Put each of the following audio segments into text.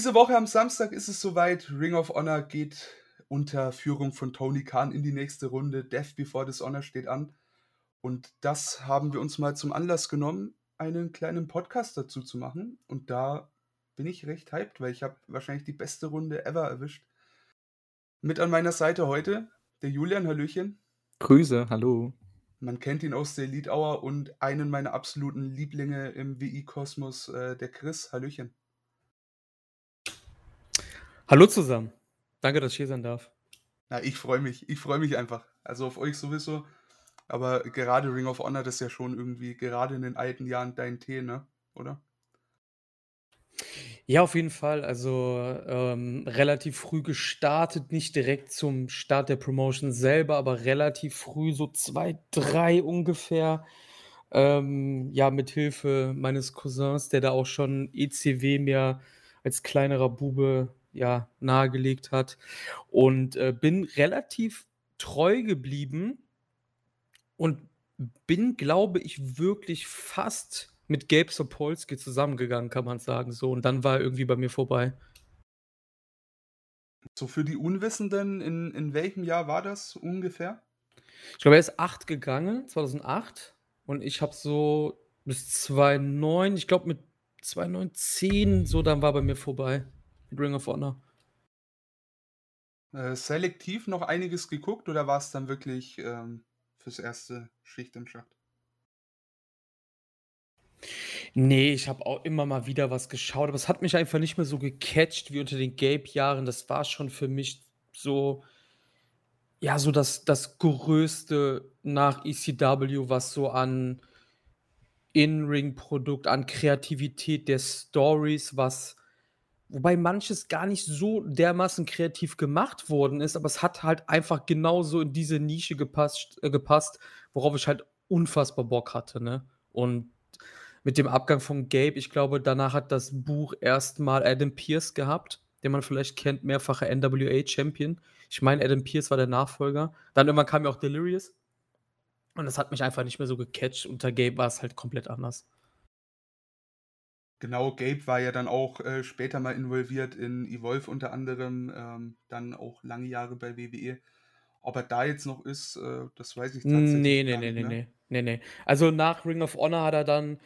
Diese Woche am Samstag ist es soweit. Ring of Honor geht unter Führung von Tony Khan in die nächste Runde. Death Before Dishonor steht an. Und das haben wir uns mal zum Anlass genommen, einen kleinen Podcast dazu zu machen. Und da bin ich recht hyped, weil ich habe wahrscheinlich die beste Runde ever erwischt. Mit an meiner Seite heute der Julian, Hallöchen. Grüße, hallo. Man kennt ihn aus der Elite Hour und einen meiner absoluten Lieblinge im WI-Kosmos, äh, der Chris. Hallöchen. Hallo zusammen. Danke, dass ich hier sein darf. Na, ich freue mich. Ich freue mich einfach. Also auf euch sowieso. Aber gerade Ring of Honor, das ist ja schon irgendwie gerade in den alten Jahren dein Tee, ne? Oder? Ja, auf jeden Fall. Also ähm, relativ früh gestartet, nicht direkt zum Start der Promotion selber, aber relativ früh, so zwei, drei ungefähr. Ähm, ja, mit Hilfe meines Cousins, der da auch schon ECW mir als kleinerer Bube ja nahegelegt hat. Und äh, bin relativ treu geblieben und bin, glaube ich, wirklich fast mit Gabe Sapolsky zusammengegangen, kann man sagen. So, und dann war er irgendwie bei mir vorbei. So für die Unwissenden, in, in welchem Jahr war das ungefähr? Ich glaube, er ist 8 gegangen, 2008. Und ich habe so bis 2009, ich glaube mit 2010, so dann war bei mir vorbei. Mit Ring of Honor. Äh, selektiv noch einiges geguckt oder war es dann wirklich ähm, fürs erste Schicht im Schacht? Nee, ich habe auch immer mal wieder was geschaut, aber es hat mich einfach nicht mehr so gecatcht wie unter den Gabe-Jahren. Das war schon für mich so, ja, so das, das Größte nach ECW, was so an In-Ring-Produkt, an Kreativität der Stories, was, wobei manches gar nicht so dermaßen kreativ gemacht worden ist, aber es hat halt einfach genauso in diese Nische gepasst, äh, gepasst worauf ich halt unfassbar Bock hatte, ne? Und mit dem Abgang von Gabe, ich glaube, danach hat das Buch erstmal Adam Pierce gehabt, den man vielleicht kennt, mehrfacher NWA-Champion. Ich meine, Adam Pierce war der Nachfolger. Dann irgendwann kam ja auch Delirious. Und das hat mich einfach nicht mehr so gecatcht. Unter Gabe war es halt komplett anders. Genau, Gabe war ja dann auch äh, später mal involviert in Evolve unter anderem, ähm, dann auch lange Jahre bei WWE. Ob er da jetzt noch ist, äh, das weiß ich tatsächlich Nee, nee, gar nee, nicht nee, mehr. nee. Nee, nee. Also nach Ring of Honor hat er dann,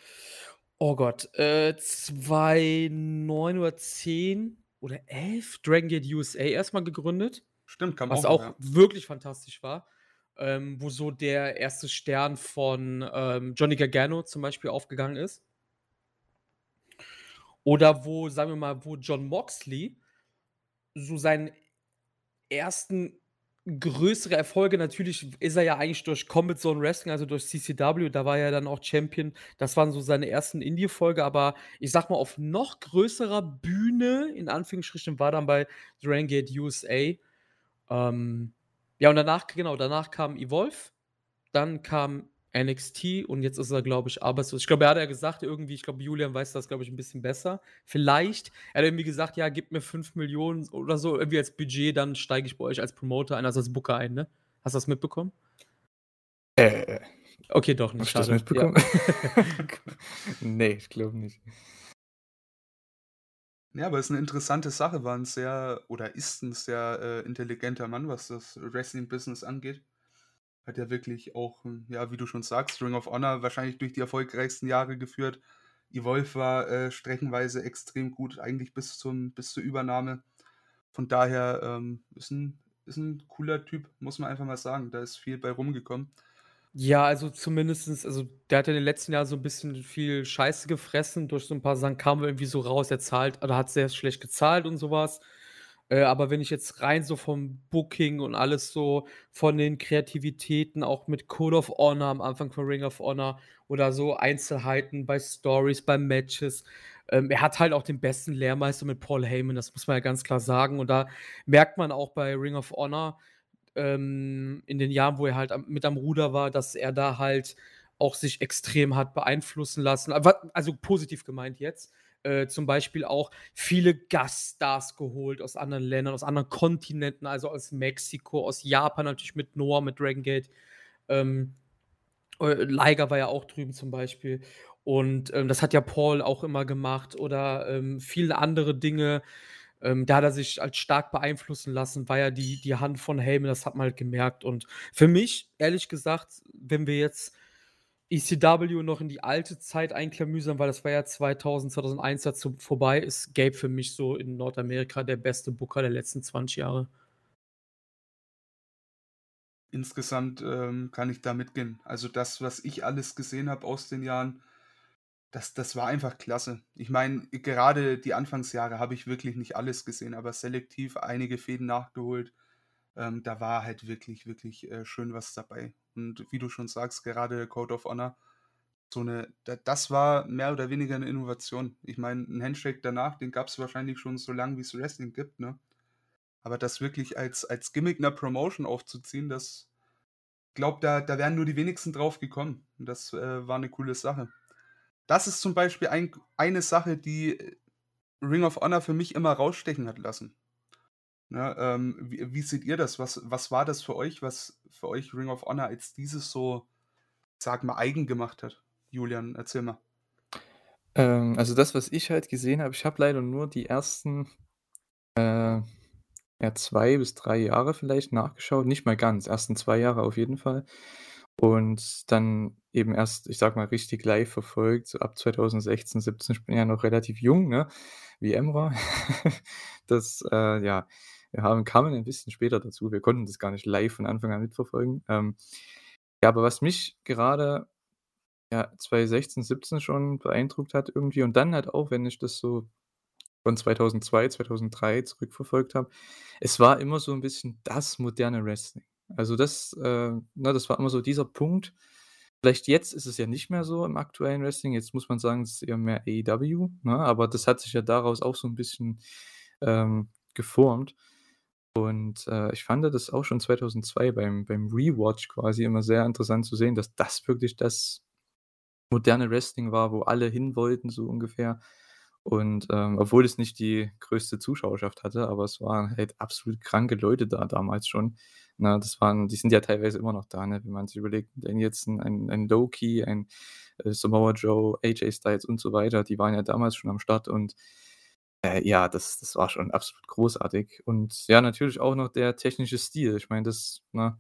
oh Gott, äh, 2009 oder 10 oder 11 Dragon Gate USA erstmal gegründet. Stimmt, kam Was auch auch ja. wirklich fantastisch war. Ähm, wo so der erste Stern von ähm, Johnny Gargano zum Beispiel aufgegangen ist. Oder wo, sagen wir mal, wo John Moxley so seinen ersten größere Erfolge, natürlich ist er ja eigentlich durch Combat Zone Wrestling, also durch CCW, da war er dann auch Champion. Das waren so seine ersten Indie-Folge, aber ich sag mal, auf noch größerer Bühne, in Anführungsstrichen, war dann bei Dragon Gate USA. Ähm, ja, und danach, genau, danach kam Evolve, dann kam NXT und jetzt ist er, glaube ich, arbeitslos. Ich glaube, er hat ja gesagt, irgendwie, ich glaube, Julian weiß das, glaube ich, ein bisschen besser. Vielleicht. Er hat irgendwie gesagt, ja, gib mir 5 Millionen oder so, irgendwie als Budget, dann steige ich bei euch als Promoter ein, also als Booker ein, ne? Hast du das mitbekommen? Äh, Okay, doch hast nicht. du das Schade. mitbekommen? nee, ich glaube nicht. Ja, aber es ist eine interessante Sache, war ein sehr, oder ist ein sehr äh, intelligenter Mann, was das Wrestling-Business angeht. Hat ja wirklich auch, ja, wie du schon sagst, Ring of Honor wahrscheinlich durch die erfolgreichsten Jahre geführt. Evolve war äh, streckenweise extrem gut, eigentlich bis, zum, bis zur Übernahme. Von daher ähm, ist, ein, ist ein cooler Typ, muss man einfach mal sagen. Da ist viel bei rumgekommen. Ja, also zumindestens, also der hat ja in den letzten Jahren so ein bisschen viel Scheiße gefressen. Durch so ein paar Sachen kam irgendwie so raus, er zahlt, oder hat sehr schlecht gezahlt und sowas. Äh, aber wenn ich jetzt rein so vom Booking und alles so von den Kreativitäten, auch mit Code of Honor am Anfang von Ring of Honor oder so Einzelheiten bei Stories, bei Matches. Ähm, er hat halt auch den besten Lehrmeister mit Paul Heyman, das muss man ja ganz klar sagen. Und da merkt man auch bei Ring of Honor, ähm, in den Jahren, wo er halt am, mit am Ruder war, dass er da halt auch sich extrem hat beeinflussen lassen. Also positiv gemeint jetzt. Äh, zum Beispiel auch viele Gaststars geholt aus anderen Ländern, aus anderen Kontinenten, also aus Mexiko, aus Japan natürlich mit Noah, mit Dragon Gate. Ähm, äh, Liger war ja auch drüben zum Beispiel. Und ähm, das hat ja Paul auch immer gemacht oder ähm, viele andere Dinge. Ähm, da hat er sich als stark beeinflussen lassen, war ja die, die Hand von Heyman, das hat man halt gemerkt. Und für mich, ehrlich gesagt, wenn wir jetzt ECW noch in die alte Zeit einklamüsern, weil das war ja 2000, 2001 dazu vorbei, ist Gabe für mich so in Nordamerika der beste Booker der letzten 20 Jahre. Insgesamt ähm, kann ich da mitgehen. Also das, was ich alles gesehen habe aus den Jahren, das, das war einfach klasse. Ich meine, gerade die Anfangsjahre habe ich wirklich nicht alles gesehen, aber selektiv einige Fäden nachgeholt. Ähm, da war halt wirklich, wirklich äh, schön was dabei. Und wie du schon sagst, gerade Code of Honor, so eine, das war mehr oder weniger eine Innovation. Ich meine, ein Handshake danach, den gab es wahrscheinlich schon so lange, wie es Wrestling gibt, ne? Aber das wirklich als, als Gimmick einer Promotion aufzuziehen, das, glaube, da, da wären nur die wenigsten drauf gekommen. Und das äh, war eine coole Sache. Das ist zum Beispiel ein, eine Sache, die Ring of Honor für mich immer rausstechen hat lassen. Ne, ähm, wie, wie, seht ihr das? Was, was war das für euch, was für euch Ring of Honor als dieses so, sag mal, eigen gemacht hat? Julian, erzähl mal. Ähm, also das, was ich halt gesehen habe, ich habe leider nur die ersten äh, ja, zwei bis drei Jahre vielleicht nachgeschaut, nicht mal ganz, ersten zwei Jahre auf jeden Fall. Und dann eben erst, ich sag mal, richtig live verfolgt, so ab 2016, 17, ich bin ja noch relativ jung, ne, wie Emra. Das, äh, ja, wir haben kamen ein bisschen später dazu. Wir konnten das gar nicht live von Anfang an mitverfolgen. Ähm, ja, aber was mich gerade, ja, 2016, 17 schon beeindruckt hat irgendwie und dann halt auch, wenn ich das so von 2002, 2003 zurückverfolgt habe, es war immer so ein bisschen das moderne Wrestling. Also das, äh, ne, das war immer so dieser Punkt. Vielleicht jetzt ist es ja nicht mehr so im aktuellen Wrestling. Jetzt muss man sagen, es ist eher mehr AEW, ne? aber das hat sich ja daraus auch so ein bisschen ähm, geformt. Und äh, ich fand das auch schon 2002 beim, beim Rewatch quasi immer sehr interessant zu sehen, dass das wirklich das moderne Wrestling war, wo alle hin wollten, so ungefähr. Und ähm, obwohl es nicht die größte Zuschauerschaft hatte, aber es waren halt absolut kranke Leute da damals schon. Na, das waren, die sind ja teilweise immer noch da, ne? wenn man sich überlegt, denn jetzt ein, ein Loki, ein äh, Samoa Joe, AJ Styles und so weiter, die waren ja damals schon am Start und äh, ja, das, das war schon absolut großartig. Und ja, natürlich auch noch der technische Stil. Ich meine, das, ne,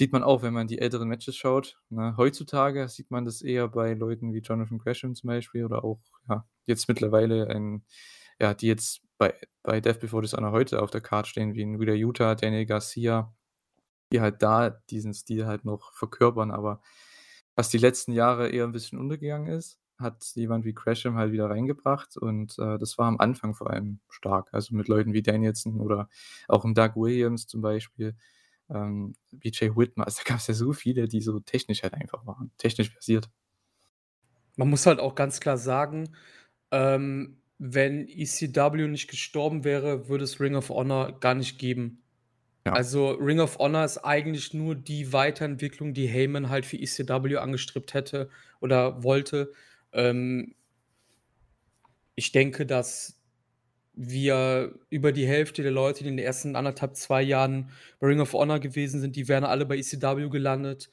Sieht man auch, wenn man die älteren Matches schaut. Ne? Heutzutage sieht man das eher bei Leuten wie Jonathan Gresham zum Beispiel oder auch ja, jetzt mittlerweile ein, ja, die jetzt bei, bei Death Before Dishonor heute auf der Karte stehen, wie ein Rita Utah, Daniel Garcia, die halt da diesen Stil halt noch verkörpern, aber was die letzten Jahre eher ein bisschen untergegangen ist, hat jemand wie Gresham halt wieder reingebracht und äh, das war am Anfang vor allem stark. Also mit Leuten wie Danielson oder auch im Doug Williams zum Beispiel ähm, BJ Whitmer. Also, da gab es ja so viele, die so technisch halt einfach waren, technisch versiert. Man muss halt auch ganz klar sagen, ähm, wenn ECW nicht gestorben wäre, würde es Ring of Honor gar nicht geben. Ja. Also Ring of Honor ist eigentlich nur die Weiterentwicklung, die Heyman halt für ECW angestrebt hätte oder wollte. Ähm, ich denke, dass wir über die Hälfte der Leute, die in den ersten anderthalb, zwei Jahren bei Ring of Honor gewesen sind, die wären alle bei ECW gelandet.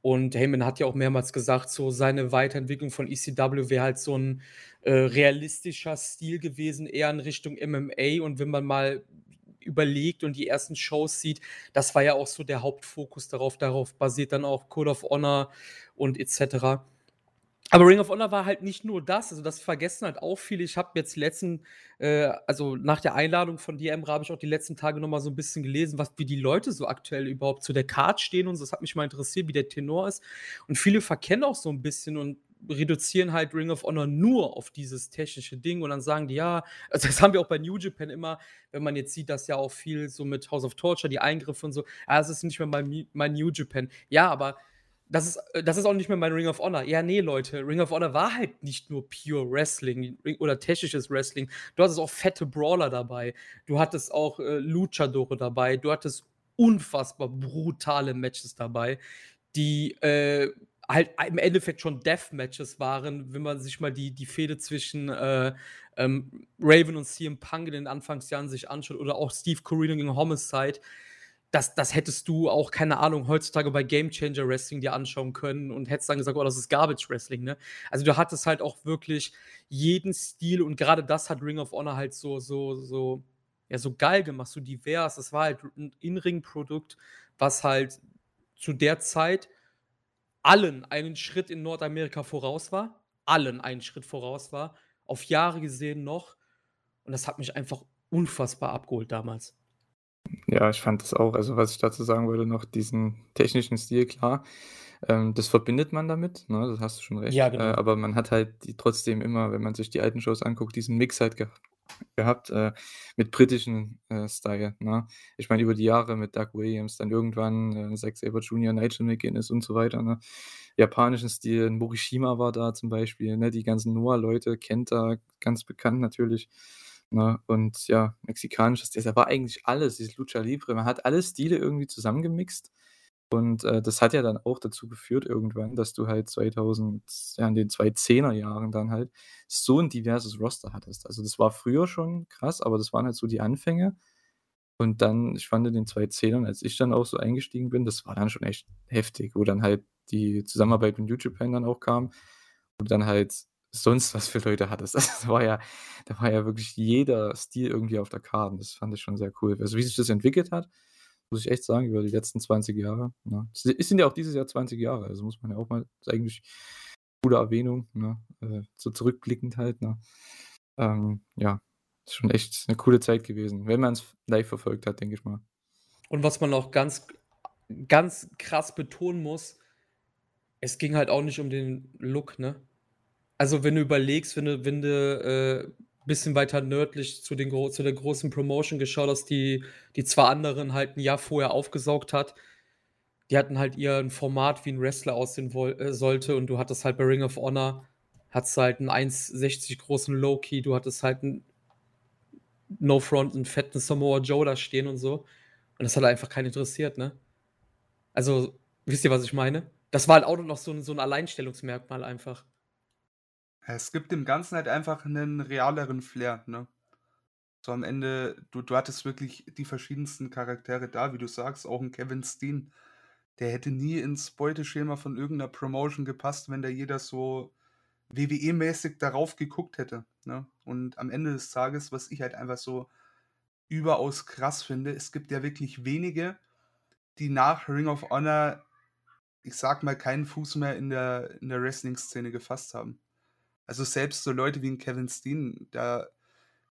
Und Heyman hat ja auch mehrmals gesagt, so seine Weiterentwicklung von ECW wäre halt so ein äh, realistischer Stil gewesen, eher in Richtung MMA. Und wenn man mal überlegt und die ersten Shows sieht, das war ja auch so der Hauptfokus darauf. Darauf basiert dann auch Code of Honor und etc. Aber Ring of Honor war halt nicht nur das, also das vergessen halt auch viele. Ich habe jetzt die letzten, äh, also nach der Einladung von dir, Emra, habe ich auch die letzten Tage noch mal so ein bisschen gelesen, was, wie die Leute so aktuell überhaupt zu der Card stehen und so. Das hat mich mal interessiert, wie der Tenor ist. Und viele verkennen auch so ein bisschen und reduzieren halt Ring of Honor nur auf dieses technische Ding und dann sagen die, ja, also das haben wir auch bei New Japan immer, wenn man jetzt sieht, dass ja auch viel so mit House of Torture, die Eingriffe und so, ja, es ist nicht mehr mein, mein New Japan. Ja, aber das ist, äh, das ist auch nicht mehr mein Ring of Honor. Ja, nee, Leute, Ring of Honor war halt nicht nur pure Wrestling oder technisches Wrestling. Du hattest auch fette Brawler dabei. Du hattest auch äh, Luchadore dabei. Du hattest unfassbar brutale Matches dabei, die äh, halt im Endeffekt schon Death-Matches waren, wenn man sich mal die, die Fehde zwischen äh, ähm, Raven und CM Punk in den Anfangsjahren sich anschaut oder auch Steve Corino gegen Homicide das, das hättest du auch, keine Ahnung, heutzutage bei Game Changer Wrestling dir anschauen können und hättest dann gesagt, oh, das ist Garbage Wrestling, ne? Also du hattest halt auch wirklich jeden Stil und gerade das hat Ring of Honor halt so, so, so, ja, so geil gemacht, so divers. Es war halt ein In-Ring-Produkt, was halt zu der Zeit allen einen Schritt in Nordamerika voraus war, allen einen Schritt voraus war, auf Jahre gesehen noch. Und das hat mich einfach unfassbar abgeholt damals. Ja, ich fand das auch. Also, was ich dazu sagen wollte, noch diesen technischen Stil, klar, ähm, das verbindet man damit, ne? Das hast du schon recht. Ja, Äh, genau. aber man hat halt die trotzdem immer, wenn man sich die alten Shows anguckt, diesen Mix halt geha gehabt, äh, mit britischen, äh, Style, ne? Ich meine, über die Jahre mit Doug Williams, dann irgendwann, äh, Zack Jr., Nigel McGuinness und so weiter, ne? Japanischen Stil, Morishima war da zum Beispiel, ne? Die ganzen Noah-Leute, Kenta, ganz bekannt natürlich, ne? Und ja, mexikanisches da war eigentlich alles, dieses Lucha Libre. Man hat alle Stile irgendwie zusammengemixt und, äh, das hat ja dann auch dazu geführt irgendwann, dass du halt 2000 ja, in den 2010er Jahren dann halt so 'n diverses Roster hattest. Also, das war früher schon krass, aber das waren halt so die Anfänge. Und dann ich fand in den 2010ern, als ich dann auch so eingestiegen bin, das war dann schon echt heftig, wo dann halt die Zusammenarbeit mit New Japan dann auch kam, wo dann halt sonst was für Leute hattest. Also, da war ja da war ja wirklich jeder Stil irgendwie auf der Karte. Das fand ich schon sehr cool. Also, wie sich das entwickelt hat, muss ich echt sagen, über die letzten 20 Jahre, ne? Es es sind ja auch dieses Jahr 20 Jahre, also muss man ja auch mal ist eigentlich gute Erwähnung, ne? Äh, so zurückblickend halt, ne? Ähm, ja, ist schon echt 'ne coole Zeit gewesen, wenn man's live verfolgt hat, denke ich mal. Und was man auch ganz ganz krass betonen muss, es ging halt auch nicht um den Look, ne? Also, wenn du überlegst, wenn du wenn du, äh, bisschen weiter nördlich zu den zu der großen Promotion geschaut hast, die die 2 anderen halt 'n Jahr vorher aufgesaugt hat. Die hatten halt eher 'n Format, wie 'n Wrestler aussehen äh, sollte und du hattest halt bei Ring of Honor hattest halt 'n 1,60 großen Low-Key, du hattest halt 'n No Front 'n fetten Samoa Joe da stehen und so. Und das hat einfach keinen interessiert, ne? Also, wisst ihr, was ich meine? Das war halt auch noch so 'n so 'n Alleinstellungsmerkmal einfach. Es gibt dem Ganzen halt einfach 'nen realeren Flair, ne? So am Ende du du hattest wirklich die verschiedensten Charaktere da, wie du sagst, auch 'n Kevin Steen. Der hätte nie ins Beuteschema von irgend 'ner Promotion gepasst, wenn da jeder so WWE-mäßig darauf geguckt hätte, ne? Und am Ende des Tages, was ich halt einfach so überaus krass finde, es gibt ja wirklich wenige, die nach Ring of Honor, ich sage mal, keinen Fuß mehr in der in der Wrestling-Szene gefasst haben. Also, selbst so Leute wie 'n Kevin Steen, da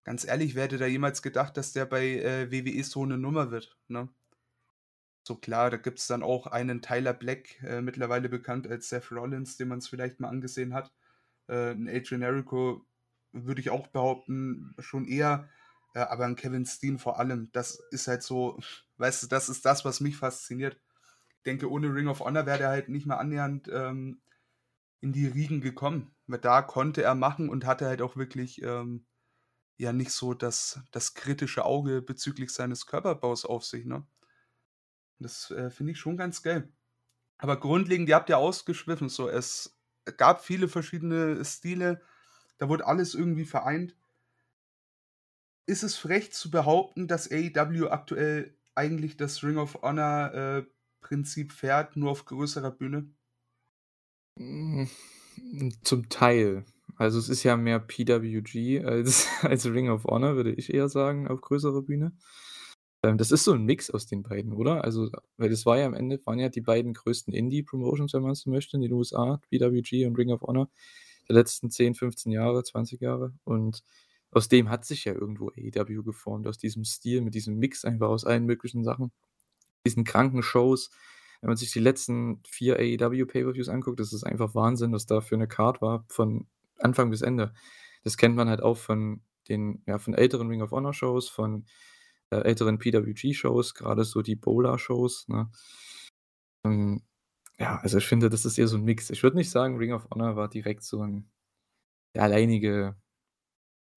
ganz ehrlich, wer hätte da jemals gedacht, dass der bei, äh, WWE so 'ne Nummer wird, ne? So klar, da gibt's dann auch einen Tyler Black, äh, mittlerweile bekannt als Seth Rollins, den man's vielleicht mal angesehen hat. Äh, 'n Adrian Jericho würde ich auch behaupten, schon eher, äh, aber 'n Kevin Steen vor allem. Das ist halt so weißt du, das ist das, was mich fasziniert. Ich denke, ohne Ring of Honor wäre der halt nicht mal annähernd, ähm, in die Riegen gekommen, da konnte er machen und hatte halt auch wirklich, ähm, ja, nicht so das das kritische Auge bezüglich seines Körperbaus auf sich, ne? Das, äh, finde ich schon ganz geil. Aber grundlegend, ihr habt ja ausgeschwiffen so, es gab viele verschiedene Stile, da wurde alles irgendwie vereint. Ist es frech zu behaupten, dass AEW aktuell eigentlich das Ring of Honor, äh, Prinzip fährt, nur auf größerer Bühne? Hm, zum Teil. Also, es ist ja mehr PWG als als Ring of Honor, würde ich eher sagen, auf größerer Bühne. Ähm, das ist so 'n Mix aus den beiden, oder? Also, weil das war ja am Ende waren ja die beiden größten Indie-Promotions, wenn man so möchte, in den USA, PWG und Ring of Honor der letzten 10, 15 Jahre, 20 Jahre. Und aus dem hat sich ja irgendwo AEW geformt, aus diesem Stil, mit diesem Mix einfach aus allen möglichen Sachen. Diesen kranken Shows. Wenn man sich die letzten 4 AEW Pay-per-Views anguckt, das ist einfach Wahnsinn, was da für 'ne Card war, von Anfang bis Ende. Das kennt man halt auch von den ja, von älteren Ring of Honor Shows, von, äh, älteren PWG Shows, grade so die Bowler-Shows, ne? Ähm, ja, also, ich finde, das ist eher so 'n Mix. Ich würde nicht sagen, Ring of Honor war direkt so 'n der alleinige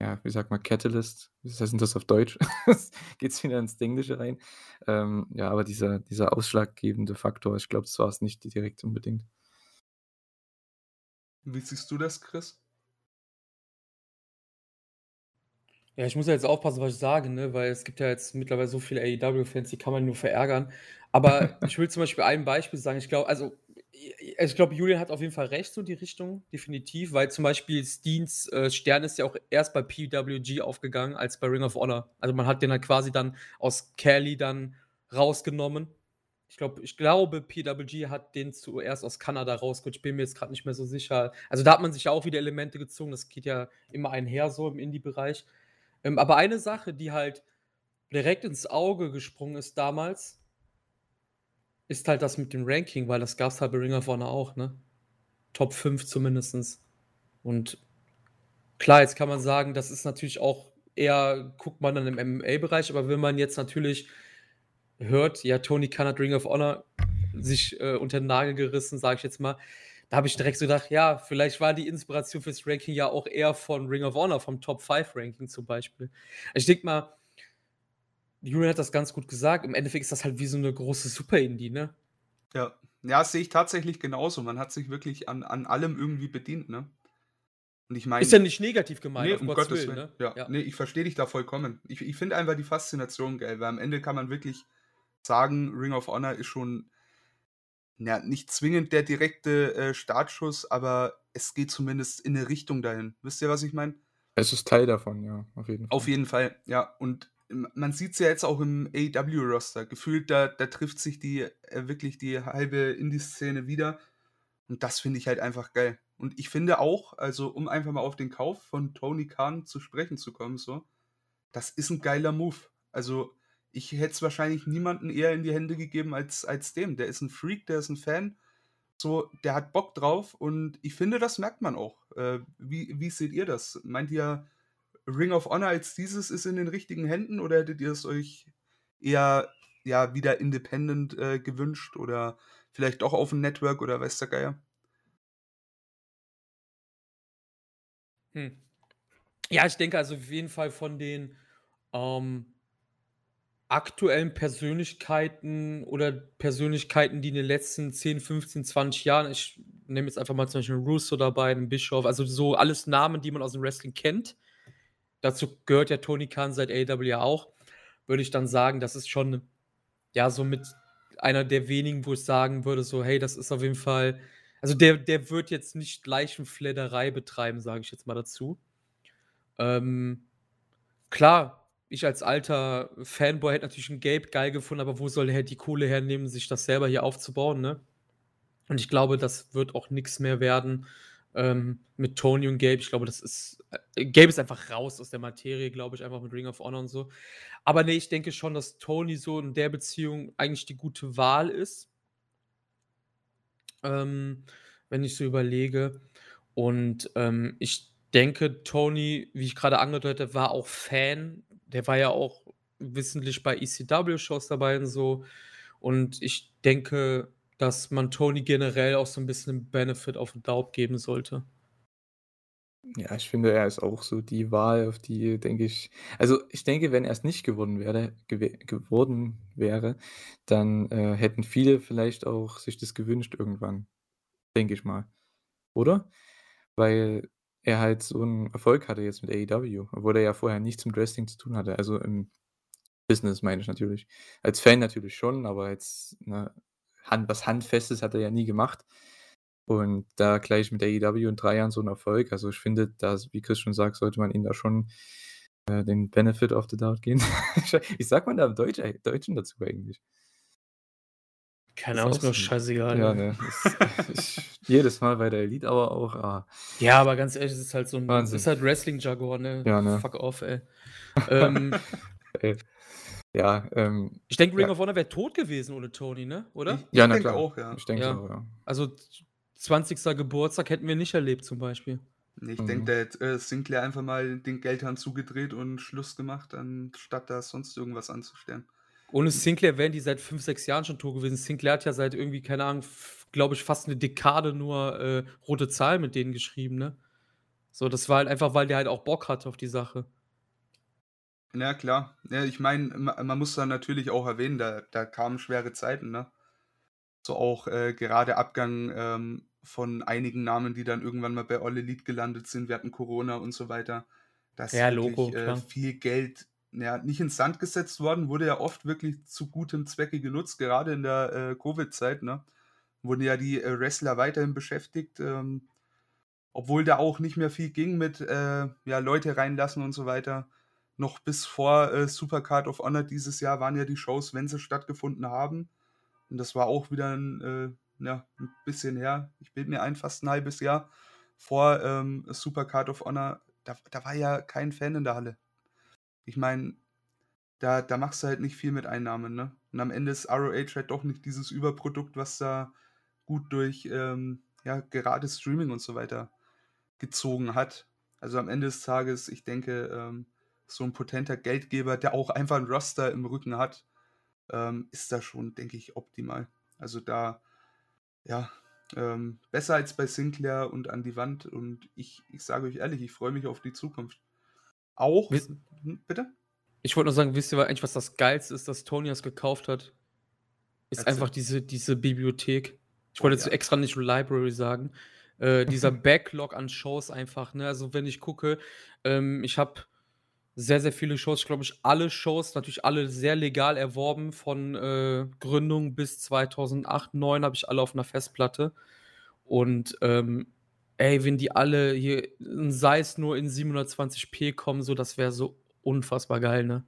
ja, wie sagt man, Catalyst? Was heißt denn das auf Deutsch? Geht's wieder ins Englische rein. Ähm, ja, aber dieser dieser ausschlaggebende Faktor, ich glaube, das war's nicht direkt unbedingt. Wie siehst du das, Chris? Ja, ich muss ja jetzt aufpassen, was ich sage, ne, weil es gibt ja jetzt mittlerweile so viele AEW-Fans, die kann man nur verärgern. Aber ich will zum Beispiel ein Beispiel sagen. Ich glaube, also, ich glaube, Julian hat auf jeden Fall recht, so die Richtung, definitiv, weil zum Beispiel Steens äh, Stern ist ja auch erst bei PWG aufgegangen als bei Ring of Honor. Also man hat den halt quasi dann aus Kelly dann rausgenommen. Ich glaube, ich glaube, PWG hat den zuerst aus Kanada rausgeholt. Ich bin mir jetzt gerade nicht mehr so sicher. Also da hat man sich ja auch wieder Elemente gezogen. Das geht ja immer einher so im Indie-Bereich. Ähm, aber eine Sache, die halt direkt ins Auge gesprungen ist damals, ist halt das mit dem Ranking, weil das gab es halt bei Ring of Honor auch, ne? Top 5 zumindest. Und klar, jetzt kann man sagen, das ist natürlich auch eher, guckt man dann im MMA-Bereich, aber wenn man jetzt natürlich hört, ja, Tony Khan hat Ring of Honor sich äh, unter den Nagel gerissen, sage ich jetzt mal, da habe ich direkt so gedacht, ja, vielleicht war die Inspiration fürs Ranking ja auch eher von Ring of Honor, vom Top 5 Ranking zum Beispiel. Ich denke mal, Julian hat das ganz gut gesagt. Im Endeffekt ist das halt wie so eine große Super-Indie, ne? Ja. Ja, das sehe ich tatsächlich genauso. Man hat sich wirklich an, an allem irgendwie bedient, ne? Und ich meine. Ist ja nicht negativ gemeint, nee, um Gottes, Gottes Willen. Ne? Ja. ja. Nee, ich verstehe dich da vollkommen. Ich, ich finde einfach die Faszination geil, weil am Ende kann man wirklich sagen, Ring of Honor ist schon ja, nicht zwingend der direkte äh, Startschuss, aber es geht zumindest in eine Richtung dahin. Wisst ihr, was ich meine? Es ist Teil davon, ja, auf jeden Fall. Auf jeden Fall, ja. Und man sieht es ja jetzt auch im AEW-Roster. Gefühlt, da, da trifft sich die äh, wirklich die halbe Indie-Szene wieder. Und das finde ich halt einfach geil. Und ich finde auch, also um einfach mal auf den Kauf von Tony Khan zu sprechen zu kommen, so, das ist ein geiler Move. Also ich hätte es wahrscheinlich niemanden eher in die Hände gegeben als, als dem. Der ist ein Freak, der ist ein Fan. So, der hat Bock drauf und ich finde, das merkt man auch. Äh, wie, wie seht ihr das? Meint ihr, Ring of Honor als dieses ist in den richtigen Händen oder hättet ihr es euch eher ja, wieder independent äh, gewünscht oder vielleicht doch auf ein Network oder weiß der Geier? Hm. Ja, ich denke also auf jeden Fall von den ähm, aktuellen Persönlichkeiten oder Persönlichkeiten, die in den letzten 10, 15, 20 Jahren, ich nehme jetzt einfach mal zum Beispiel Russo dabei, den Bischof, also so alles Namen, die man aus dem Wrestling kennt. Dazu gehört ja Tony Khan seit AW ja auch. Würde ich dann sagen, das ist schon, ja, so mit einer der wenigen, wo ich sagen würde, so, hey, das ist auf jeden Fall, also der, der wird jetzt nicht Leichenfledderei betreiben, sage ich jetzt mal dazu. Ähm, klar, ich als alter Fanboy hätte natürlich einen Gabe geil gefunden, aber wo soll er die Kohle hernehmen, sich das selber hier aufzubauen, ne? Und ich glaube, das wird auch nichts mehr werden ähm, mit Tony und Gabe. Ich glaube, das ist. Äh, Gabe ist einfach raus aus der Materie, glaube ich, einfach mit Ring of Honor und so. Aber nee, ich denke schon, dass Tony so in der Beziehung eigentlich die gute Wahl ist. Ähm, wenn ich so überlege. Und ähm, ich denke, Tony, wie ich gerade angedeutet habe, war auch Fan der war ja auch wissentlich bei ECW-Shows dabei und so. Und ich denke, dass man Tony generell auch so ein bisschen einen Benefit auf den Doubt geben sollte. Ja, ich finde, er ist auch so die Wahl, auf die denke ich. Also ich denke, wenn er es nicht geworden wäre, geworden wäre, dann äh, hätten viele vielleicht auch sich das gewünscht irgendwann. Denke ich mal. Oder? Weil er halt so einen Erfolg hatte jetzt mit AEW, obwohl er ja vorher nichts mit Wrestling zu tun hatte. Also im Business meine ich natürlich. Als Fan natürlich schon, aber jetzt ne, Hand, was Handfestes hat er ja nie gemacht. Und da gleich mit AEW in drei Jahren so ein Erfolg. Also ich finde, da, wie Chris schon sagt, sollte man ihm da schon äh, den Benefit of the Doubt gehen. wie sagt man da im Deutsch, Deutschen dazu eigentlich? Keine Ahnung, ist mir scheißegal. Ja, ne. Ist, jedes Mal bei der Elite, aber auch. Ah. Ja, aber ganz ehrlich, es ist halt so ein. Wahnsinn. ist halt Wrestling-Jargon, ne? Ja, ne. Fuck off, ey. ähm, ey. Ja, ähm, Ich denke, Ring ja. of Honor wäre tot gewesen ohne Tony, ne? Oder? Ich, ja, ich na klar. auch, ja. Ich denke ja. auch, ja. Also, 20. Geburtstag hätten wir nicht erlebt, zum Beispiel. Ich mhm. denke, der hat äh, Sinclair einfach mal den Geldhahn zugedreht und Schluss gemacht, anstatt da sonst irgendwas anzustellen. Ohne Sinclair wären die seit fünf, sechs Jahren schon tot gewesen. Sinclair hat ja seit irgendwie, keine Ahnung, glaube ich, fast eine Dekade nur äh, rote Zahlen mit denen geschrieben, ne? So, das war halt einfach, weil der halt auch Bock hatte auf die Sache. Ja, klar. Ja, ich meine, man muss da natürlich auch erwähnen, da, da kamen schwere Zeiten, ne? So auch äh, gerade Abgang ähm, von einigen Namen, die dann irgendwann mal bei All Elite gelandet sind. Wir hatten Corona und so weiter dass Ja, wirklich Logo, äh, viel Geld ja, nicht ins Sand gesetzt worden, wurde ja oft wirklich zu gutem Zwecke genutzt, gerade in der äh, Covid-Zeit, ne? Wurden ja die äh, Wrestler weiterhin beschäftigt, ähm, obwohl da auch nicht mehr viel ging mit äh, ja, Leute reinlassen und so weiter. Noch bis vor äh, Supercard of Honor dieses Jahr waren ja die Shows, wenn sie stattgefunden haben. Und das war auch wieder ein, äh, ja, ein bisschen her. Ich bilde mir ein, fast ein halbes Jahr vor ähm, Supercard of Honor. Da, da war ja kein Fan in der Halle. Ich meine, da, da machst du halt nicht viel mit Einnahmen, ne? Und am Ende ist ROH halt doch nicht dieses Überprodukt, was da gut durch ähm, ja, gerade Streaming und so weiter gezogen hat. Also am Ende des Tages, ich denke, ähm, so ein potenter Geldgeber, der auch einfach einen Roster im Rücken hat, ähm, ist da schon, denke ich, optimal. Also da, ja, ähm, besser als bei Sinclair und an die Wand. Und ich, ich sage euch ehrlich, ich freue mich auf die Zukunft. Auch, Wiss- Hm, bitte? Ich wollte nur sagen, wisst ihr eigentlich, was das Geilste ist, dass Tony das gekauft hat? Ist Erzähl. einfach diese, diese Bibliothek. Ich Oh, wollte jetzt ja. extra nicht Library sagen. Äh, dieser Backlog an Shows einfach, ne? Also wenn ich gucke, ähm, ich habe sehr, sehr viele Shows, ich glaube ich, alle Shows, natürlich alle sehr legal erworben, von äh, Gründung bis 2008, 2009 habe ich alle auf einer Festplatte. Und ähm, ey, wenn die alle hier, sei es nur in 720p kommen, so, das wäre so unfassbar geil, ne?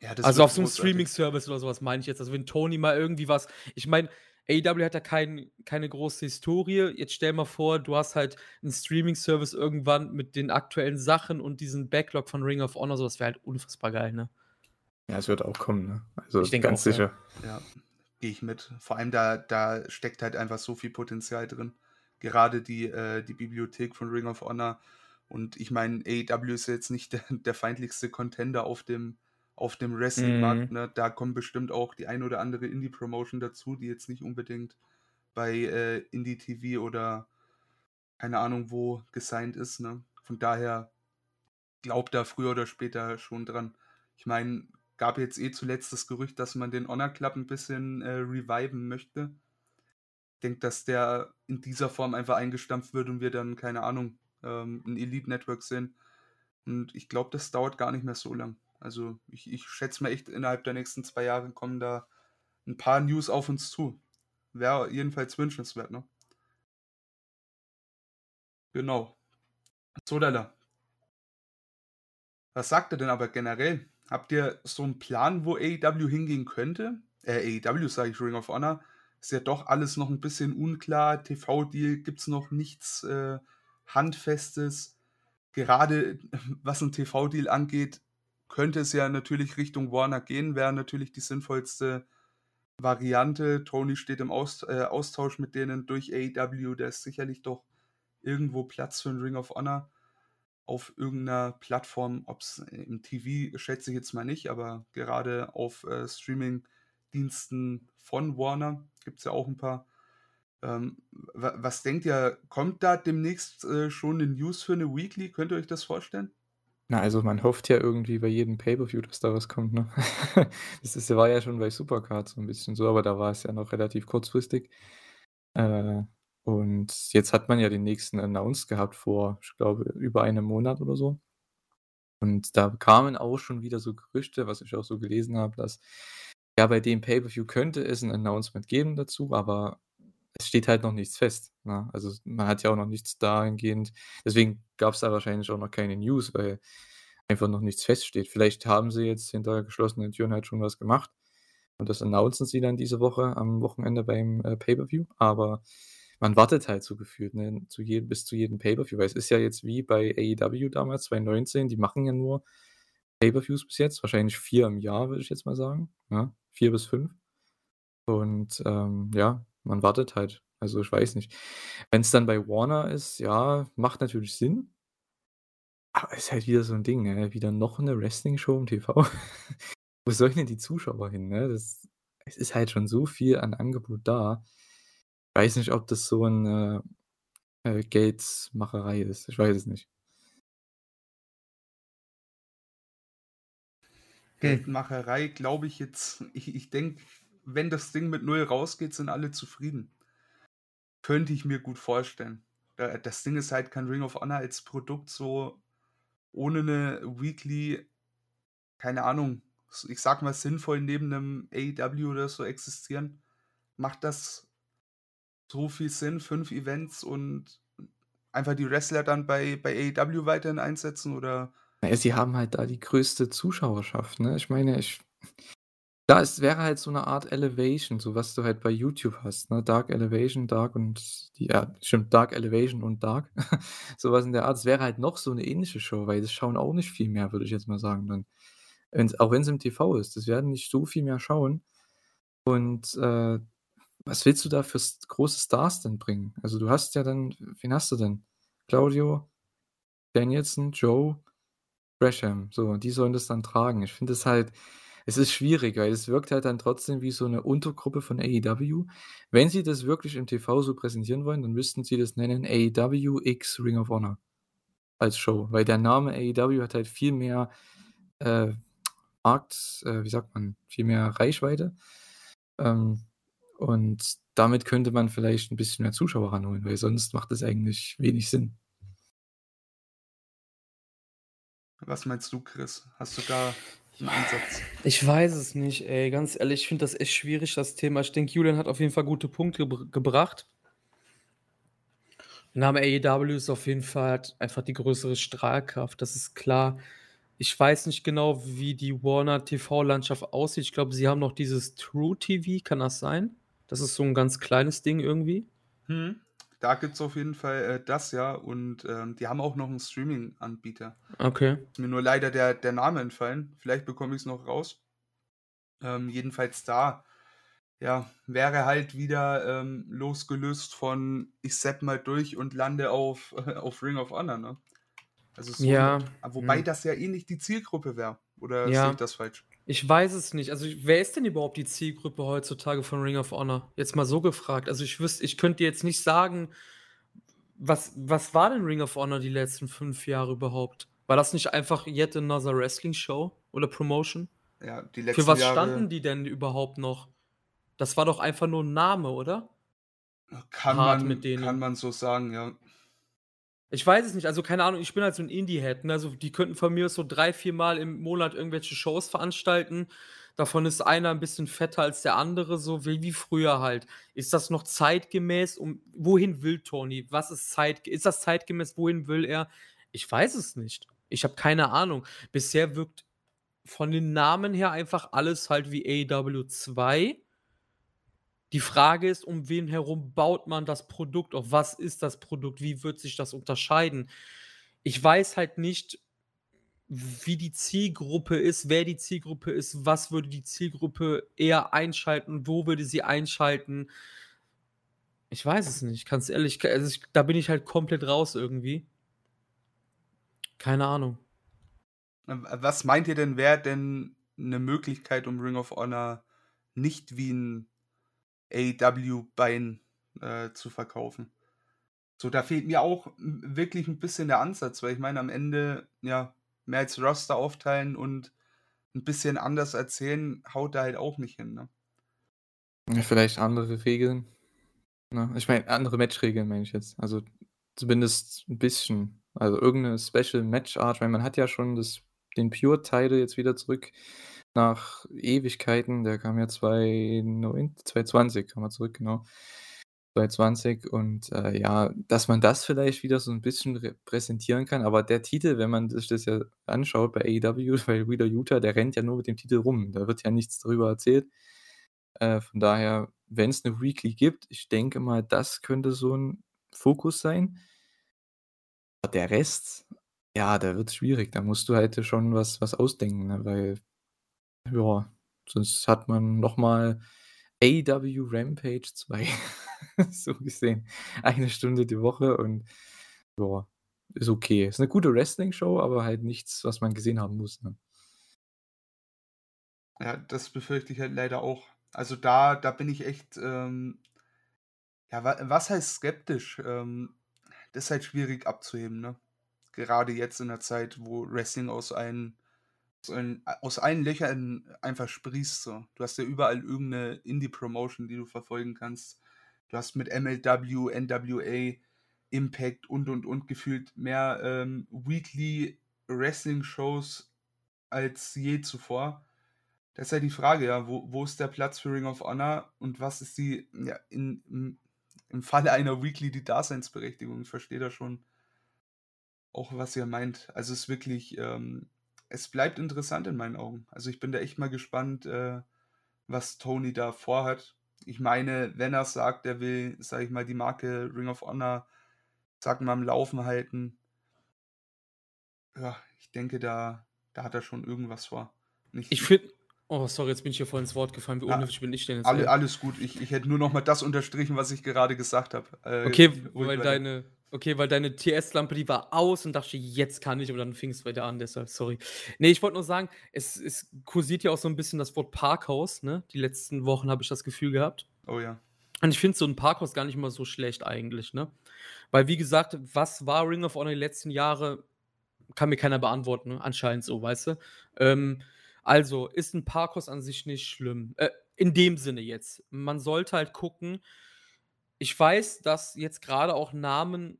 Ja, das also auf so einem. Streaming-Service oder sowas meine ich jetzt. Also wenn Tony mal irgendwie was. Ich meine, AEW hat ja kein, keine große Historie. Jetzt stell mal vor, du hast halt einen Streaming-Service irgendwann mit den aktuellen Sachen und diesen Backlog von Ring of Honor, so das wäre halt unfassbar geil, ne? Ja, es wird auch kommen, ne? Also Ich denke ganz auch, ja. sicher. Ja, gehe ich mit. Vor allem da, da steckt halt einfach so viel Potenzial drin. Gerade die, äh, die Bibliothek von Ring of Honor. Und ich meine, AEW ist jetzt nicht der, der feindlichste Contender auf dem, auf dem Wrestling-Markt. Mhm. Ne? Da kommt bestimmt auch die ein oder andere Indie-Promotion dazu, die jetzt nicht unbedingt bei äh, Indie-TV oder keine Ahnung wo gesigned ist. Ne? Von daher glaubt da früher oder später schon dran. Ich meine, gab jetzt eh zuletzt das Gerücht, dass man den Honor Club ein bisschen äh, reviven möchte. Ich denke, dass der in dieser Form einfach eingestampft wird und wir dann, keine Ahnung, ähm, ein Elite Network sehen. Und ich glaube, das dauert gar nicht mehr so lang. Also ich, ich schätze mal echt, innerhalb der nächsten zwei Jahre kommen da ein paar News auf uns zu. Wäre jedenfalls wünschenswert, ne? Genau. Sodala. Was sagt ihr denn aber generell? Habt ihr so einen Plan, wo AEW hingehen könnte? Äh, AEW sage ich, Ring of Honor. Ist ja doch alles noch ein bisschen unklar. TV-Deal gibt es noch nichts äh, Handfestes. Gerade was ein TV-Deal angeht, könnte es ja natürlich Richtung Warner gehen, wäre natürlich die sinnvollste Variante. Tony steht im Aust äh, Austausch mit denen durch AEW. Da ist sicherlich doch irgendwo Platz für ein Ring of Honor auf irgendeiner Plattform, ob es im TV schätze ich jetzt mal nicht, aber gerade auf äh, Streaming-Diensten von Warner gibt es ja auch ein paar. Ähm, wa- was denkt ihr, kommt da demnächst äh, schon eine News für eine Weekly? Könnt ihr euch das vorstellen? Na, also man hofft ja irgendwie bei jedem Pay-Per-View, dass da was kommt, ne? Das ist, war ja schon bei Supercard so ein bisschen so, aber da war es ja noch relativ kurzfristig. Äh, und jetzt hat man ja den nächsten announced gehabt vor, ich glaube, über einem Monat oder so. Und da kamen auch schon wieder so Gerüchte, was ich auch so gelesen habe, dass ja bei dem Pay-Per-View könnte es ein Announcement geben dazu, aber es steht halt noch nichts fest. Ne? Also man hat ja auch noch nichts dahingehend. Deswegen gab es da wahrscheinlich auch noch keine News, weil einfach noch nichts feststeht. Vielleicht haben sie jetzt hinter geschlossenen Türen halt schon was gemacht und das announcen sie dann diese Woche am Wochenende beim äh, Pay-Per-View, aber man wartet halt so gefühlt ne, zu jedem, bis zu jedem Pay-Per-View, weil es ist ja jetzt wie bei AEW damals, 2019, die machen ja nur Pay-Per-Views bis jetzt, wahrscheinlich vier im Jahr, würde ich jetzt mal sagen. Ja? Vier bis fünf. Und ähm, ja, man wartet halt. Also ich weiß nicht. Wenn es dann bei Warner ist, ja, macht natürlich Sinn. Aber ist halt wieder so ein Ding, ne? Wieder noch eine Wrestling-Show im TV. Wo sollen denn die Zuschauer hin, ne? Das, es ist halt schon so viel an Angebot da. Ich weiß nicht, ob das so eine äh, Geldmacherei ist. Ich weiß es nicht. Geldmacherei, glaube ich jetzt. Ich, ich denke, wenn das Ding mit null rausgeht, sind alle zufrieden. Könnte ich mir gut vorstellen. Da- Das Ding ist halt kein Ring of Honor als Produkt so ohne eine Weekly, keine Ahnung, ich sag mal, sinnvoll neben einem AEW oder so existieren? Macht das so viel Sinn, fünf Events und einfach die Wrestler dann bei, bei AEW weiterhin einsetzen oder? Naja, sie haben halt da die größte Zuschauerschaft, ne? Ich meine, ich. Da es wäre halt so eine Art Elevation, so was du halt bei YouTube hast, ne? Dark Elevation, Dark und die, ja, stimmt, Dark Elevation und Dark. Sowas in der Art. Es wäre halt noch so eine ähnliche Show, weil das schauen auch nicht viel mehr, würde ich jetzt mal sagen, dann. Wenn's, auch wenn es im TV ist, das werden nicht so viel mehr schauen. Und äh, was willst du da für große Stars denn bringen? Also du hast ja dann, wen hast du denn? Claudio, Danielson, Joe, Gresham. So, die sollen das dann tragen. Ich finde es halt, es ist schwierig, weil es wirkt halt dann trotzdem wie so eine Untergruppe von AEW. Wenn sie das wirklich im TV so präsentieren wollen, dann müssten sie das nennen AEW X Ring of Honor als Show, weil der Name AEW hat halt viel mehr äh, Markt, äh, wie sagt man, viel mehr Reichweite. Ähm, und damit könnte man vielleicht ein bisschen mehr Zuschauer ranholen, weil sonst macht es eigentlich wenig Sinn. Was meinst du, Chris? Hast du da einen Ansatz? Ich weiß es nicht, ey. Ganz ehrlich, ich finde das echt schwierig, das Thema. Ich denke, Julian hat auf jeden Fall gute Punkte ge gebracht. Der Name AEW ist auf jeden Fall einfach die größere Strahlkraft, das ist klar. Ich weiß nicht genau, wie die Warner TV-Landschaft aussieht. Ich glaube, sie haben noch dieses True TV, kann das sein? Das ist so ein ganz kleines Ding irgendwie. Hm. Da gibt es auf jeden Fall äh, das ja und ähm, die haben auch noch einen Streaming-Anbieter. Okay. Ist mir nur leider der, der Name entfallen. Vielleicht bekomme ich es noch raus. Ähm, jedenfalls da, ja, wäre halt wieder ähm, losgelöst von ich sepp mal durch und lande auf, äh, auf Ring of Honor, ne? Also so Ja. eine, wobei hm. das ja eh nicht die Zielgruppe wäre. Oder sehe Ja. ich das falsch? Ich weiß es nicht. Also, wer ist denn überhaupt die Zielgruppe heutzutage von Ring of Honor? Jetzt mal so gefragt. Also, ich wüsste ich könnte dir jetzt nicht sagen, was was war denn Ring of Honor die letzten 5 Jahre überhaupt? War das nicht einfach yet another Wrestling Show oder Promotion? Ja, die Für letzten was Jahre standen die denn überhaupt noch? Das war doch einfach nur 'n Name, oder? kann Hart mit man, kann denen. man so sagen, ja. Ich weiß es nicht, also keine Ahnung, ich bin halt so 'n Indie-Head, ne? Also, die könnten von mir so 3, 4 Mal im Monat irgendwelche Shows veranstalten. Davon ist einer 'n bisschen fetter als der andere, so wie wie früher halt. Ist das noch zeitgemäß? Um wohin will Tony? Was ist zeit ist das zeitgemäß? Wohin will er? Ich weiß es nicht. Ich habe keine Ahnung. Bisher wirkt von den Namen her einfach alles halt wie AEW 2. Die Frage ist, um wen herum baut man das Produkt auf? Was ist das Produkt? Wie wird sich das unterscheiden? Ich weiß halt nicht, wie die Zielgruppe ist, wer die Zielgruppe ist, was würde die Zielgruppe eher einschalten, wo würde sie einschalten? Ich weiß es nicht, ganz ehrlich, also, ich da bin ich halt komplett raus irgendwie. Keine Ahnung. W was meint ihr denn, wäre denn 'ne Möglichkeit, um Ring of Honor nicht wie 'n AEW-Bein, äh, zu verkaufen? So, da fehlt mir auch wirklich 'n bisschen der Ansatz, weil ich meine, am Ende, ja, mehr als Roster aufteilen und 'n bisschen anders erzählen, haut da halt auch nicht hin, ne? Ja, vielleicht andere Regeln, ne? Ich meine, andere Matchregeln meine ich jetzt. Also, zumindest 'n bisschen. Also, irgend 'ne Special Match Art, weil man hat ja schon das den Pure Title jetzt wieder zurück nach Ewigkeiten. Der kam ja 2009 2020 kam er zurück, genau. 2020 und, äh, ja, dass man das vielleicht wieder so 'n bisschen repräsentieren kann, aber der Titel, wenn man sich das ja anschaut bei AEW, bei Wheeler Yuta, der rennt ja nur mit dem Titel rum. Da wird ja nichts darüber erzählt. Äh, von daher, wenn's 'ne Weekly gibt, ich denke mal, das könnte so 'n Fokus sein. Aber der Rest, ja, da wird's schwierig. Da musst du halt schon was was ausdenken, ne, weil ja, sonst hat man noch mal AEW Rampage 2 so gesehen. Eine Stunde die Woche und ja, ist okay. Ist 'ne gute Wrestling-Show, aber halt nichts, was man gesehen haben muss, ne? Ja, das befürchte ich halt leider auch. Also, da da bin ich echt, ähm ja, wa was heißt skeptisch? Ähm, das ist halt schwierig abzuheben, ne? Gerade jetzt in der Zeit, wo Wrestling aus allen aus allen aus allen Löchern einfach sprießt so. Du hast ja überall irgend 'ne Indie-Promotion, die du verfolgen kannst. Du hast mit MLW, NWA, Impact und, und, und gefühlt mehr, ähm, Weekly Wrestling-Shows als je zuvor. Das ist halt die Frage, ja, wo, wo ist der Platz für Ring of Honor und was ist die, ja, in, im, im Falle einer Weekly die Daseinsberechtigung? Ich verstehe da schon auch, was ihr meint. Also es ist wirklich, ähm, es bleibt interessant in meinen Augen. Also ich bin da echt mal gespannt, äh, was Tony da vorhat. Ich meine, wenn er sagt, er will, sag ich mal, die Marke Ring of Honor, wir mal, am Laufen halten, ja, ich denke, da, da hat er schon irgendwas vor. Nicht, ich finde, oh, sorry, jetzt bin ich hier voll ins Wort gefallen. Wie unhöflich bin ich denn jetzt? Alle, alles gut. Ich, ich hätte nur noch mal das unterstrichen, was ich gerade gesagt habe. Äh, okay, weil deine, okay, weil deine TS-Lampe, die war aus und dachte, jetzt kann ich, aber dann fing es weiter an, deshalb, sorry. Nee, ich wollte nur sagen, es, es kursiert ja auch so ein bisschen das Wort Parkhaus, ne? Die letzten Wochen habe ich das Gefühl gehabt. Oh ja. Und ich finde so ein Parkhaus gar nicht mal so schlecht eigentlich, ne? Weil, wie gesagt, was war Ring of Honor die letzten Jahre? kann mir keiner beantworten, ne? anscheinend so, weißt du? Ähm, also, ist ein Parkhaus an sich nicht schlimm. Äh, in dem Sinne jetzt. Man sollte halt gucken. Ich weiß, dass jetzt gerade auch Namen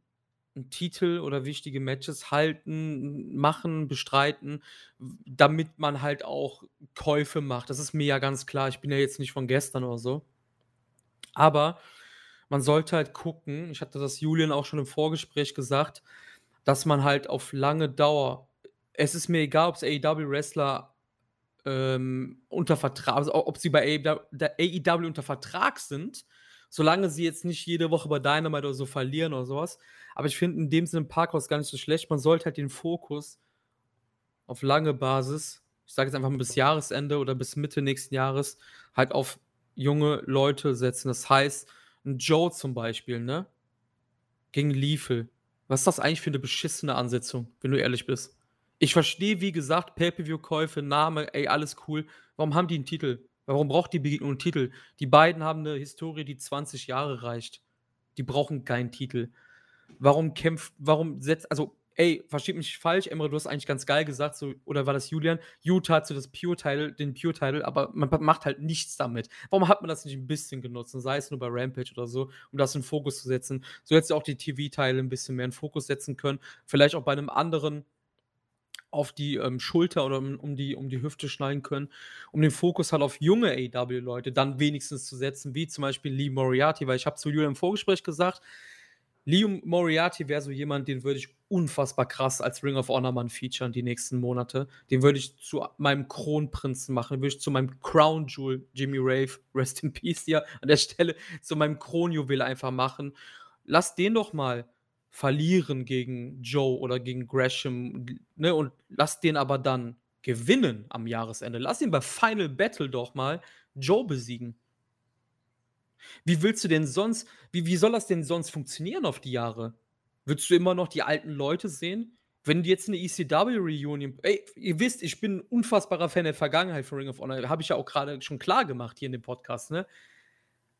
einen Titel oder wichtige Matches halten, machen, bestreiten, damit man halt auch Käufe macht. Das ist mir ja ganz klar. Ich bin ja jetzt nicht von gestern oder so. Aber man sollte halt gucken, ich hatte das Julian auch schon im Vorgespräch gesagt, dass man halt auf lange Dauer es ist mir egal, ob es AEW-Wrestler ähm, unter Vertrag, also ob sie bei AEW, AEW unter Vertrag sind, solange sie jetzt nicht jede Woche bei Dynamite oder so verlieren oder sowas. Aber ich finde in dem Sinne Parkhaus gar nicht so schlecht. Man sollte halt den Fokus auf lange Basis, ich sage jetzt einfach mal bis Jahresende oder bis Mitte nächsten Jahres, halt auf junge Leute setzen. Das heißt, ein Joe zum Beispiel, ne? Gegen Liefel. Was ist das eigentlich für eine beschissene Ansetzung, wenn du ehrlich bist? Ich verstehe, wie gesagt, Pay-Per-View-Käufe, Name, ey, alles cool. Warum haben die einen Titel? Warum braucht die Begegnung einen Titel? Die beiden haben eine Historie, die 20 Jahre reicht. Die brauchen keinen Titel. Warum kämpft, warum setzt, also ey, versteht mich falsch, Emre, du hast eigentlich ganz geil gesagt, so, oder war das Julian? Utah hat so das Pure-Title, den Pure-Title, aber man macht halt nichts damit. Warum hat man das nicht ein bisschen genutzt? sei es nur bei Rampage oder so, um das in Fokus zu setzen. So hättest du auch die TV-Teile ein bisschen mehr in Fokus setzen können. Vielleicht auch bei einem anderen auf die ähm, Schulter oder um, um, die, um die Hüfte schneiden können, um den Fokus halt auf junge AW-Leute dann wenigstens zu setzen, wie zum Beispiel Lee Moriarty, weil ich habe zu Julian im Vorgespräch gesagt, Liam Moriarty wäre so jemand, den würde ich unfassbar krass als Ring of Honor Mann featuren die nächsten Monate. Den würde ich zu meinem Kronprinzen machen, würde ich zu meinem Crown Jewel, Jimmy Rave, Rest in Peace hier an der Stelle, zu meinem Kronjuwel einfach machen. Lass den doch mal verlieren gegen Joe oder gegen Gresham, ne, und lass den aber dann gewinnen am Jahresende. Lass ihn bei Final Battle doch mal Joe besiegen. Wie willst du denn sonst, wie, wie soll das denn sonst funktionieren auf die Jahre? Würdest du immer noch die alten Leute sehen? Wenn jetzt eine ECW-Reunion, ey, ihr wisst, ich bin ein unfassbarer Fan der Vergangenheit von Ring of Honor, habe ich ja auch gerade schon klar gemacht hier in dem Podcast, ne?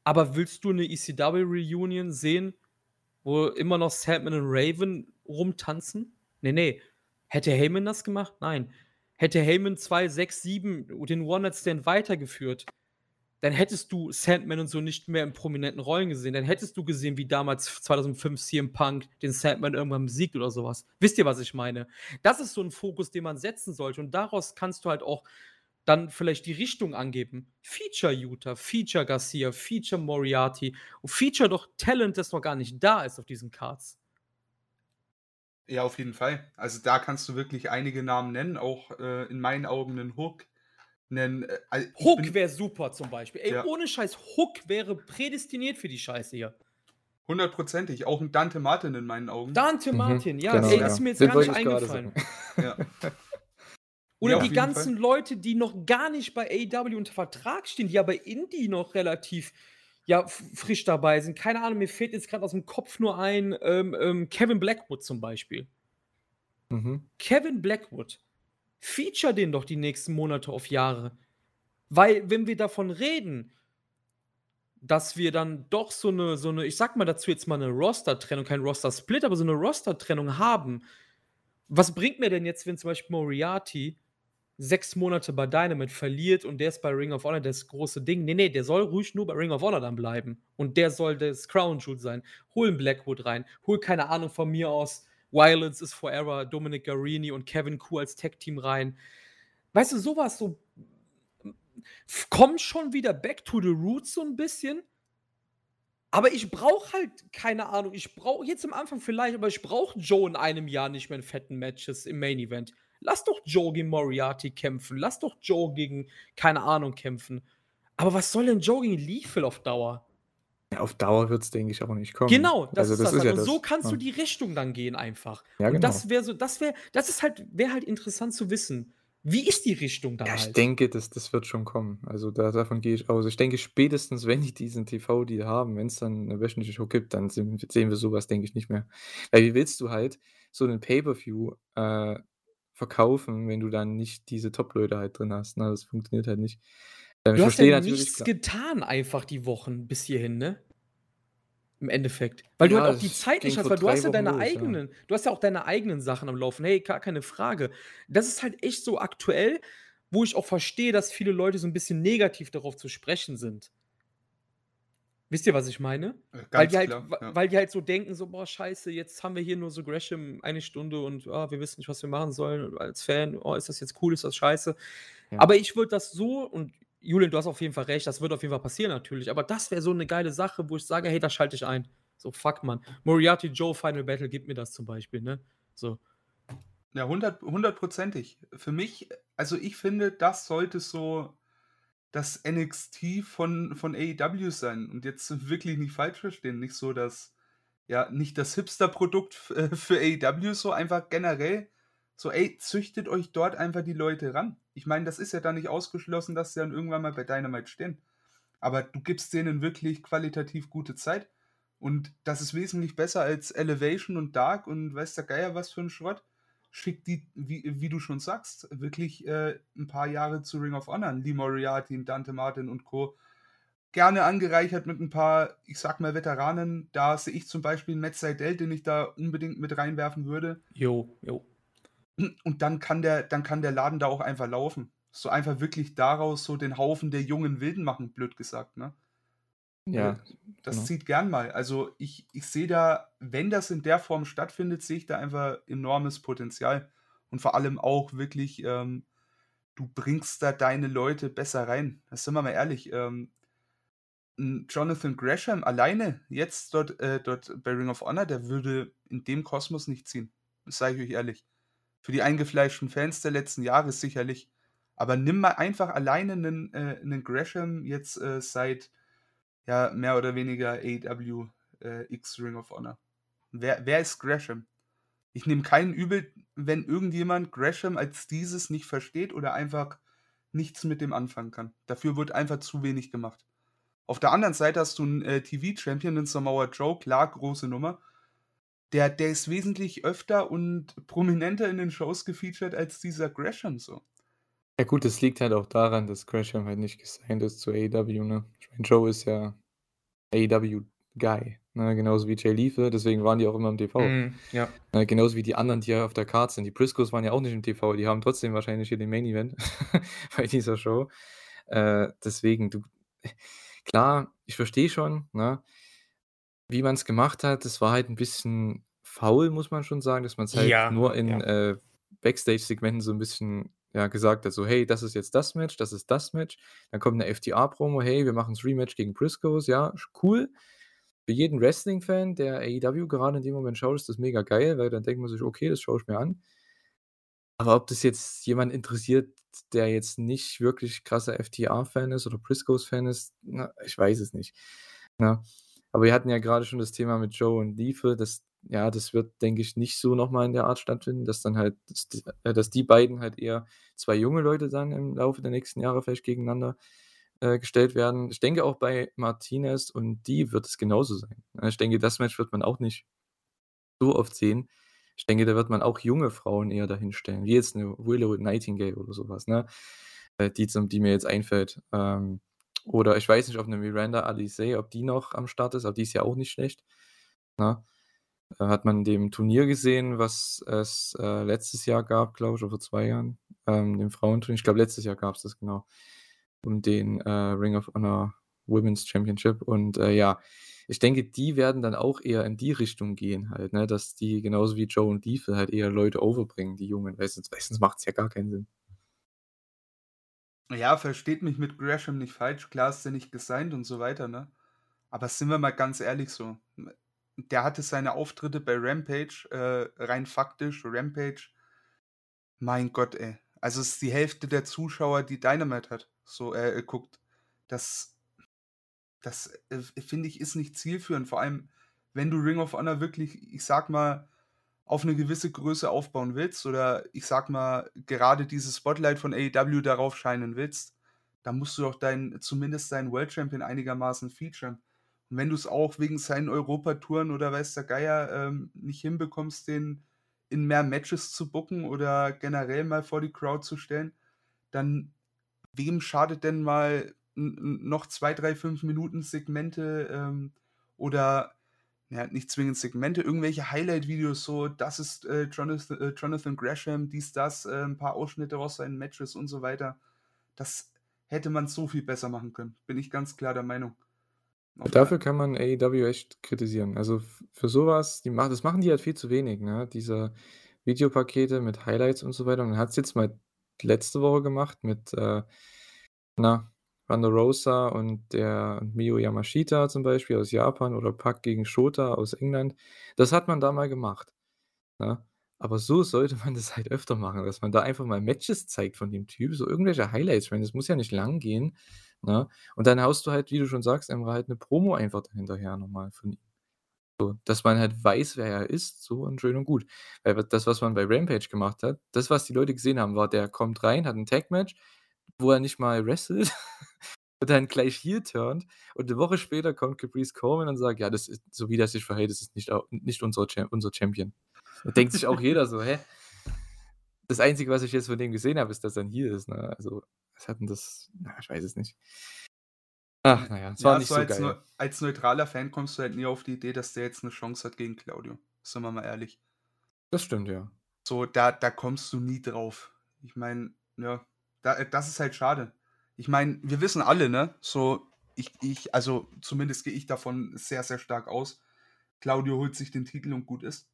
Aber willst du eine ECW-Reunion sehen, wo immer noch Sandman und Raven rumtanzen? Nee, nee. Hätte Heyman das gemacht? Nein. Hätte Heyman 2, 6, 7 den One-Night-Stand weitergeführt, dann hättest du Sandman und so nicht mehr in prominenten Rollen gesehen. Dann hättest du gesehen, wie damals 2005 CM Punk den Sandman irgendwann besiegt oder sowas. Wisst ihr, was ich meine? Das ist so ein Fokus, den man setzen sollte. Und daraus kannst du halt auch dann vielleicht die Richtung angeben. Feature Utah, Feature Garcia, Feature Moriarty. Und Feature doch Talent, das noch gar nicht da ist auf diesen Cards. Ja, auf jeden Fall. Also da kannst du wirklich einige Namen nennen, auch äh, in meinen Augen einen Hook, einen. Äh, Hook wäre super zum Beispiel. Ey, ja. ohne Scheiß, Hook wäre prädestiniert für die Scheiße hier. Hundertprozentig. Auch ein Dante Martin in meinen Augen. Dante mhm. Martin, ja. Genau, ey, ja. ist mir jetzt Den gar nicht eingefallen. ja. Oder ja, die ganzen Fall. Leute, die noch gar nicht bei AW unter Vertrag stehen, die aber Indie noch relativ ja, frisch dabei sind. Keine Ahnung, mir fehlt jetzt gerade aus dem Kopf nur ein ähm, ähm, Kevin Blackwood zum Beispiel. Mhm. Kevin Blackwood Feature den doch die nächsten Monate auf Jahre. Weil, wenn wir davon reden, dass wir dann doch so eine, so eine, ich sag mal dazu jetzt mal eine Roster-Trennung, kein Roster-Split, aber so eine Roster-Trennung haben. Was bringt mir denn jetzt, wenn zum Beispiel Moriarty sechs Monate bei Dynamite verliert und der ist bei Ring of Honor das große Ding? Nee, nee, der soll ruhig nur bei Ring of Honor dann bleiben. Und der soll das Crown Jewel sein. Hol einen Blackwood rein. Hol keine Ahnung von mir aus Violence is Forever, Dominic Garini und Kevin Kuh als Tag-Team rein. Weißt du, sowas so kommt schon wieder back to the roots so ein bisschen. Aber ich brauche halt, keine Ahnung, ich brauche jetzt am Anfang vielleicht, aber ich brauche Joe in einem Jahr nicht mehr in fetten Matches im Main Event. Lass doch Joe gegen Moriarty kämpfen. Lass doch Joe gegen, keine Ahnung, kämpfen. Aber was soll denn Joe gegen Lethal auf Dauer? Ja, auf Dauer wird es, denke ich, auch nicht kommen. Genau, das also, ist das. das ist ja und das. so kannst du Ja. die Richtung dann gehen einfach. Ja, und genau. das wäre so, das wäre, das ist halt, wäre halt interessant zu wissen. Wie ist die Richtung dann Ja, ich halt? denke, das, das wird schon kommen. Also da, davon gehe ich aus. Ich denke, spätestens, wenn die diesen TV-Deal haben, wenn es dann eine wöchentliche Show gibt, dann sehen wir sowas, denke ich, nicht mehr. Weil wie willst du halt so einen Pay-Per-View äh, verkaufen, wenn du dann nicht diese Top-Leute halt drin hast? Ne? Das funktioniert halt nicht. Ähm, Du hast ja nichts klar. getan einfach die Wochen bis hierhin, ne? Im Endeffekt. Weil du Ja, halt auch die Zeit nicht hast, weil du hast ja Wochen deine los, ja. eigenen, du hast ja auch deine eigenen Sachen am Laufen. Hey, gar keine Frage. Das ist halt echt so aktuell, wo ich auch verstehe, dass viele Leute so ein bisschen negativ darauf zu sprechen sind. Wisst ihr, was ich meine? Äh, Weil Ganz die, halt, klar. Ja. weil die halt so denken, so, boah, scheiße, jetzt haben wir hier nur so Gresham eine Stunde und ah, wir wissen nicht, was wir machen sollen. Als Fan, oh, ist das jetzt cool, ist das scheiße? Ja. Aber ich würde das so, und Julian, du hast auf jeden Fall recht, das wird auf jeden Fall passieren natürlich, aber das wäre so eine geile Sache, wo ich sage, hey, da schalte ich ein. So, fuck, man. Moriarty Joe Final Battle, gib mir das zum Beispiel, ne? So. Ja, 100 hundertprozentig. Für mich, also ich finde, das sollte so das NXT von, von AEW sein. Und jetzt wirklich nicht falsch verstehen. Nicht so das, ja, nicht das Hipster-Produkt äh, für AEW, so einfach generell. So, ey, züchtet euch dort einfach die Leute ran. Ich meine, das ist ja dann nicht ausgeschlossen, dass sie dann irgendwann mal bei Dynamite stehen. Aber du gibst denen wirklich qualitativ gute Zeit. Und das ist wesentlich besser als Elevation und Dark und weiß der Geier was für ein Schrott. Schickt die, wie, wie du schon sagst, wirklich äh, ein paar Jahre zu Ring of Honor. Lee Moriarty, Dante Martin und Co. Gerne angereichert mit ein paar, ich sag mal, Veteranen. Da sehe ich zum Beispiel einen Matt Seidel, den ich da unbedingt mit reinwerfen würde. Jo, jo. Und dann kann der, dann kann der Laden da auch einfach laufen. So einfach wirklich daraus so den Haufen der jungen Wilden machen, blöd gesagt, ne? Ja, Das genau. zieht gern mal. Also ich, ich sehe da, wenn das in der Form stattfindet, sehe ich da einfach enormes Potenzial. Und vor allem auch wirklich, ähm, du bringst da deine Leute besser rein. Das sind wir mal ehrlich. Ähm, ein Jonathan Gresham alleine jetzt dort, äh, dort bei Ring of Honor, der würde in dem Kosmos nicht ziehen. Das sage ich euch ehrlich. Für die eingefleischten Fans der letzten Jahre sicherlich. Aber nimm mal einfach alleine einen, äh, einen Gresham jetzt äh, seit ja, mehr oder weniger AEW äh, X Ring of Honor. Wer, wer ist Gresham? Ich nehme keinen übel, wenn irgendjemand Gresham als dieses nicht versteht oder einfach nichts mit dem anfangen kann. Dafür wird einfach zu wenig gemacht. Auf der anderen Seite hast du einen äh, TV-Champion, den Samoa Joe, klar, große Nummer. Der, der ist wesentlich öfter und prominenter in den Shows gefeatured als dieser Gresham so. Ja gut, das liegt halt auch daran, dass Gresham halt nicht gesigned ist zu AEW, ne? Ich meine, Joe ist ja AEW-Guy, ne? Genauso wie Jay Lethal, deswegen waren die auch immer im TV. Mm, ja. Ne? Genauso wie die anderen, die ja auf der Card sind. Die Briscoes waren ja auch nicht im TV, die haben trotzdem wahrscheinlich hier den Main-Event bei dieser Show. Äh, deswegen, du, klar, ich verstehe schon, ne? Wie man es gemacht hat, das war halt ein bisschen faul, muss man schon sagen, dass man es halt Ja, nur in ja. äh, Backstage-Segmenten so ein bisschen ja, gesagt hat, so, hey, das ist jetzt das Match, das ist das Match. Dann kommt eine FTA-Promo, hey, wir machen das Rematch gegen Briscoes, ja, cool. Für jeden Wrestling-Fan, der AEW gerade in dem Moment schaut, ist das mega geil, weil dann denkt man sich, okay, das schaue ich mir an. Aber ob das jetzt jemand interessiert, der jetzt nicht wirklich krasser FTA-Fan ist oder Briscoes-Fan ist, na, ich weiß es nicht. Na, aber wir hatten ja gerade schon das Thema mit Joe und Liefe, das, ja, das wird, denke ich, nicht so nochmal in der Art stattfinden, dass dann halt, dass die, äh, dass die beiden halt eher zwei junge Leute dann im Laufe der nächsten Jahre vielleicht gegeneinander äh, gestellt werden. Ich denke auch bei Martinez und die wird es genauso sein. Ja, Ich denke, das Match wird man auch nicht so oft sehen. Ich denke, da wird man auch junge Frauen eher dahin stellen, wie jetzt eine Willow Nightingale oder sowas, ne? Äh, Die, die mir jetzt einfällt. Ähm, oder ich weiß nicht, ob eine Miranda Alice, ob die noch am Start ist, aber die ist ja auch nicht schlecht. Ne? Äh, Hat man dem Turnier gesehen, was es äh, letztes Jahr gab, glaube ich, oder vor zwei Jahren, ähm, dem Frauenturnier. Ich glaube, letztes Jahr gab es das genau. Um den äh, Ring of Honor Women's Championship. Und äh, ja, ich denke, die werden dann auch eher in die Richtung gehen halt, ne, dass die genauso wie Joe und Lethal halt eher Leute overbringen, die Jungen, weil sonst macht es ja gar keinen Sinn. Ja, versteht mich mit Gresham nicht falsch, klar ist der nicht gesigned und so weiter, ne? Aber sind wir mal ganz ehrlich so, der hatte seine Auftritte bei Rampage, äh, rein faktisch, Rampage, mein Gott, ey. Also es ist die Hälfte der Zuschauer, die Dynamite hat, so äh, guckt. Das, das äh, finde ich, ist nicht zielführend. Vor allem, wenn du Ring of Honor wirklich, ich sag mal, auf eine gewisse Größe aufbauen willst oder ich sag mal, gerade dieses Spotlight von AEW darauf scheinen willst, dann musst du doch dein, zumindest deinen World Champion einigermaßen featuren. Und wenn du es auch wegen seinen Europatouren oder weiß der Geier ähm, nicht hinbekommst, den in mehr Matches zu bucken oder generell mal vor die Crowd zu stellen, dann wem schadet denn mal noch zwei, drei, fünf Minuten Segmente ähm, oder ja, nicht zwingend Segmente, irgendwelche Highlight-Videos, so, das ist äh, Jonathan, äh, Jonathan, Gresham, dies, das, äh, ein paar Ausschnitte aus seinen Matches und so weiter. Das hätte man so viel besser machen können, bin ich ganz klar der Meinung. Dafür kann man AEW echt kritisieren. Also für sowas, die machen, das machen die halt viel zu wenig, ne? Diese Videopakete mit Highlights und so weiter. Und man hat es jetzt mal letzte Woche gemacht mit, äh, na, Randa Rosa und der Mio Yamashita zum Beispiel aus Japan oder Pack gegen Shota aus England. Das hat man da mal gemacht, ne? Aber so sollte man das halt öfter machen, dass man da einfach mal Matches zeigt von dem Typ, so irgendwelche Highlights. Ich meine, das muss ja nicht lang gehen, ne? Und dann haust du halt, wie du schon sagst, Emre, halt 'ne Promo einfach dahinterher nochmal von ihm. So, dass man halt weiß, wer er ist, so und schön und gut. Weil das, was man bei Rampage gemacht hat, das, was die Leute gesehen haben, war, der kommt rein, hat ein Tag-Match, wo er nicht mal wrestelt und dann gleich hier turnt und eine Woche später kommt Caprice Coleman und sagt: „Ja, das ist so wie der sich verhält, das ist nicht nicht unser unser Champion.“ Da denkt sich auch jeder so: „Hä?“ Das Einzige, was ich jetzt von dem gesehen habe, ist, dass er Heel ist, ne? Also, was hat denn das na, ich weiß es nicht. Ach, naja, es war Ja, nicht so so als geil. neu als neutraler Fan kommst du halt nie auf die Idee, dass der jetzt 'ne Chance hat gegen Claudio. Sind wir mal ehrlich. Das stimmt, ja. So, da da kommst du nie drauf. Ich meine, ja, da äh, das ist halt schade. Ich meine, wir wissen alle, ne, so, ich ich also, zumindest gehe ich davon sehr, sehr stark aus, Claudio holt sich den Titel und gut ist.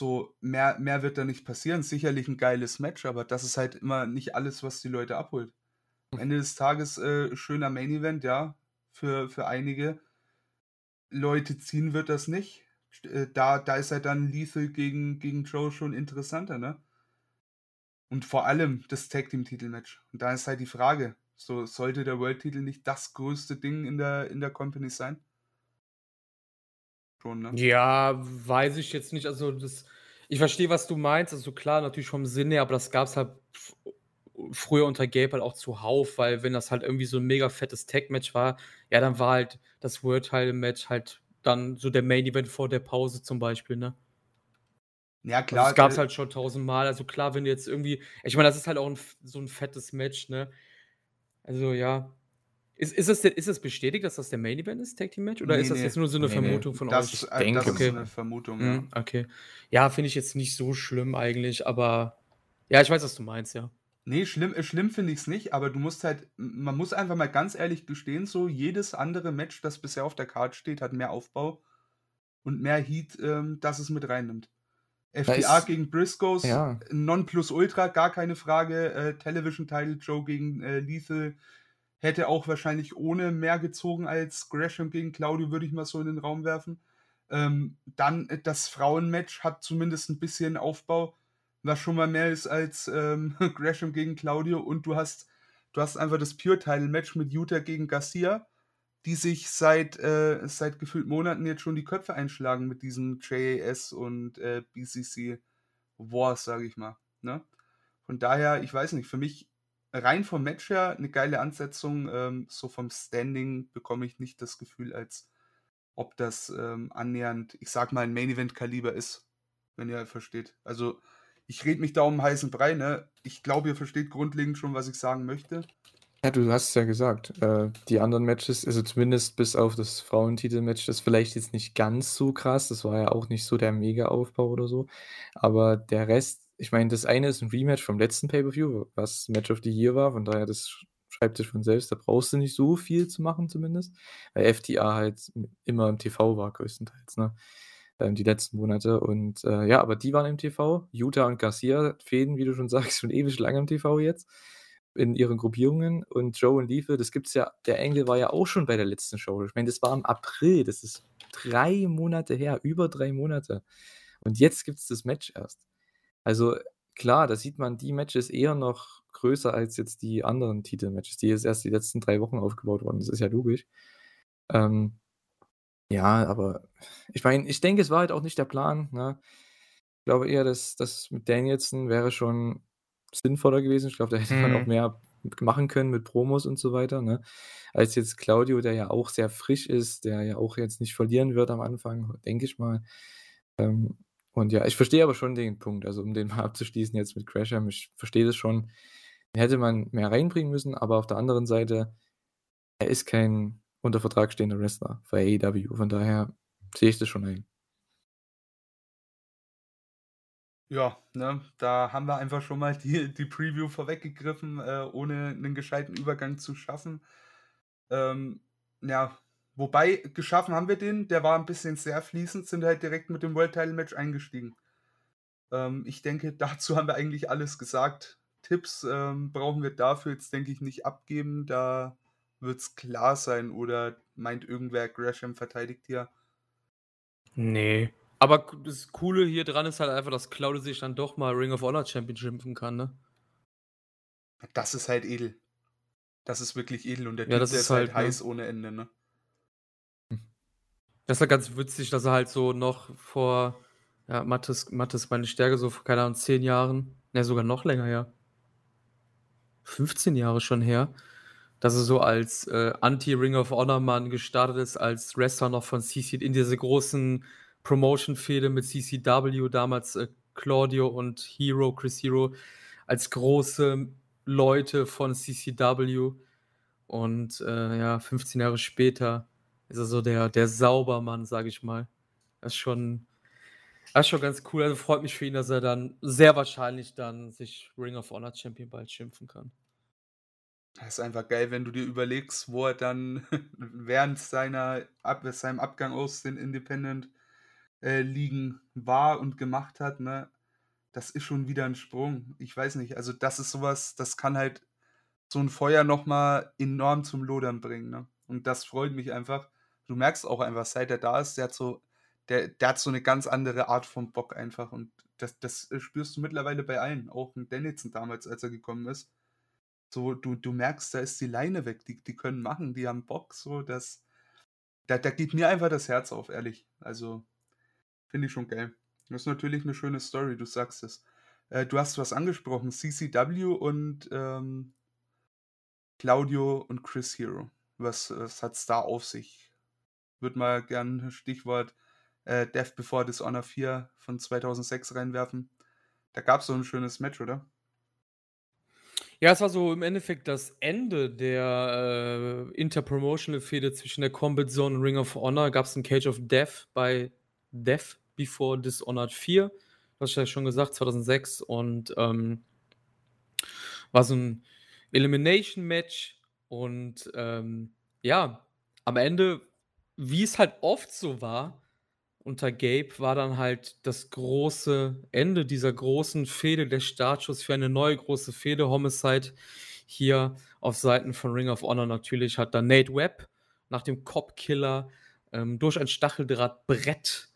So, mehr mehr wird da nicht passieren. Sicherlich 'n geiles Match, aber das ist halt immer nicht alles, was die Leute abholt. Am Ende des Tages, äh, schöner Main Event, ja, für für einige Leute ziehen wird das nicht. Äh, da da ist halt dann Lethal gegen gegen Joe schon interessanter, ne? Und vor allem das Tag-Team-Titelmatch. Und da ist halt die Frage, so, sollte der World-Titel nicht das größte Ding in der in der Company sein? Schon, ne? Ja, weiß ich jetzt nicht. Also, das ich verstehe, was du meinst. Also klar, natürlich vom Sinn her, aber das gab's halt f früher unter Gabe halt auch zuhauf, weil wenn das halt irgendwie so 'n mega fettes Tag-Match war, ja, dann war halt das World-Title-Match halt dann so der Main-Event vor der Pause zum Beispiel, ne? Ja, Also, klar, das gab's äh halt schon tausendmal. Also klar, wenn du jetzt irgendwie ich meine, das ist halt auch 'n f so 'n fettes Match, ne? Also ja. Ist ist es denn ist es bestätigt, dass das der Main Event ist, Tag Team Match, oder Ne, ist das ne. jetzt nur so 'ne Ne, ne. Vermutung von Das euch? äh, das denke ist Okay. 'ne Vermutung, ja. Mhm, okay. Ja, finde ich jetzt nicht so schlimm eigentlich, aber ja, ich weiß, was du meinst, ja. Ne, schlimm äh, schlimm finde ich's nicht, aber du musst halt man muss einfach mal ganz ehrlich gestehen, so, jedes andere Match, das bisher auf der Card steht, hat mehr Aufbau und mehr Heat, ähm, dass es mit reinnimmt. Da FDA ist gegen Briscoes, ja. Nonplusultra, gar keine Frage. Äh, Television Title Joe gegen, äh, Lethal hätte auch wahrscheinlich ohne mehr gezogen als Gresham gegen Claudio, würde ich mal so in den Raum werfen. Ähm, dann, äh, das Frauenmatch hat zumindest 'n bisschen Aufbau, was schon mal mehr ist als, ähm, Gresham gegen Claudio und du hast du hast einfach das Pure-Title-Match mit Yuta gegen Garcia, die sich seit äh, seit gefühlt Monaten jetzt schon die Köpfe einschlagen mit diesem JAS und, äh, BCC Wars, sage ich mal, ne? Von daher, ich weiß nicht, für mich rein vom Match her 'ne geile Ansetzung, ähm, so vom Standing bekomme ich nicht das Gefühl, als ob das, ähm, annähernd, ich sage mal, 'n Main-Event-Kaliber ist, wenn ihr versteht. Also, ich rede mich da um heißen Brei, ne? Ich glaube, ihr versteht grundlegend schon, was ich sagen möchte. Ja, du hast es ja gesagt. Äh, die anderen Matches, also zumindest bis auf das Frauentitel-Match, das vielleicht jetzt nicht ganz so krass. Das war ja auch nicht so der Mega-Aufbau oder so. Aber der Rest, ich meine, das eine ist 'n Rematch vom letzten Pay-Per-View, was Match of the Year war, von daher das sch schreibt sich von selbst, da brauchst du nicht so viel zu machen zumindest, weil FTA halt immer im TV war größtenteils, ne? Ähm, die letzten Monate und, äh, ja, aber die waren im TV. Utah und Garcia fäden, wie du schon sagst, schon ewig lange im TV jetzt in ihren Gruppierungen und Joe und Liefe, das gibt's ja der Engel war ja auch schon bei der letzten Show. Ich meine, das war im April, das ist drei Monate her, über drei Monate. Und jetzt gibt es das Match erst. Also klar, da sieht man die Matches eher noch größer als jetzt die anderen Titelmatches, die jetzt erst die letzten drei Wochen aufgebaut wurden. Das ist ja logisch. Ähm, ja, aber ich meine, ich denke, es war halt auch nicht der Plan. Ne? Ich glaube eher, dass das mit Danielson wäre schon sinnvoller gewesen. Ich glaube, da hätte man auch mhm. mehr machen können mit Promos und so weiter, ne? Als jetzt Claudio, der ja auch sehr frisch ist, der ja auch jetzt nicht verlieren wird am Anfang, denke ich mal. Ähm, und ja, ich verstehe aber schon den Punkt, also um den mal abzuschließen jetzt mit Crasham, ich verstehe das schon. Hätte man mehr reinbringen müssen, aber auf der anderen Seite, er ist kein unter Vertrag stehender Wrestler für AEW, von daher sehe ich das schon ein. Ja, ne, da haben wir einfach schon mal die, die Preview vorweggegriffen, äh, ohne einen gescheiten Übergang zu schaffen. Ähm, ja, wobei geschaffen haben wir den, der war ein bisschen sehr fließend, sind halt direkt mit dem World Title Match eingestiegen. Ähm, ich denke, dazu haben wir eigentlich alles gesagt. Tipps ähm, brauchen wir dafür jetzt, denke ich, nicht abgeben. Da wird es klar sein. Oder meint irgendwer, Gresham verteidigt hier? Nee, aber das Coole hier dran ist halt einfach, dass Claudio sich dann doch mal Ring of Honor Championshipen kann, ne? Das ist halt edel. Das ist wirklich edel und der ja, Typ, der ist halt, halt heiß ne? ohne Ende, ne? Das ist ja ganz witzig, dass er halt so noch vor, ja, Mattes, Mattes meine Stärke, so vor, keine Ahnung, zehn Jahren, ne, sogar noch länger her. 15 Jahre schon her, dass er so als äh, Anti-Ring of Honor-Mann gestartet ist, als Wrestler noch von CC in diese großen Promotion-Fehde mit CCW, damals äh, Claudio und Hero, Chris Hero, als große Leute von CCW. Und äh, ja, 15 Jahre später ist er so der, der Saubermann, sage ich mal. Das ist schon, das ist schon ganz cool. Also freut mich für ihn, dass er dann sehr wahrscheinlich dann sich Ring of Honor Champion bald schimpfen kann. Das ist einfach geil, wenn du dir überlegst, wo er dann während seiner Ab seinem Abgang aus den Independent äh, liegen war und gemacht hat, ne, das ist schon wieder ein Sprung. Ich weiß nicht, also das ist sowas, das kann halt so ein Feuer nochmal enorm zum Lodern bringen, ne? Und das freut mich einfach. Du merkst auch einfach, seit er da ist, der hat so, der, der hat so eine ganz andere Art von Bock einfach. Und das, das äh, spürst du mittlerweile bei allen, auch in Dennison damals, als er gekommen ist. So, du, du merkst, da ist die Leine weg, die, die können machen, die haben Bock, so, das, da, da geht mir einfach das Herz auf, ehrlich. Also, Finde ich schon geil. Das ist natürlich eine schöne Story, du sagst es. Äh, du hast was angesprochen, CCW und ähm, Claudio und Chris Hero. Was, was hat es da auf sich? Würde mal gern Stichwort äh, Death Before Dishonor 4 von 2006 reinwerfen. Da gab es so ein schönes Match, oder? Ja, es war so im Endeffekt das Ende der äh, Interpromotional-Fehde zwischen der Combat Zone und Ring of Honor. Gab es ein Cage of Death bei Death Before Dishonored 4. Das hast du ja schon gesagt, 2006. Und ähm, war so ein Elimination-Match. Und ähm, ja, am Ende, wie es halt oft so war, unter Gabe war dann halt das große Ende dieser großen Fehde, der Startschuss für eine neue große Fehde. Homicide hier auf Seiten von Ring of Honor natürlich hat dann Nate Webb nach dem Cop-Killer ähm, durch ein Stacheldrahtbrett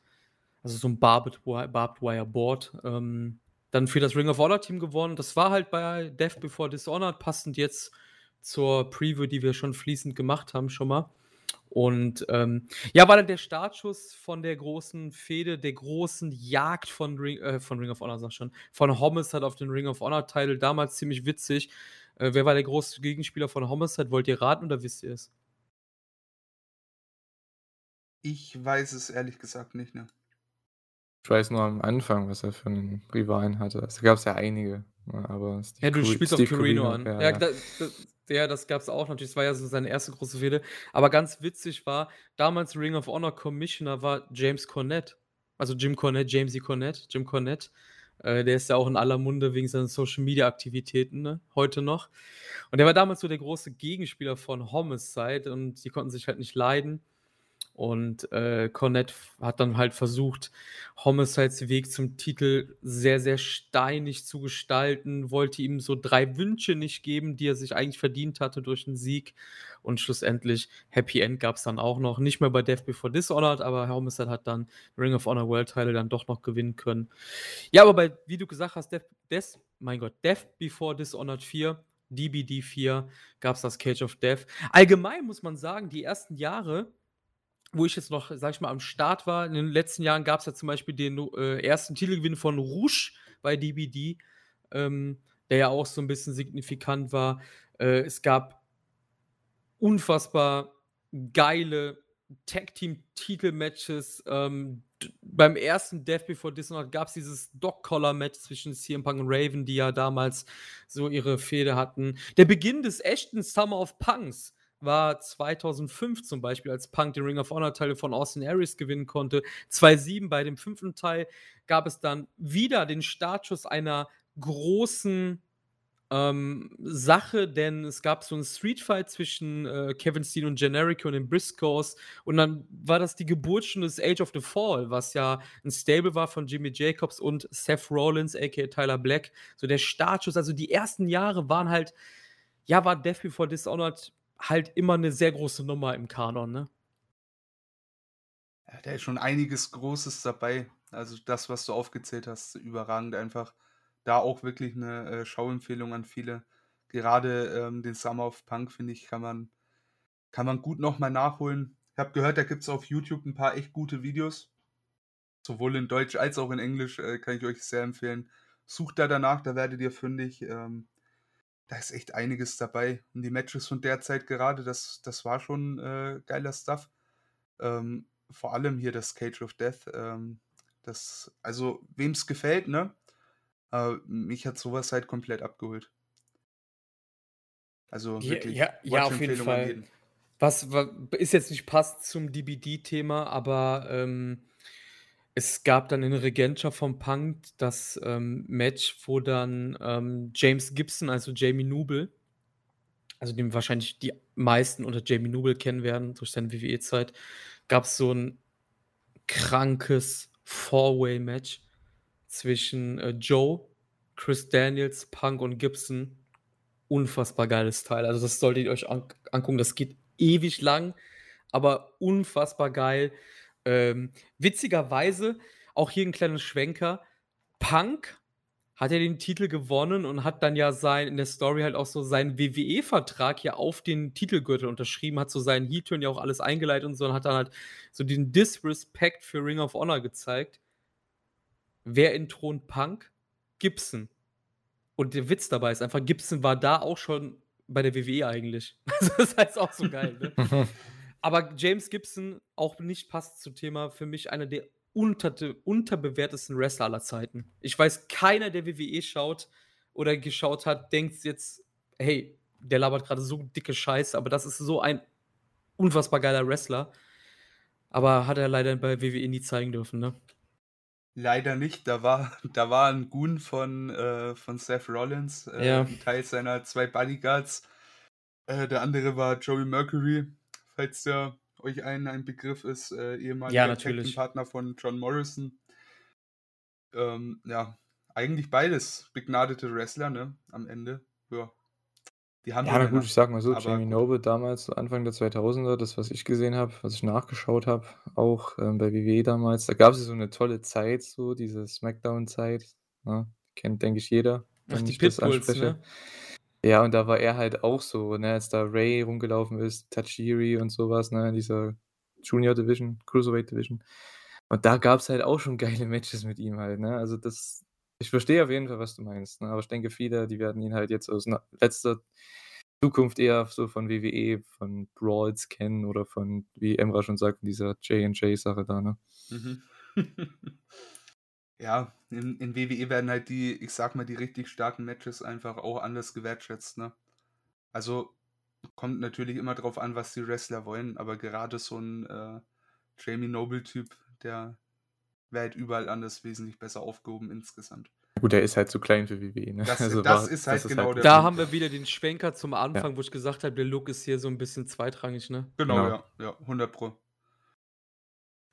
also so ein Barbed Barbed Wire Board, ähm, dann für das Ring of Honor Team gewonnen. Das war halt bei Death Before Dishonored passend jetzt zur Preview, die wir schon fließend gemacht haben, schon mal. Und ähm, ja, war dann der Startschuss von der großen Fehde, der großen Jagd von Ring, äh, von Ring of Honor, sag schon, von Homicide auf den Ring of Honor-Title. Damals ziemlich witzig. Äh, wer war der große Gegenspieler von Homicide? Wollt ihr raten oder wisst ihr es? Ich weiß es ehrlich gesagt nicht, ne? Ich weiß nur am Anfang, was er für einen Rivalen hatte. Es gab es ja einige, ne, aber Steve Ja, du spielst auf Carino an. Ja, ja. Da, da, ja das gab es auch natürlich. Das war ja so seine erste große Fehde. Aber ganz witzig war, damals Ring of Honor Commissioner war James Cornette. Also Jim Cornette, Jamesy Cornette, Jim Cornette. Äh, der ist ja auch in aller Munde wegen seinen Social-Media-Aktivitäten, ne? heute noch. Und der war damals so der große Gegenspieler von Homicide und die konnten sich halt nicht leiden. Und äh, Cornette hat dann halt versucht, Homicides Weg zum Titel sehr, sehr steinig zu gestalten, wollte ihm so drei Wünsche nicht geben, die er sich eigentlich verdient hatte durch einen Sieg. Und schlussendlich Happy End gab es dann auch noch. Nicht mehr bei Death Before Dishonored, aber Homicide hat dann Ring of Honor World Title dann doch noch gewinnen können. Ja, aber bei, wie du gesagt hast, Death, Death, mein Gott, Death Before Dishonored 4 DBD 4 gab es das Cage of Death. Allgemein muss man sagen, die ersten Jahre wo ich jetzt noch, sag ich mal, am Start war. In den letzten Jahren gab es ja zum Beispiel den äh, ersten Titelgewinn von Rouge bei DBD, ähm, der ja auch so ein bisschen signifikant war. Äh, es gab unfassbar geile Tag-Team-Titel-Matches. Ähm, beim ersten Death Before Dishonored gab es dieses Dog-Collar-Match zwischen CM Punk und Raven, die ja damals so ihre Fehde hatten. Der Beginn des echten Summer of Punks war 2005 zum Beispiel, als Punk den Ring of Honor Teil von Austin Aries gewinnen konnte. 2007 bei dem fünften Teil gab es dann wieder den Startschuss einer großen ähm, Sache, denn es gab so einen Streetfight zwischen äh, Kevin Steen und Generico und den Briscoes und dann war das die Geburt schon des Age of the Fall, was ja ein Stable war von Jimmy Jacobs und Seth Rollins, aka Tyler Black. So der Startschuss, also die ersten Jahre waren halt, ja, war Death Before Dishonored halt immer eine sehr große Nummer im Kanon, ne? Ja, da ist schon einiges Großes dabei. Also das, was du aufgezählt hast, überragend einfach. Da auch wirklich eine äh, Schauempfehlung an viele. Gerade ähm, den Summer of Punk, finde ich, kann man, kann man gut nochmal nachholen. Ich habe gehört, da gibt es auf YouTube ein paar echt gute Videos. Sowohl in Deutsch als auch in Englisch äh, kann ich euch sehr empfehlen. Sucht da danach, da werdet ihr fündig. Ähm, da ist echt einiges dabei. Und die Matches von der Zeit gerade, das, das war schon äh, geiler Stuff. Ähm, vor allem hier das Cage of Death. Ähm, das, also, wem es gefällt, ne? Äh, mich hat sowas halt komplett abgeholt. Also wirklich. Ja, ja, ja auf jeden Fall. Was, was, ist jetzt nicht passt zum DBD-Thema, aber ähm, es gab dann in Regentschaft vom Punk das, ähm, Match, wo dann, ähm, James Gibson, also Jamie Noble also den wahrscheinlich die meisten unter Jamie Noble kennen werden durch seine WWE-Zeit, gab es so ein krankes Four-Way-Match zwischen, äh, Joe, Chris Daniels, Punk und Gibson. Unfassbar geiles Teil. Also, das solltet ihr euch an angucken. Das geht ewig lang, aber unfassbar geil. Ähm, witzigerweise, auch hier ein kleiner Schwenker, Punk hat ja den Titel gewonnen und hat dann ja sein in der Story halt auch so seinen WWE-Vertrag ja auf den Titelgürtel unterschrieben, hat so seinen Heel-Turn ja auch alles eingeleitet und so und hat dann halt so den Disrespect für Ring of Honor gezeigt. Wer entthront Punk? Gibson. Und der Witz dabei ist einfach, Gibson war da auch schon bei der WWE eigentlich. das heißt auch so geil, ne? Aber James Gibson, auch nicht passt zum Thema, für mich einer der unter, unterbewertesten Wrestler aller Zeiten. Ich weiß, keiner, der WWE schaut oder geschaut hat, denkt jetzt, hey, der labert gerade so dicke Scheiße, aber das ist so ein unfassbar geiler Wrestler. Aber hat er leider bei WWE nie zeigen dürfen, ne? Leider nicht. Da war, da war ein Goon von, äh, von Seth Rollins, äh, ja. Teil seiner zwei Bodyguards. Äh, der andere war Joey Mercury falls der euch ein, ein Begriff ist, äh, ehemaliger ja, Partner von John Morrison. Ähm, ja, eigentlich beides begnadete Wrestler, ne? Am Ende. Ja. Die haben ja, na gut, ich sag mal so, Jamie Noble damals, Anfang der 2000er, das, was ich gesehen habe, was ich nachgeschaut habe, auch ähm, bei WWE damals, da gab es so eine tolle Zeit, so diese Smackdown-Zeit, ne? kennt, denke ich, jeder, wenn Ach, die ich Pitbulls, das anspreche. Ne? Ja, und da war er halt auch so, ne, als da Ray rumgelaufen ist, Tajiri und sowas, ne, in dieser Junior Division, Cruiserweight Division. Und da gab es halt auch schon geile Matches mit ihm halt, ne? Also das ich verstehe auf jeden Fall, was du meinst, ne? Aber ich denke, viele, die werden ihn halt jetzt aus letzter Zukunft eher so von WWE, von Brawls kennen oder von, wie Emra schon sagt, dieser J&J-Sache da, ne? Mhm. Ja, in, in WWE werden halt die, ich sag mal, die richtig starken Matches einfach auch anders gewertschätzt, ne? Also kommt natürlich immer drauf an, was die Wrestler wollen, aber gerade so ein äh, Jamie Noble-Typ, der wäre halt überall anders wesentlich besser aufgehoben insgesamt. gut, der ist halt zu klein für WWE, ne? Das, Also das war, ist halt das ist genau halt der Da Punkt. haben wir wieder den Schwenker zum Anfang, wo ich gesagt habe, der Look ist hier so ein bisschen zweitrangig, ne? Genau, Genau. ja, ja, 100 Pro.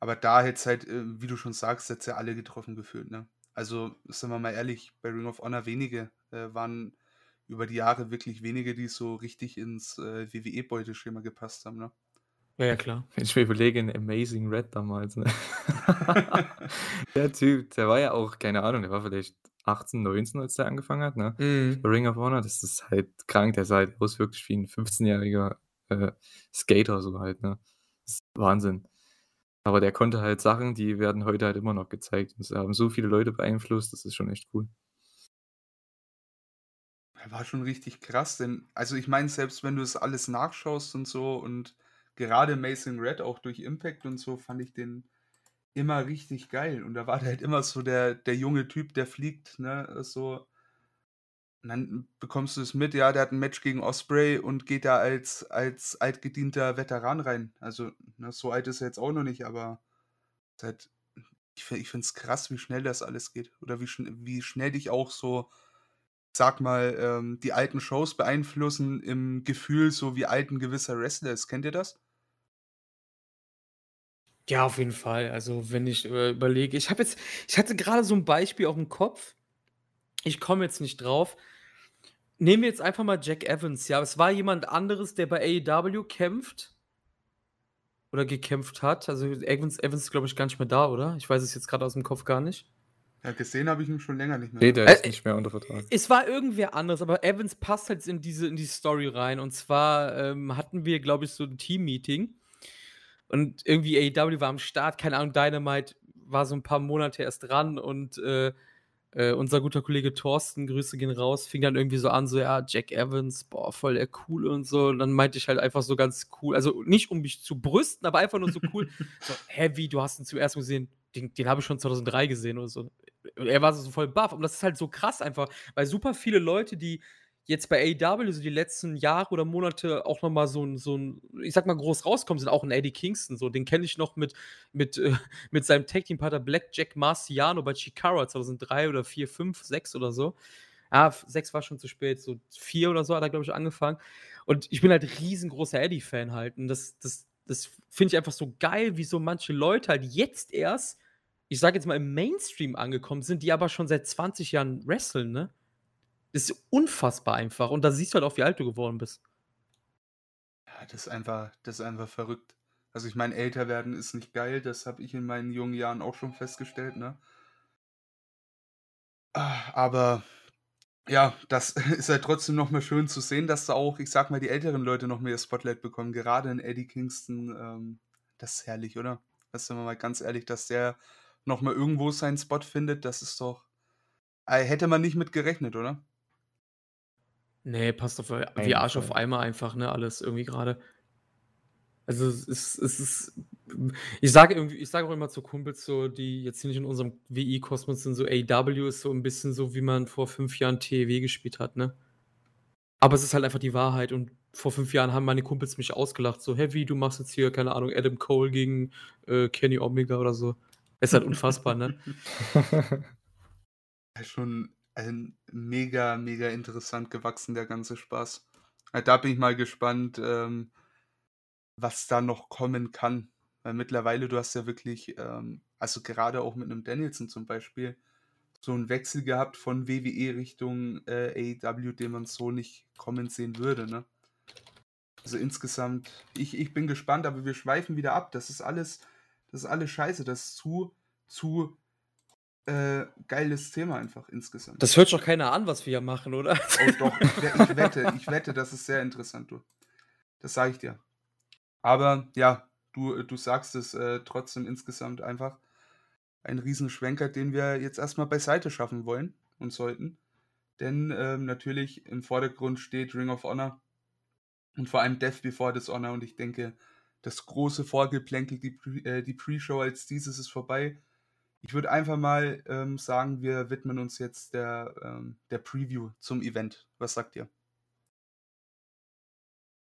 Aber da hätte es halt, äh, wie du schon sagst, jetzt ja alle getroffen gefühlt, ne? Also, sind wir mal ehrlich, bei Ring of Honor wenige äh, waren über die Jahre wirklich wenige, die so richtig ins äh, WWE-Beuteschema gepasst haben, ne? Ja, ja, klar. Wenn ich mir überlege, ein Amazing Red damals, ne? der Typ, der war ja auch, keine Ahnung, der war vielleicht 18, 19, als der angefangen hat, ne? Mhm. Bei Ring of Honor, das ist halt krank, der sah halt aus wirklich wie ein 15-jähriger äh, Skater, so halt, ne? Das ist Wahnsinn. Aber der konnte halt Sachen, die werden heute halt immer noch gezeigt. Und es haben so viele Leute beeinflusst, das ist schon echt cool. Er war schon richtig krass, denn, also ich meine, selbst wenn du es alles nachschaust und so und gerade Mason Red auch durch Impact und so, fand ich den immer richtig geil. Und da war der halt immer so der, der junge Typ, der fliegt, ne, so. Und dann bekommst du es mit, ja, der hat ein Match gegen Osprey und geht da als, als altgedienter Veteran rein. Also, ne, so alt ist er jetzt auch noch nicht, aber halt, ich, ich finde es krass, wie schnell das alles geht. Oder wie, wie schnell dich auch so, sag mal, ähm, die alten Shows beeinflussen im Gefühl, so wie alt ein gewisser Wrestler ist. Kennt ihr das? Ja, auf jeden Fall. Also, wenn ich äh, überlege, ich habe jetzt, ich hatte gerade so ein Beispiel auf dem Kopf. Ich komme jetzt nicht drauf. Nehmen wir jetzt einfach mal Jack Evans. Ja, es war jemand anderes, der bei AEW kämpft oder gekämpft hat. Also Evans, Evans ist, glaube ich, gar nicht mehr da, oder? Ich weiß es jetzt gerade aus dem Kopf gar nicht. Ja, gesehen habe ich ihn schon länger nicht mehr. Nee, der Äh, ist nicht mehr unter Vertrag. Es war irgendwer anderes, aber Evans passt halt in diese, in die Story rein. Und zwar ähm, hatten wir, glaube ich, so ein Team-Meeting. Und irgendwie AEW war am Start, keine Ahnung, Dynamite war so ein paar Monate erst dran und äh, äh, unser guter Kollege Thorsten, Grüße gehen raus, fing dann irgendwie so an, so, ja, Jack Evans, boah, voll der Coole und so. Und dann meinte ich halt einfach so ganz cool, also nicht um mich zu brüsten, aber einfach nur so cool, so, Heavy, du hast ihn zuerst gesehen, den, den habe ich schon 2003 gesehen oder so. Und er war so voll baff. Und das ist halt so krass einfach, weil super viele Leute, die jetzt bei AEW so die letzten Jahre oder Monate auch noch mal so ein, so ein ich sag mal, groß rauskommen, sind auch ein Eddie Kingston so. Den kenne ich noch mit, mit, äh, mit seinem Tag-Team-Partner Blackjack Marciano bei Chikara 2003 oder 4, 5, 6 oder so. Ah, f- 6 war schon zu spät, so 4 oder so hat er, glaube ich, angefangen. Und ich bin halt riesengroßer Eddie-Fan halt. Und das, das, das finde ich einfach so geil, wie so manche Leute halt jetzt erst, ich sage jetzt mal, im Mainstream angekommen sind, die aber schon seit 20 Jahren wresteln, ne? Das ist unfassbar einfach. Und da siehst du halt auch, wie alt du geworden bist. Ja, das ist einfach, das ist einfach verrückt. Also ich meine, älter werden ist nicht geil, das habe ich in meinen jungen Jahren auch schon festgestellt, ne? Aber ja, das ist halt trotzdem noch mal schön zu sehen, dass da auch, ich sag mal, die älteren Leute noch mehr Spotlight bekommen. Gerade in Eddie Kingston, ähm, das ist herrlich, oder? Das sind wir mal ganz ehrlich, dass der noch mal irgendwo seinen Spot findet, das ist doch, äh, hätte man nicht mit gerechnet, oder? Nee, passt auf wie Jeden Arsch auf. Eimer einfach, ne? Alles irgendwie gerade. Also es ist, es ist. Ich sage irgendwie, ich sage auch immer zu Kumpels, so, die jetzt nicht in unserem WI-Kosmos sind, so AW ist so ein bisschen so, wie man vor fünf Jahren TEW gespielt hat, ne? Aber es ist halt einfach die Wahrheit. Und vor fünf Jahren haben meine Kumpels mich ausgelacht, so, Heavy, du machst jetzt hier, keine Ahnung, Adam Cole gegen äh, Kenny Omega oder so. Ist halt unfassbar, ne? Schon ein mega, mega interessant gewachsen, der ganze Spaß. Ja, Da bin ich mal gespannt, ähm, was da noch kommen kann. Weil mittlerweile, du hast ja wirklich, ähm, also gerade auch mit einem Danielson zum Beispiel, so einen Wechsel gehabt von WWE Richtung äh, AEW, den man so nicht kommen sehen würde, ne? Also insgesamt, ich, ich bin gespannt, aber wir schweifen wieder ab. Das ist alles, das ist alles scheiße. Das ist zu, zu äh, geiles Thema einfach insgesamt. Das hört doch keiner an, was wir hier machen, oder? Oh doch, ich, we- ich wette, ich wette, das ist sehr interessant, du. Das sage ich dir. Aber ja, du, du sagst es äh, trotzdem insgesamt einfach ein Riesenschwenker, den wir jetzt erstmal beiseite schaffen wollen und sollten. Denn ähm, natürlich im Vordergrund steht Ring of Honor und vor allem Death Before Dishonor. Und ich denke, das große Vorgeplänkel, die, äh, die Pre-Show als dieses ist vorbei. Ich würde einfach mal ähm, sagen, wir widmen uns jetzt der, ähm, der Preview zum Event. Was sagt ihr?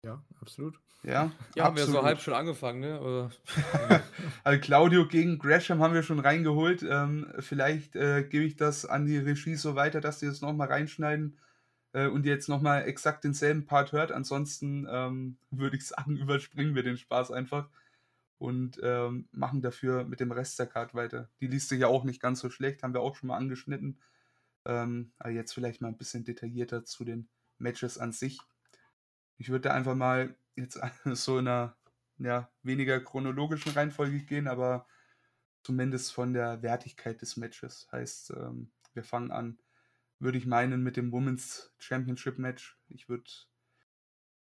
Ja, absolut. Ja, Ja, haben wir so absolut. halb schon angefangen, ne? Oder Also Claudio gegen Gresham haben wir schon reingeholt. Ähm, vielleicht äh, gebe ich das an die Regie so weiter, dass die das nochmal reinschneiden äh, und ihr jetzt nochmal exakt denselben Part hört. Ansonsten ähm, würde ich sagen, überspringen wir den Spaß einfach und ähm, machen dafür mit dem Rest der Card weiter. Die liest sich ja auch nicht ganz so schlecht, haben wir auch schon mal angeschnitten. Ähm, aber jetzt vielleicht mal ein bisschen detaillierter zu den Matches an sich. Ich würde da einfach mal jetzt so in einer ja, weniger chronologischen Reihenfolge gehen, aber zumindest von der Wertigkeit des Matches. Heißt, ähm, wir fangen an, würde ich meinen, mit dem Women's Championship Match. Ich würde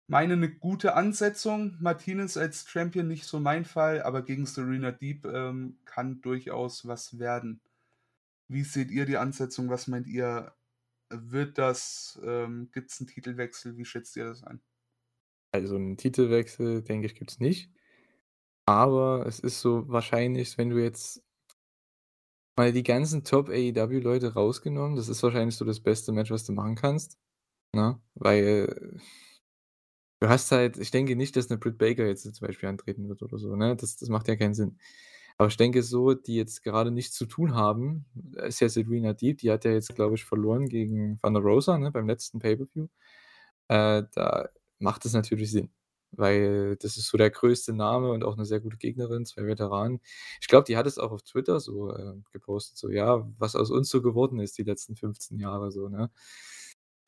meinen, eine gute Ansetzung. Martinez als Champion nicht so mein Fall, aber gegen Serena Deep ähm, kann durchaus was werden. Wie seht ihr die Ansetzung? Was meint ihr? Wird das, ähm, gibt es einen Titelwechsel? Wie schätzt ihr das ein? Also einen Titelwechsel, denke ich, gibt es nicht. Aber es ist so wahrscheinlich, wenn du jetzt mal die ganzen Top AEW-Leute rausgenommen, das ist wahrscheinlich so das beste Match, was du machen kannst. Ne? Weil du hast halt, ich denke nicht, dass eine Britt Baker jetzt zum Beispiel antreten wird oder so, ne? Das, das macht ja keinen Sinn. Aber ich denke so, die jetzt gerade nichts zu tun haben, ist ja Serena Deep, die hat ja jetzt, glaube ich, verloren gegen Van der Rosa, ne, beim letzten Pay-Per-View. Äh, da macht es natürlich Sinn, weil das ist so der größte Name und auch eine sehr gute Gegnerin, zwei Veteranen. Ich glaube, die hat es auch auf Twitter so äh, gepostet, so ja, was aus uns so geworden ist die letzten 15 Jahre so, ne?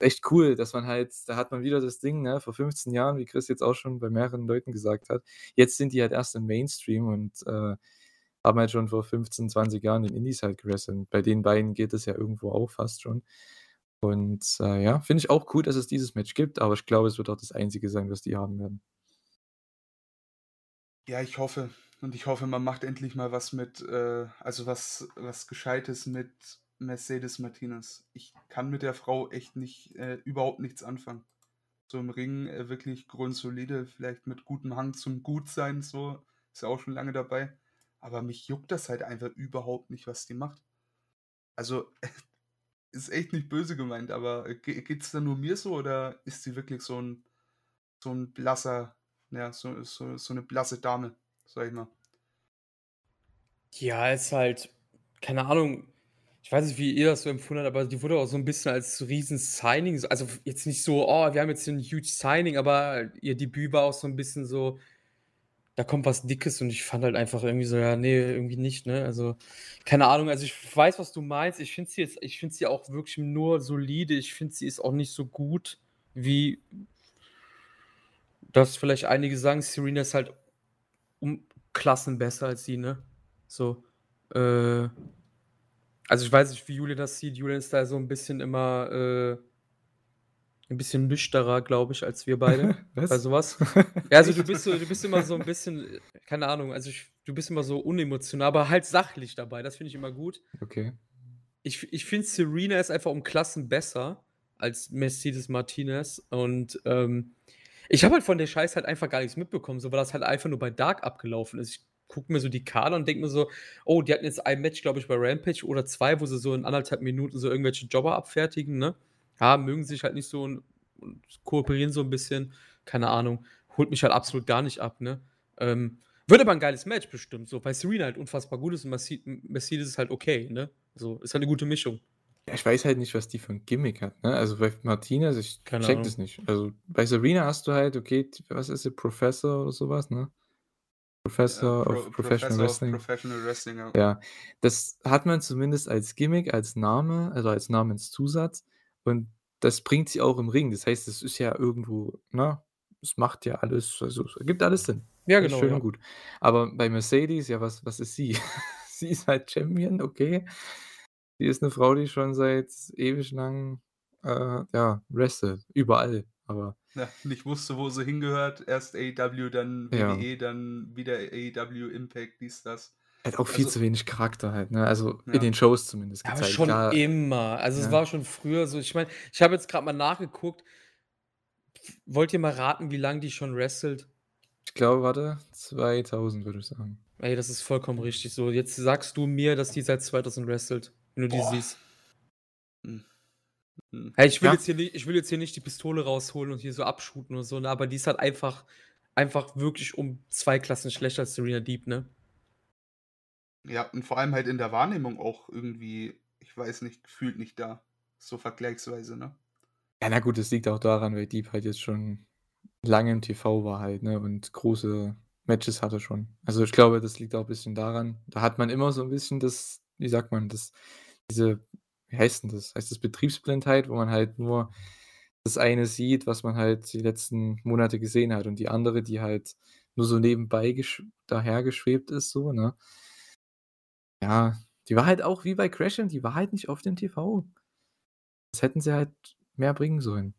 Echt cool, dass man halt, da hat man wieder das Ding, ne, vor 15 Jahren, wie Chris jetzt auch schon bei mehreren Leuten gesagt hat, jetzt sind die halt erst im Mainstream und äh, haben halt schon vor 15, 20 Jahren in Indies halt gewrestelt. Bei den beiden geht es ja irgendwo auch fast schon. Und äh, ja, finde ich auch cool, dass es dieses Match gibt, aber ich glaube, es wird auch das einzige sein, was die haben werden. Ja, ich hoffe. Und ich hoffe, man macht endlich mal was mit, äh, also was, was Gescheites mit Mercedes Martinez. Ich kann mit der Frau echt nicht, äh, überhaupt nichts anfangen. So im Ring äh, wirklich grundsolide, vielleicht mit gutem Hang zum Gutsein, so, ist ja auch schon lange dabei. Aber mich juckt das halt einfach überhaupt nicht, was die macht. Also, ist echt nicht böse gemeint, aber ge geht's da nur mir so oder ist sie wirklich so ein, so ein blasser, ja, so, so, so eine blasse Dame, sag ich mal. Ja, ist halt, keine Ahnung, ich weiß nicht, wie ihr das so empfunden habt, aber die wurde auch so ein bisschen als Riesen-Signing, so- also jetzt nicht so, oh, wir haben jetzt ein huge Signing, aber ihr Debüt war auch so ein bisschen so, da kommt was Dickes und ich fand halt einfach irgendwie so, ja, nee, irgendwie nicht, ne? Also, keine Ahnung, also ich weiß, was du meinst. Ich finde sie jetzt, ich finde sie auch wirklich nur solide. Ich finde, sie ist auch nicht so gut, wie das vielleicht einige sagen. Serena ist halt um Klassen besser als sie, ne? So, äh, also ich weiß nicht, wie Julian das sieht. Julian ist da so ein bisschen immer äh, ein bisschen nüchterer, glaube ich, als wir beide bei Was? sowas. Ja, also du bist so, du bist immer so ein bisschen, äh, keine Ahnung, also ich, du bist immer so unemotional, aber halt sachlich dabei. Das finde ich immer gut. Okay. Ich, ich finde, Serena ist einfach um Klassen besser als Mercedes Martinez. Und ähm, ich habe halt von der Scheiß halt einfach gar nichts mitbekommen, so weil das halt einfach nur bei Dark abgelaufen ist. Ich gucke mir so die Kader und denke mir so, oh, die hatten jetzt ein Match, glaube ich, bei Rampage oder zwei, wo sie so in anderthalb Minuten so irgendwelche Jobber abfertigen, ne? Ja, mögen sich halt nicht so und, und kooperieren so ein bisschen. Keine Ahnung. Holt mich halt absolut gar nicht ab, ne? Ähm, wird aber ein geiles Match bestimmt, so, weil Serena halt unfassbar gut ist und Merce- Mercedes ist halt okay, ne? So, ist halt eine gute Mischung. Ja, ich weiß halt nicht, was die für ein Gimmick hat. Ne? Also bei Martinez, ich Keine check Ahnung. das nicht. Also bei Serena hast du halt, okay, was ist sie, Professor oder sowas, ne? Professor of Pro- Professional Professor of Wrestling. Professional Wrestling, ja. Ja, das hat man zumindest als Gimmick, als Name, also als Namenszusatz. Und das bringt sie auch im Ring. Das heißt, es ist ja irgendwo, ne? Es macht ja alles, also es ergibt alles Sinn. Ja, genau. schön Ja. und gut. Aber bei Mercedes, ja, was, was ist sie? sie ist halt Champion, okay. Sie ist eine Frau, die schon seit ewig lang, äh, ja, wrestelt. Überall. Aber Ja, nicht wusste, wo sie hingehört. Erst AEW, dann Ja. WWE, dann wieder AEW, Impact, dies, das. hat auch viel Also- zu wenig Charakter halt, ne? Also Ja. in den Shows zumindest Ja, aber gezeigt. schon Klar, immer. Also es war schon früher so. Ich meine, ich habe jetzt gerade mal nachgeguckt. Wollt ihr mal raten, wie lange die schon wrestelt? ich glaube, warte, 2000 würde ich sagen. Ey, das ist vollkommen richtig. So, jetzt sagst du mir, dass die seit 2000 wrestelt, wenn du die Boah. siehst. Hm. Hm. Hey, ich will, ja. jetzt hier nicht, ich will jetzt hier nicht die Pistole rausholen und hier so abschuten und so, ne? aber die ist halt einfach, einfach wirklich um zwei Klassen schlechter als Serena Deep, ne? Ja, und vor allem halt in der Wahrnehmung auch irgendwie, ich weiß nicht, gefühlt nicht da. So vergleichsweise, ne? Ja, na gut, das liegt auch daran, weil Deep halt jetzt schon lange im TV war halt, ne? Und große Matches hatte schon. Also ich glaube, das liegt auch ein bisschen daran. Da hat man immer so ein bisschen das, wie sagt man, das, diese, wie heißt denn das? Heißt das Betriebsblindheit, wo man halt nur das eine sieht, was man halt die letzten Monate gesehen hat und die andere, die halt nur so nebenbei dahergeschwebt ist, so, ne? Ja, die war halt auch wie bei Crashing, die war halt nicht auf dem TV. Das hätten sie halt mehr bringen sollen.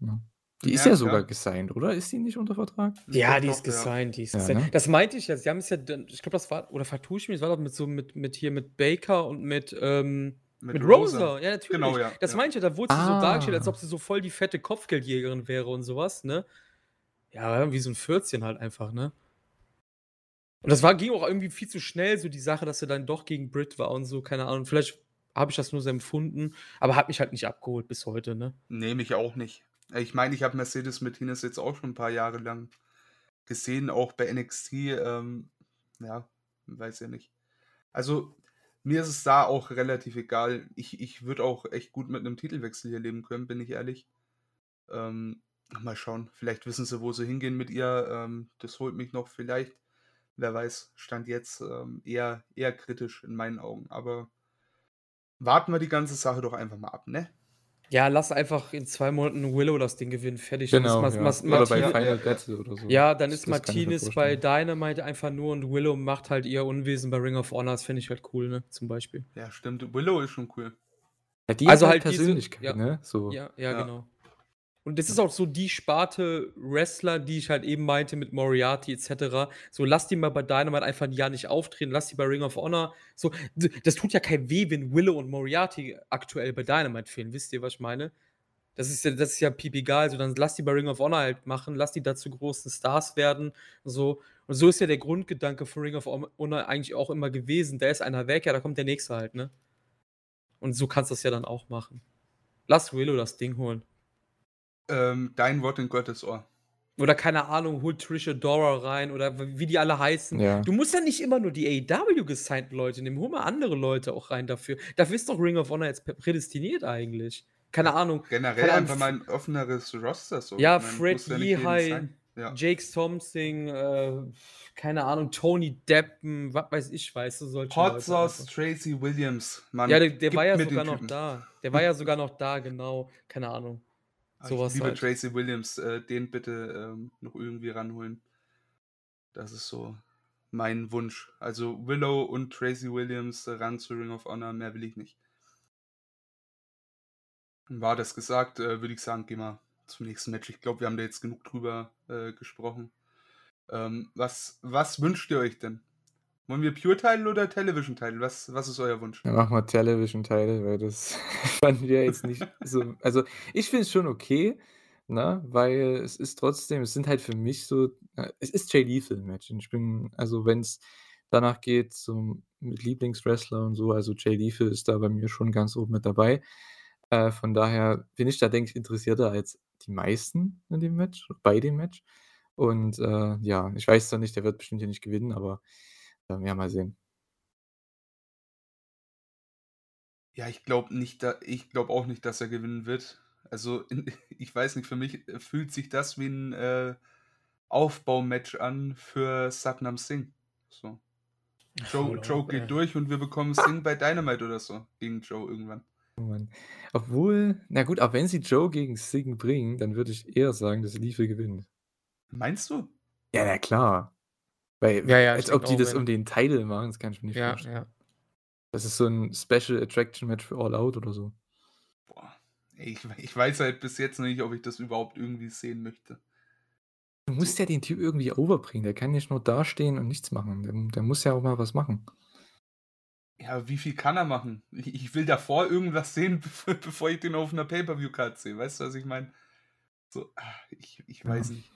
Ja. Die ist ja, sogar gesigned, oder? Ist die nicht unter Vertrag? Ja, die ist gesigned, die ist ja, Ne? Das meinte ich ja. Sie haben es ja, ich glaube, das war, oder vertue ich mich, das war doch mit so mit, mit hier mit Baker und mit, ähm, mit, mit Rosa. Rosa. Ja, natürlich. Genau, ja. Das ja. meinte ich ja, da wurde sie ah. so dargestellt, als ob sie so voll die fette Kopfgeldjägerin wäre und sowas, ne? Ja, wie so ein 14 halt einfach, ne? Und das war, ging auch irgendwie viel zu schnell, so die Sache, dass er dann doch gegen Brit war und so, keine Ahnung. Vielleicht habe ich das nur so empfunden, aber hat mich halt nicht abgeholt bis heute, ne? Nee, mich auch nicht. Ich meine, ich habe Mercedes Martinez jetzt auch schon ein paar Jahre lang gesehen, auch bei NXT. Ähm, ja, weiß ja nicht. Also, mir ist es da auch relativ egal. Ich, ich würde auch echt gut mit einem Titelwechsel hier leben können, bin ich ehrlich. Ähm, mal schauen. Vielleicht wissen sie, wo sie hingehen mit ihr. Ähm, das holt mich noch vielleicht. Wer weiß, stand jetzt ähm, eher, eher kritisch in meinen Augen. Aber warten wir die ganze Sache doch einfach mal ab, ne? Ja, lass einfach in zwei Monaten Willow das Ding gewinnen. Fertig. Genau, ja. Oder bei Final Battle oder so. Ja, dann ist Martinez bei Dynamite einfach nur und Willow macht halt ihr Unwesen bei Ring of Honor. Das finde ich halt cool, ne? Zum Beispiel. Ja, stimmt. Willow ist schon cool. Ja, die also halt Persönlichkeit, diese, ja, ne? So. Ja, ja, ja, genau. Und das ist auch so die Sparte Wrestler, die ich halt eben meinte mit Moriarty etc. So, lass die mal bei Dynamite einfach ein Jahr nicht auftreten, lass die bei Ring of Honor. So, das tut ja kein weh, wenn Willow und Moriarty aktuell bei Dynamite fehlen. Wisst ihr, was ich meine? Das ist ja, das ist ja piep egal. So, dann lass die bei Ring of Honor halt machen, lass die dazu großen Stars werden. So. Und so ist ja der Grundgedanke für Ring of Honor eigentlich auch immer gewesen. Da ist einer weg, ja, da kommt der nächste halt, ne? Und so kannst du das ja dann auch machen. Lass Willow das Ding holen. Ähm, dein Wort in Gottes Ohr. Oder keine Ahnung, holt Trisha Dora rein oder wie die alle heißen. Ja. Du musst ja nicht immer nur die AEW gesignten Leute nehmen. Hol mal andere Leute auch rein dafür. Dafür ist doch Ring of Honor jetzt prädestiniert eigentlich. Keine Ahnung. Generell keine einfach mal ein offeneres Roster. So. Ja, Fred Yehai, ja. Jake Thompson, äh, keine Ahnung, Tony Deppen, was weiß ich, weißt du, solche Hot Sauce Tracy Williams, Mann. Ja, der, der war ja sogar noch da. Der war ja sogar noch da, genau. Keine Ahnung. Sowas ich liebe halt. Tracy Williams, äh, den bitte ähm, noch irgendwie ranholen. Das ist so mein Wunsch. Also Willow und Tracy Williams ran zu Ring of Honor, mehr will ich nicht. War das gesagt, äh, würde ich sagen, gehen wir zum nächsten Match. Ich glaube, wir haben da jetzt genug drüber äh, gesprochen. Ähm, was, was wünscht ihr euch denn? Wollen wir Pure-Title oder Television-Title? Was, was ist euer Wunsch? Ja, machen wir Television-Title, weil das fanden wir jetzt nicht so. Also, ich finde es schon okay, ne? weil es ist trotzdem, es sind halt für mich so, es ist Jay Lethal-Match. Und ich bin, also, wenn es danach geht, so mit Lieblingswrestler und so, also Jay Lethal ist da bei mir schon ganz oben mit dabei. Äh, von daher bin ich da, denke ich, interessierter als die meisten in dem Match, bei dem Match. Und äh, ja, ich weiß zwar nicht, der wird bestimmt hier nicht gewinnen, aber ja, mal sehen. Ja, ich glaube nicht, da, ich glaube auch nicht, dass er gewinnen wird. Also, in, ich weiß nicht, für mich äh, fühlt sich das wie ein äh, Aufbaumatch an für Satnam Singh. So. Joe, Joe geht durch und wir bekommen Singh bei Dynamite oder so gegen Joe irgendwann. Oh Mann. Obwohl, na gut, auch wenn sie Joe gegen Singh bringen, dann würde ich eher sagen, dass Liefe gewinnt. Meinst du? Ja, na klar. Weil, ja, ja, als ob die das um den Titel machen, das kann ich mir nicht ja, vorstellen. Ja. Das ist so ein Special Attraction Match für All Out oder so. Boah, ich, ich weiß halt bis jetzt noch nicht, ob ich das überhaupt irgendwie sehen möchte. Du musst so. ja den Typ irgendwie overbringen. Der kann nicht nur dastehen und nichts machen. Der, der muss ja auch mal was machen. Ja, wie viel kann er machen? Ich, ich will davor irgendwas sehen, bevor ich den auf einer Pay-Per-View-Card sehe. Weißt du, was ich meine? So, ah, ich, ich weiß ja. nicht.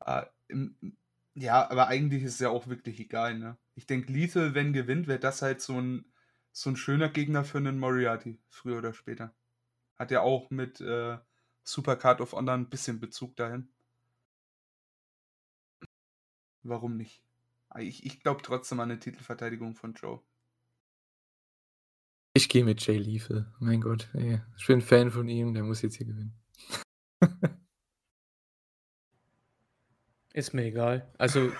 Ah, im, ja, aber eigentlich ist es ja auch wirklich egal, ne? Ich denke, Lethal, wenn gewinnt, wäre das halt so ein, so ein schöner Gegner für einen Moriarty, früher oder später. Hat ja auch mit äh, Supercard of Honor ein bisschen Bezug dahin. Warum nicht? Ah, ich, ich glaube trotzdem an eine Titelverteidigung von Joe. Ich gehe mit Jay Lethal. Mein Gott, ey. ich bin Fan von ihm, der muss jetzt hier gewinnen. Ist mir egal. Also,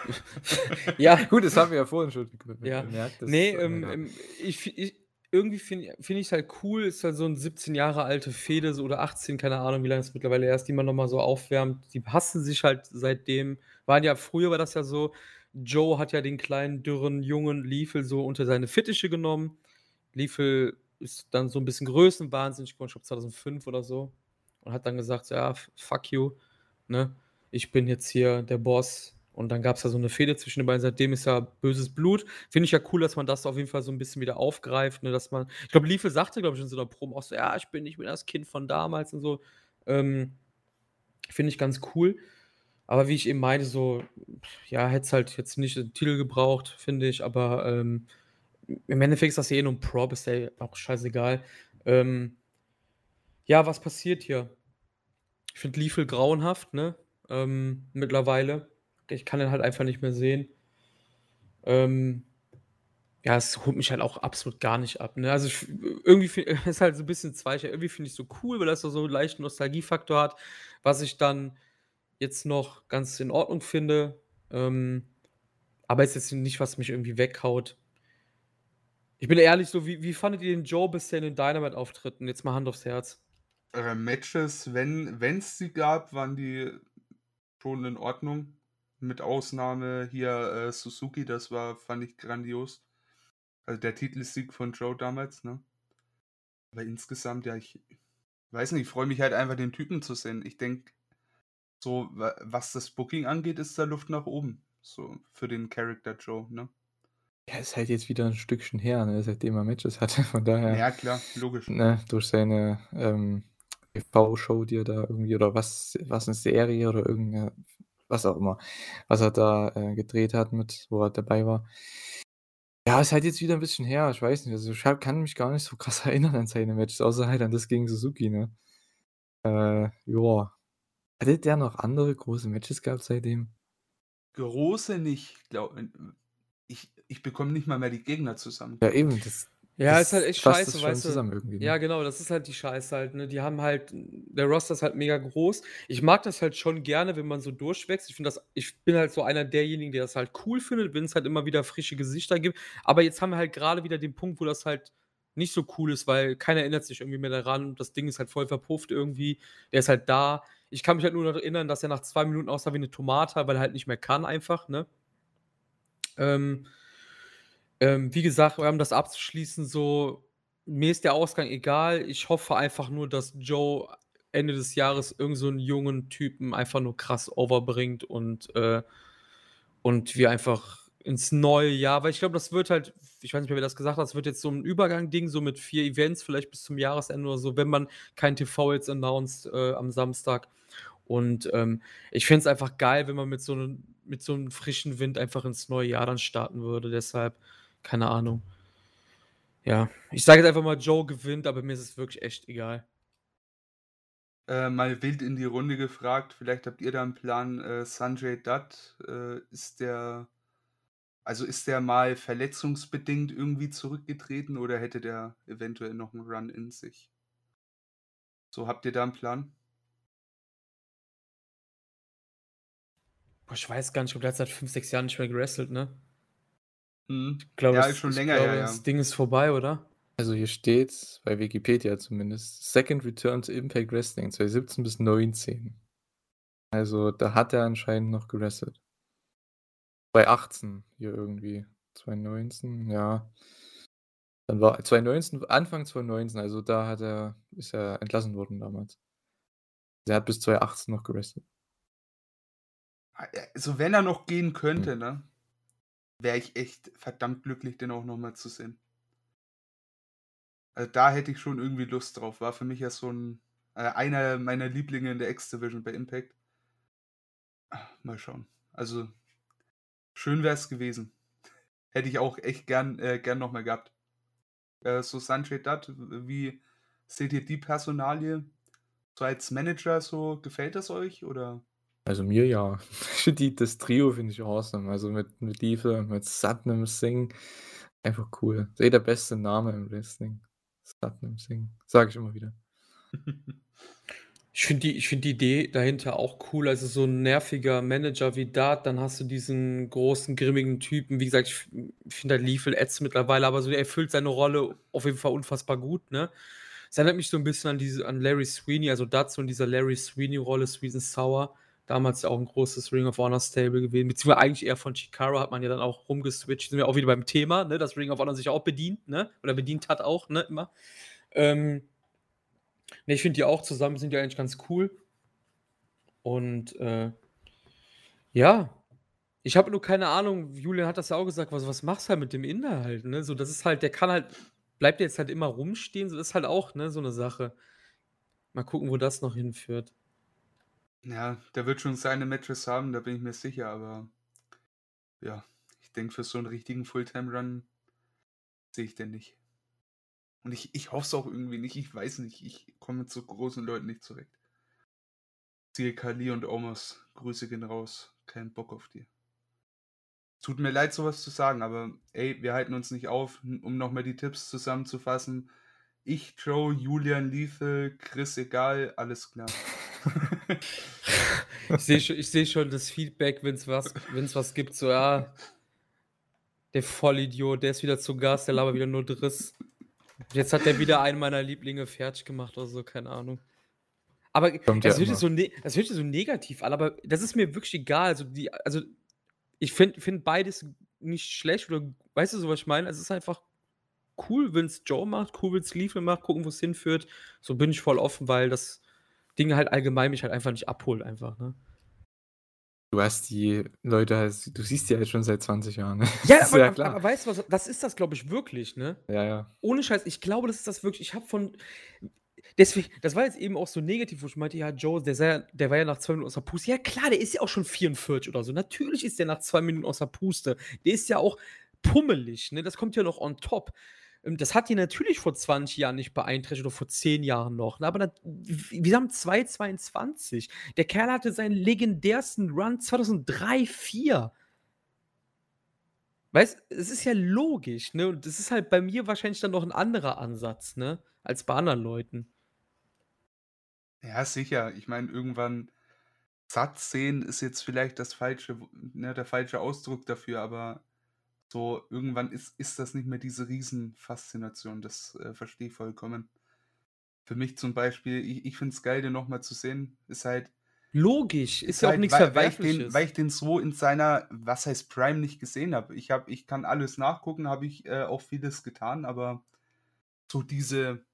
ja. Gut, das haben wir ja vorhin schon ja. bemerkt. nee, ähm, ähm, ich, ich, irgendwie finde find ich es halt cool, ist halt so ein 17 Jahre alte Fede so, oder 18, keine Ahnung, wie lange es mittlerweile erst, die man nochmal so aufwärmt. Die hassen sich halt seitdem. Waren ja, früher war das ja so, Joe hat ja den kleinen, dürren, jungen Liefel so unter seine Fittiche genommen. Liefel ist dann so ein bisschen größenwahnsinnig geworden, ich glaube 2005 oder so. Und hat dann gesagt, ja, fuck you, ne? Ich bin jetzt hier der Boss. Und dann gab es ja so eine Fehde zwischen den beiden. Seitdem ist ja böses Blut. Finde ich ja cool, dass man das auf jeden Fall so ein bisschen wieder aufgreift. Ne? Dass man, ich glaube, Liefel sagte, glaube ich, in so einer Promo auch so: Ja, ich bin nicht mehr das Kind von damals und so. Ähm, Finde ich ganz cool. Aber wie ich eben meinte, so, ja, hätte es halt jetzt nicht den Titel gebraucht, finde ich. Aber ähm, im Endeffekt ist das ja eh nur ein Prop, ist ja auch scheißegal. Ähm, ja, was passiert hier? Ich finde Liefel grauenhaft, ne? Ähm, mittlerweile. Ich kann den halt einfach nicht mehr sehen. Ähm, ja, es holt mich halt auch absolut gar nicht ab. Ne? Also ich, irgendwie ist halt so ein bisschen zweicher. Irgendwie finde ich es so cool, weil das so einen leichten Nostalgiefaktor hat, was ich dann jetzt noch ganz in Ordnung finde. Ähm, aber ist jetzt nicht, was mich irgendwie weghaut. Ich bin ehrlich, so, wie, wie fandet ihr den Joe bisher in den Dynamite-Auftritten? Jetzt mal Hand aufs Herz. Äh, Matches, wenn es sie gab, waren die schon in Ordnung. Mit Ausnahme hier äh, Suzuki, das war, fand ich grandios. Also der Titelsieg von Joe damals, ne? Aber insgesamt, ja, ich weiß nicht, ich freue mich halt einfach, den Typen zu sehen. Ich denke, so, was das Booking angeht, ist da Luft nach oben. So, für den Charakter Joe, ne? Ja, ist halt jetzt wieder ein Stückchen her, ne, seitdem er Matches hatte. Von daher. Ja, klar, logisch. Ne, durch seine ähm, TV-Show, die er da irgendwie, oder was, was eine Serie oder irgendeine, was auch immer, was er da äh, gedreht hat mit, wo er dabei war. Ja, ist halt jetzt wieder ein bisschen her, ich weiß nicht. Also ich kann mich gar nicht so krass erinnern an seine Matches, außer halt an das gegen Suzuki, ne? Äh, ja. Hatte der noch andere große Matches gehabt seitdem? Große nicht, glaube ich. Ich bekomme nicht mal mehr die Gegner zusammen. Ja, eben, das, ja, ist halt echt scheiße, weißt du. Zusammen irgendwie, ne? Ja, genau, das ist halt die Scheiße halt, ne? Die haben halt, der Roster ist halt mega groß. Ich mag das halt schon gerne, wenn man so durchwächst. Ich finde das, ich bin halt so einer derjenigen, der das halt cool findet, wenn es halt immer wieder frische Gesichter gibt. Aber jetzt haben wir halt gerade wieder den Punkt, wo das halt nicht so cool ist, weil keiner erinnert sich irgendwie mehr daran. Das Ding ist halt voll verpufft irgendwie. Der ist halt da. Ich kann mich halt nur noch erinnern, dass er nach zwei Minuten aussah wie eine Tomate, weil er halt nicht mehr kann, einfach, ne? Ähm, ähm, wie gesagt, um das abzuschließen, so, mir ist der Ausgang egal. Ich hoffe einfach nur, dass Joe Ende des Jahres irgend so jungen Typen einfach nur krass overbringt und, äh und wir einfach ins neue Jahr weil ich glaube, das wird halt ich weiß nicht mehr, wer das gesagt hat, das wird jetzt so ein Übergang-Ding, so mit vier Events vielleicht bis zum Jahresende oder so, wenn man kein TV jetzt announced, äh, am Samstag. Und, ähm, ich fände es einfach geil, wenn man mit so 'nem mit so 'nem frischen Wind einfach ins neue Jahr dann starten würde. Deshalb keine Ahnung. Ja, ich sage jetzt einfach mal, Joe gewinnt, aber mir ist es wirklich echt egal. Äh, mal wild in die Runde gefragt, vielleicht habt ihr da einen Plan. Äh, Sanjay Dutt, äh, ist der, also ist der mal verletzungsbedingt irgendwie zurückgetreten oder hätte der eventuell noch einen Run in sich? So, habt ihr da einen Plan? Boah, ich weiß gar nicht, ich glaube, der hat seit 5, 6 Jahren nicht mehr gewrestelt, ne? Mhm. Ich glaube, Ja, ist schon ich länger glaube, her, das ja. Ding ist vorbei, oder? Also hier steht bei Wikipedia zumindest, Second Return to Impact Wrestling 2017 bis 19. Also da hat er anscheinend noch gewrestelt. Bei 18 hier irgendwie. 2019, ja. Dann war 2019, Anfang 2019, also da hat er, ist er entlassen worden damals. Er hat bis 2018 noch gewrestelt. Also wenn er noch gehen könnte, Hm. ne? Wäre ich echt verdammt glücklich, den auch noch mal zu sehen. Also da hätte ich schon irgendwie Lust drauf. War für mich ja so 'n äh, einer meiner Lieblinge in der X-Division bei Impact. Mal schauen. Also schön wäre es gewesen. Hätte ich auch echt gern äh, gern noch mal gehabt. Äh, so Sanjay Dutt, wie seht ihr die Personalie so als Manager so, gefällt das euch oder? Also mir ja. Die, das Trio finde ich awesome. Also mit, Lieve, mit Satnam Singh. Einfach cool. Das ist eh der beste Name im Wrestling. Satnam Singh. Sage ich immer wieder. Ich finde die, find die Idee dahinter auch cool. Also so ein nerviger Manager wie Dart, dann hast du diesen großen, grimmigen Typen. Wie gesagt, ich, finde halt Liefel ätzt mittlerweile, aber so er erfüllt seine Rolle auf jeden Fall unfassbar gut, ne? Es erinnert mich so ein bisschen an diese, an Larry Sweeney, also dazu in dieser Larry Sweeney-Rolle, Sweet and Sour. Damals auch ein großes Ring of Honor Stable gewesen, beziehungsweise eigentlich eher von Chikara hat man ja dann auch rumgeswitcht. Sind wir auch wieder beim Thema, ne, dass Ring of Honor sich auch bedient, ne, oder bedient hat auch, ne, immer. Ähm, Ne, ich finde die auch zusammen sind ja eigentlich ganz cool. Und, äh, ja, ich habe nur keine Ahnung, Julian hat das ja auch gesagt, was was machst du halt mit dem Inder halt, ne? So, das ist halt der kann halt bleibt jetzt halt immer rumstehen, so das ist halt auch, ne, so eine Sache. Mal gucken, wo das noch hinführt. Ja, der wird schon seine Matches haben, da bin ich mir sicher, aber ja, ich denke, für so einen richtigen Fulltime-Run sehe ich den nicht. Und ich, ich hoffe es auch irgendwie nicht. Ich weiß nicht. Ich komme mit so großen Leuten nicht zurecht. Siehe Kali und Omos. Grüße gehen raus. Kein Bock auf dir. Tut mir leid, sowas zu sagen, aber ey, wir halten uns nicht auf, um nochmal die Tipps zusammenzufassen. Ich, Joe, Julian, Liefe, Chris, egal, alles klar. Ich sehe schon, seh schon das Feedback, wenn es was, wenn's was gibt, so ja, der Vollidiot, der ist wieder zu Gast, der labert wieder nur Driss. Jetzt hat er wieder einen meiner Lieblinge fertig gemacht oder so, keine Ahnung. Aber Kommt das, ja wird so ne das wird so negativ an, aber das ist mir wirklich egal. Also, die, also ich finde find beides nicht schlecht oder weißt du so, was ich meine? Es ist einfach cool, wenn es Joe macht, cool, wenn es Leafle macht, gucken, wo es hinführt. So bin ich voll offen, weil das Ding halt allgemein mich halt einfach nicht abholt, einfach, ne? Du hast die Leute halt du siehst die halt schon seit 20 Jahren, ne? Ja, aber ja aber weißt du was, das ist das, glaube ich, wirklich, ne? Ja, ja. Ohne Scheiß, ich glaube, das ist das wirklich. Ich habe von deswegen das war jetzt eben auch so negativ, wo ich meinte: „Ja, Joe, der sei der war ja nach 2 Minuten aus der Puste.“ Ja klar, der ist ja auch schon 44 oder so. Natürlich ist der nach 2 Minuten aus der Puste. Der ist ja auch pummelig, ne? Das kommt ja noch on top. Ähm, das hat ihn natürlich vor 20 Jahren nicht beeinträchtigt oder vor 10 Jahren noch. Ne? Aber das, wir haben 2022. Der Kerl hatte seinen legendärsten Run 2003, 2004. Weißt es ist ja logisch, ne? Und das ist halt bei mir wahrscheinlich dann noch ein anderer Ansatz, ne? Als bei anderen Leuten. Ja, sicher. Ich meine, irgendwann satt sehen ist jetzt vielleicht das falsche, ne, der falsche Ausdruck dafür, aber so, irgendwann ist, ist das nicht mehr diese Riesenfaszination. Das äh, verstehe ich vollkommen. Für mich zum Beispiel, ich, ich finde es geil, den nochmal zu sehen, ist halt. Logisch, ist, ist ja halt, auch nichts weil, weil ich, den, weil ich den so in seiner, was heißt Prime, nicht gesehen habe. Ich, hab, ich kann alles nachgucken, habe ich äh, auch vieles getan, aber so diese,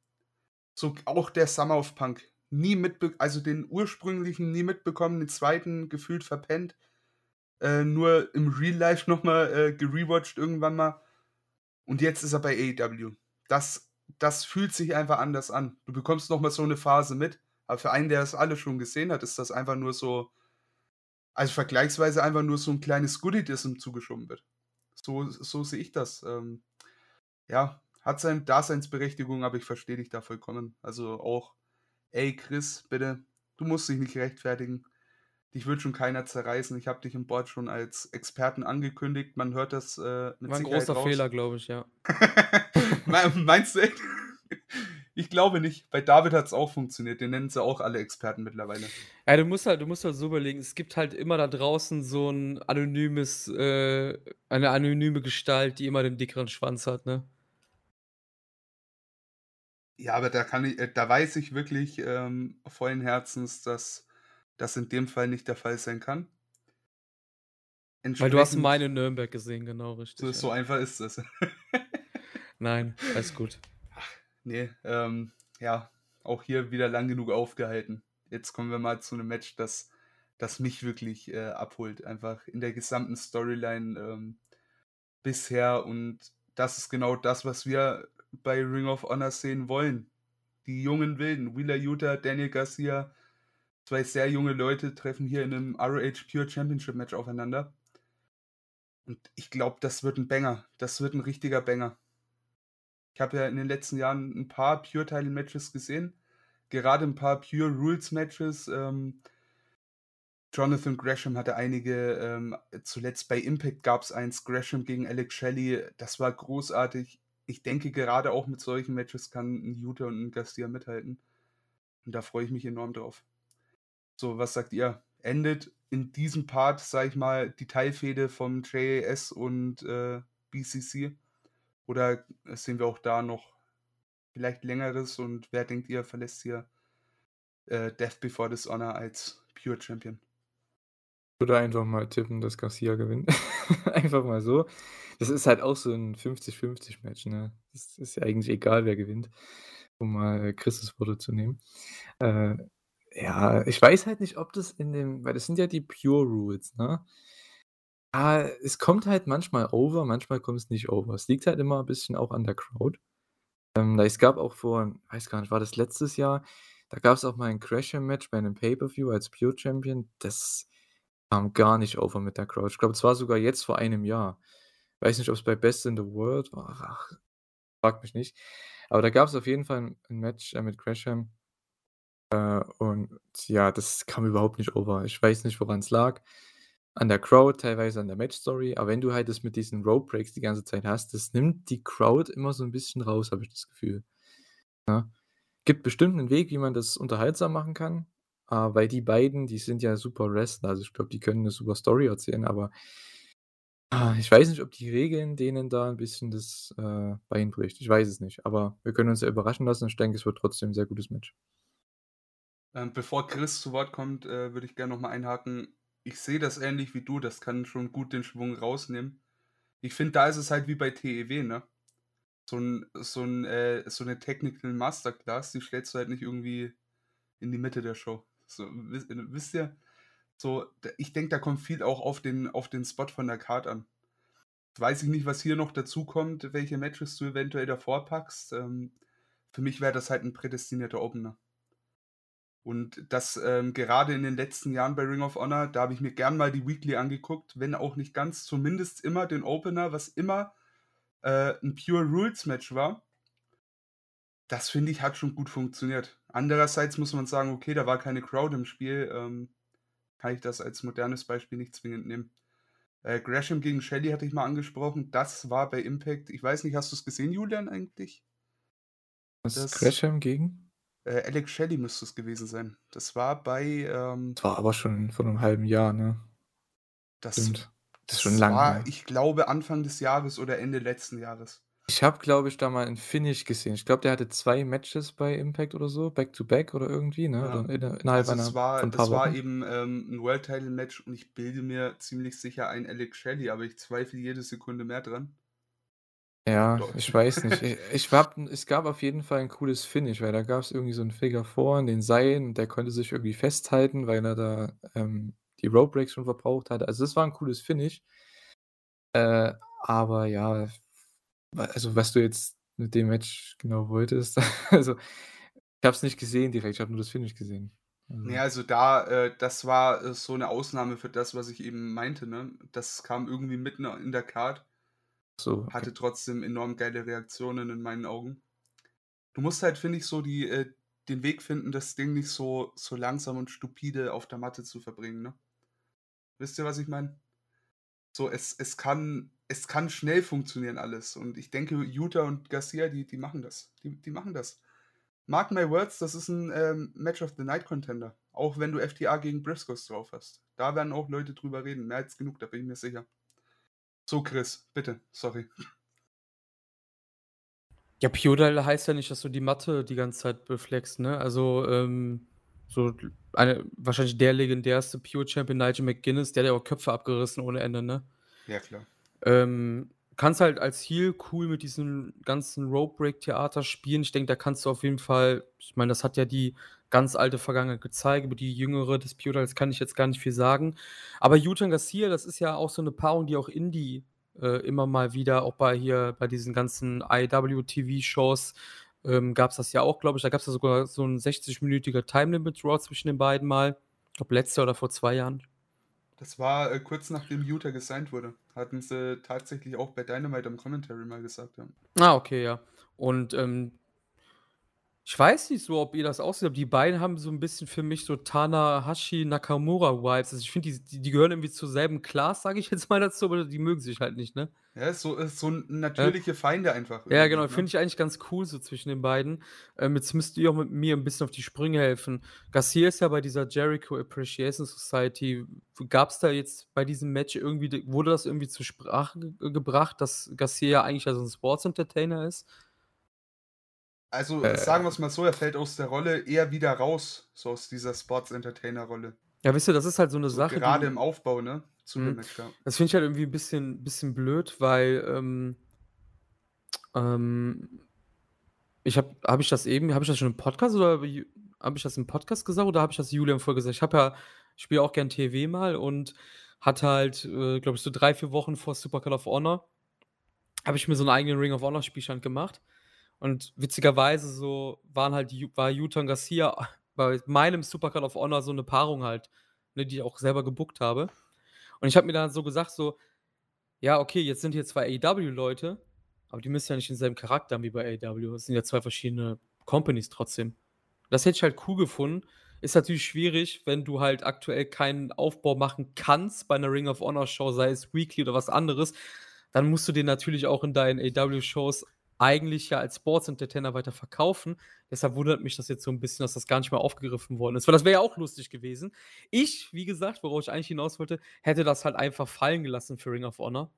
so auch der Summer of Punk, nie mitbekommen, also den ursprünglichen nie mitbekommen, den zweiten gefühlt verpennt äh, nur im Real Life nochmal äh, gerewatcht irgendwann mal. Und jetzt ist er bei AEW. Das, das fühlt sich einfach anders an. Du bekommst nochmal so eine Phase mit. Aber für einen, der es alle schon gesehen hat, ist das einfach nur so, also vergleichsweise einfach nur so ein kleines Goodie, das ihm zugeschoben wird. So, so sehe ich das. Ähm, ja, hat seine Daseinsberechtigung, aber ich verstehe dich da vollkommen. Also auch, ey Chris, bitte, du musst dich nicht rechtfertigen. Dich wird schon keiner zerreißen. Ich habe dich im Board schon als Experten angekündigt. Man hört das äh, War ein großer raus. Fehler, glaube ich, ja. Meinst du echt? Ich glaube nicht. Bei David hat es auch funktioniert. Den nennen sie auch alle Experten mittlerweile. Ja, du musst halt, du musst halt so überlegen, es gibt halt immer da draußen so ein anonymes, äh, eine anonyme Gestalt, die immer den dickeren Schwanz hat, ne? Ja, aber da kann ich, äh, da weiß ich wirklich ähm, vollen Herzens, dass das in dem Fall nicht der Fall sein kann. Weil du hast meine Nürnberg gesehen, genau richtig. So, ja. so einfach ist es. Nein, alles gut. Ach, nee, ähm, ja, auch hier wieder lang genug aufgehalten. Jetzt kommen wir mal zu einem Match, das, das mich wirklich äh, abholt. Einfach in der gesamten Storyline ähm, bisher. Und das ist genau das, was wir bei Ring of Honor sehen wollen. Die jungen Wilden, Wheeler Utah, Daniel Garcia, Zwei sehr junge Leute treffen hier in einem ROH Pure Championship Match aufeinander. Und ich glaube, das wird ein Banger. Das wird ein richtiger Banger. Ich habe ja in den letzten Jahren ein paar Pure-Title-Matches gesehen, gerade ein paar Pure-Rules-Matches. Ähm, Jonathan Gresham hatte einige, ähm, zuletzt bei Impact gab es eins, Gresham gegen Alex Shelley, das war großartig. Ich denke, gerade auch mit solchen Matches kann ein Utah und ein Garcia mithalten. Und da freue ich mich enorm drauf. So, was sagt ihr? Endet in diesem Part, sag ich mal, die Teilfehde vom JAS und äh, BCC? Oder sehen wir auch da noch vielleicht längeres und wer denkt ihr, verlässt hier äh, Death Before Dishonor als Pure Champion? Würde einfach mal tippen, dass Garcia gewinnt. einfach mal so. Das ist halt auch so ein 50-50-Match, ne? Das ist ja eigentlich egal, wer gewinnt, um mal Christus Worte zu nehmen. Äh, ja, ich weiß halt nicht, ob das in dem, weil das sind ja die Pure Rules, ne? Ah, es kommt halt manchmal over, manchmal kommt es nicht over. Es liegt halt immer ein bisschen auch an der Crowd. Ähm, es gab auch vor, weiß gar nicht, war das letztes Jahr, da gab es auch mal ein Crasher-Match bei einem Pay-Per-View als Pure Champion. Das kam gar nicht over mit der Crowd. Ich glaube, es war sogar jetzt vor einem Jahr. Weiß nicht, ob es bei Best in the World war. Ach, fragt mich nicht. Aber da gab es auf jeden Fall ein, Match äh, mit Gresham. Äh, und ja, das kam überhaupt nicht over. Ich weiß nicht, woran es lag. An der Crowd, teilweise an der Match-Story. Aber wenn du halt das mit diesen Rope Breaks die ganze Zeit hast, das nimmt die Crowd immer so ein bisschen raus, habe ich das Gefühl. Ja. Gibt bestimmt einen Weg, wie man das unterhaltsam machen kann. Äh, weil die beiden, die sind ja super Wrestler. Also ich glaube, die können eine super Story erzählen, aber ah, ich weiß nicht, ob die Regeln denen da ein bisschen das äh, Bein bricht. Ich weiß es nicht. Aber wir können uns ja überraschen lassen. Ich denke, es wird trotzdem ein sehr gutes Match. Ähm, bevor Chris zu Wort kommt, äh, würde ich gerne nochmal einhaken. Ich sehe das ähnlich wie du, das kann schon gut den Schwung rausnehmen. Ich finde, da ist es halt wie bei TEW, ne? So, ein, so, ein, äh, so eine Technical Masterclass, die stellst du halt nicht irgendwie in die Mitte der Show. So, wisst, wisst ihr, so, ich denke, da kommt viel auch auf den, auf den Spot von der Card an. Weiß ich nicht, was hier noch dazu kommt, welche Matches du eventuell davor packst. Ähm, für mich wäre das halt ein prädestinierter Opener. Und das ähm, gerade in den letzten Jahren bei Ring of Honor, da habe ich mir gern mal die Weekly angeguckt, wenn auch nicht ganz, zumindest immer den Opener, was immer äh, ein Pure Rules Match war. Das finde ich hat schon gut funktioniert. Andererseits muss man sagen, okay, da war keine Crowd im Spiel. Ähm, kann ich das als modernes Beispiel nicht zwingend nehmen. Äh, Gresham gegen Shelly hatte ich mal angesprochen. Das war bei Impact. Ich weiß nicht, hast du es gesehen, Julian, eigentlich? Was ist Gresham gegen? Äh, Alex Shelley müsste es gewesen sein. Das war bei. Ähm, das war aber schon vor einem halben Jahr, ne? Das, Stimmt. das ist schon lange. War, ich glaube, Anfang des Jahres oder Ende letzten Jahres. Ich habe, glaube ich, da mal 'n Finish gesehen. Ich glaube, der hatte zwei Matches bei Impact oder so, Back to Back oder irgendwie, ne? Ja. Oder in innerhalb Also, es einer war von das war eben, ähm, 'n World Title Match und ich bilde mir ziemlich sicher ein Alex Shelley, aber ich zweifle jede Sekunde mehr dran. Ja, ich weiß nicht. Ich ich habe es gab auf jeden Fall ein cooles Finish, weil da gab es irgendwie so 'n Figure Four in den Seilen und der konnte sich irgendwie festhalten, weil er da, ähm, die Rope Breaks schon verbraucht hatte. Also, das war ein cooles Finish. Äh, aber ja, also, was du jetzt mit dem Match genau wolltest, also, ich habe es nicht gesehen direkt, ich habe nur das Finish gesehen. Also Ne, also da äh, das war, äh, so 'ne Ausnahme für das, was ich eben meinte, ne? Das kam irgendwie mitten in der Card. So, okay. Hatte trotzdem enorm geile Reaktionen in meinen Augen. Du musst halt, finde ich, so die, äh, den Weg finden, das Ding nicht so, so langsam und stupide auf der Matte zu verbringen, ne? Wisst ihr, was ich meine? So, es, es, kann, es kann schnell funktionieren alles. Und ich denke, Utah und Garcia, die, die machen das. Die, die machen das. Mark my words, das ist ein ähm, Match of the Night Contender. Auch wenn du FTA gegen Briscoes drauf hast. Da werden auch Leute drüber reden. Mehr als genug, da bin ich mir sicher. So, Chris, bitte, sorry. Ja, Piodal heißt ja nicht, dass du die Matte die ganze Zeit befleckst, ne? Also, ähm, so eine, wahrscheinlich der legendärste Pure Champion Nigel McGuinness, der hat ja auch Köpfe abgerissen ohne Ende, ne? Ja, klar. Ähm, kannst halt als Heel cool mit diesem ganzen Rope Break Theater spielen. Ich denke, da kannst du auf jeden Fall, ich meine, das hat ja die ganz alte Vergangenheit gezeigt. Über die jüngere des Pewdales kann ich jetzt gar nicht viel sagen. Aber Utah Garcia, das ist ja auch so eine Paarung, die auch Indie äh, immer mal wieder, auch bei hier, bei diesen ganzen IW-TV-Shows, ähm, gab es das ja auch, glaube ich. Da gab es ja sogar so ein 60-minütiger Time Limit Draw zwischen den beiden mal. Ich glaube, letztes oder vor zwei Jahren. Das war äh, kurz nachdem Utah gesigned wurde. Hatten sie tatsächlich auch bei Dynamite am Commentary mal gesagt. Ja. Ah, okay, ja. Und ähm, ich weiß nicht so, ob ihr das auch seht, aber die beiden haben so ein bisschen für mich so Tanahashi Nakamura-Vibes. Also ich finde, die, die gehören irgendwie zur selben Class, sage ich jetzt mal dazu, aber die mögen sich halt nicht, ne? Ja, ist so, ist so natürliche Feinde einfach. Ja, genau, ne? finde ich eigentlich ganz cool so zwischen den beiden. Ähm, jetzt müsst ihr auch mit mir ein bisschen auf die Sprünge helfen. Garcia ist ja bei dieser Jericho Appreciation Society. Gab es da jetzt bei diesem Match irgendwie, wurde das irgendwie zur Sprache ge gebracht, dass Garcia ja eigentlich also ein Sports Entertainer ist? Also Äh. sagen wir es mal so, er fällt aus der Rolle eher wieder raus, so aus dieser Sports-Entertainer-Rolle. Ja, wisst ihr, das ist halt so eine So Sache. gerade im Aufbau, ne? Zu dem Match, ja. Das finde ich halt irgendwie ein bisschen, bisschen blöd, weil ähm, ähm, ich habe habe ich das eben, habe ich das schon im Podcast oder habe ich das im Podcast gesagt oder habe ich das Julian vorher gesagt? Ich habe ja, ich spiele auch gern TV mal und hatte halt, äh, glaube ich, so drei, vier Wochen vor Supercard of Honor habe ich mir so einen eigenen Ring of Honor Spielstand gemacht und witzigerweise so waren halt war und Garcia bei meinem Supercard of Honor so eine Paarung halt, ne, die ich auch selber gebuckt habe. Und ich habe mir dann so gesagt, so, ja, okay, jetzt sind hier zwei AEW-Leute, aber die müssen ja nicht denselben Charakter haben wie bei AEW. Es sind ja zwei verschiedene Companies trotzdem. Das hätte ich halt cool gefunden. Ist natürlich schwierig, wenn du halt aktuell keinen Aufbau machen kannst bei einer Ring of Honor Show, sei es Weekly oder was anderes. Dann musst du den natürlich auch in deinen AEW-Shows eigentlich ja als Sports Entertainer weiter verkaufen. Deshalb wundert mich das jetzt so ein bisschen, dass das gar nicht mehr aufgegriffen worden ist. Weil das wäre ja auch lustig gewesen. Ich, wie gesagt, worauf ich eigentlich hinaus wollte, hätte das halt einfach fallen gelassen für Ring of Honor.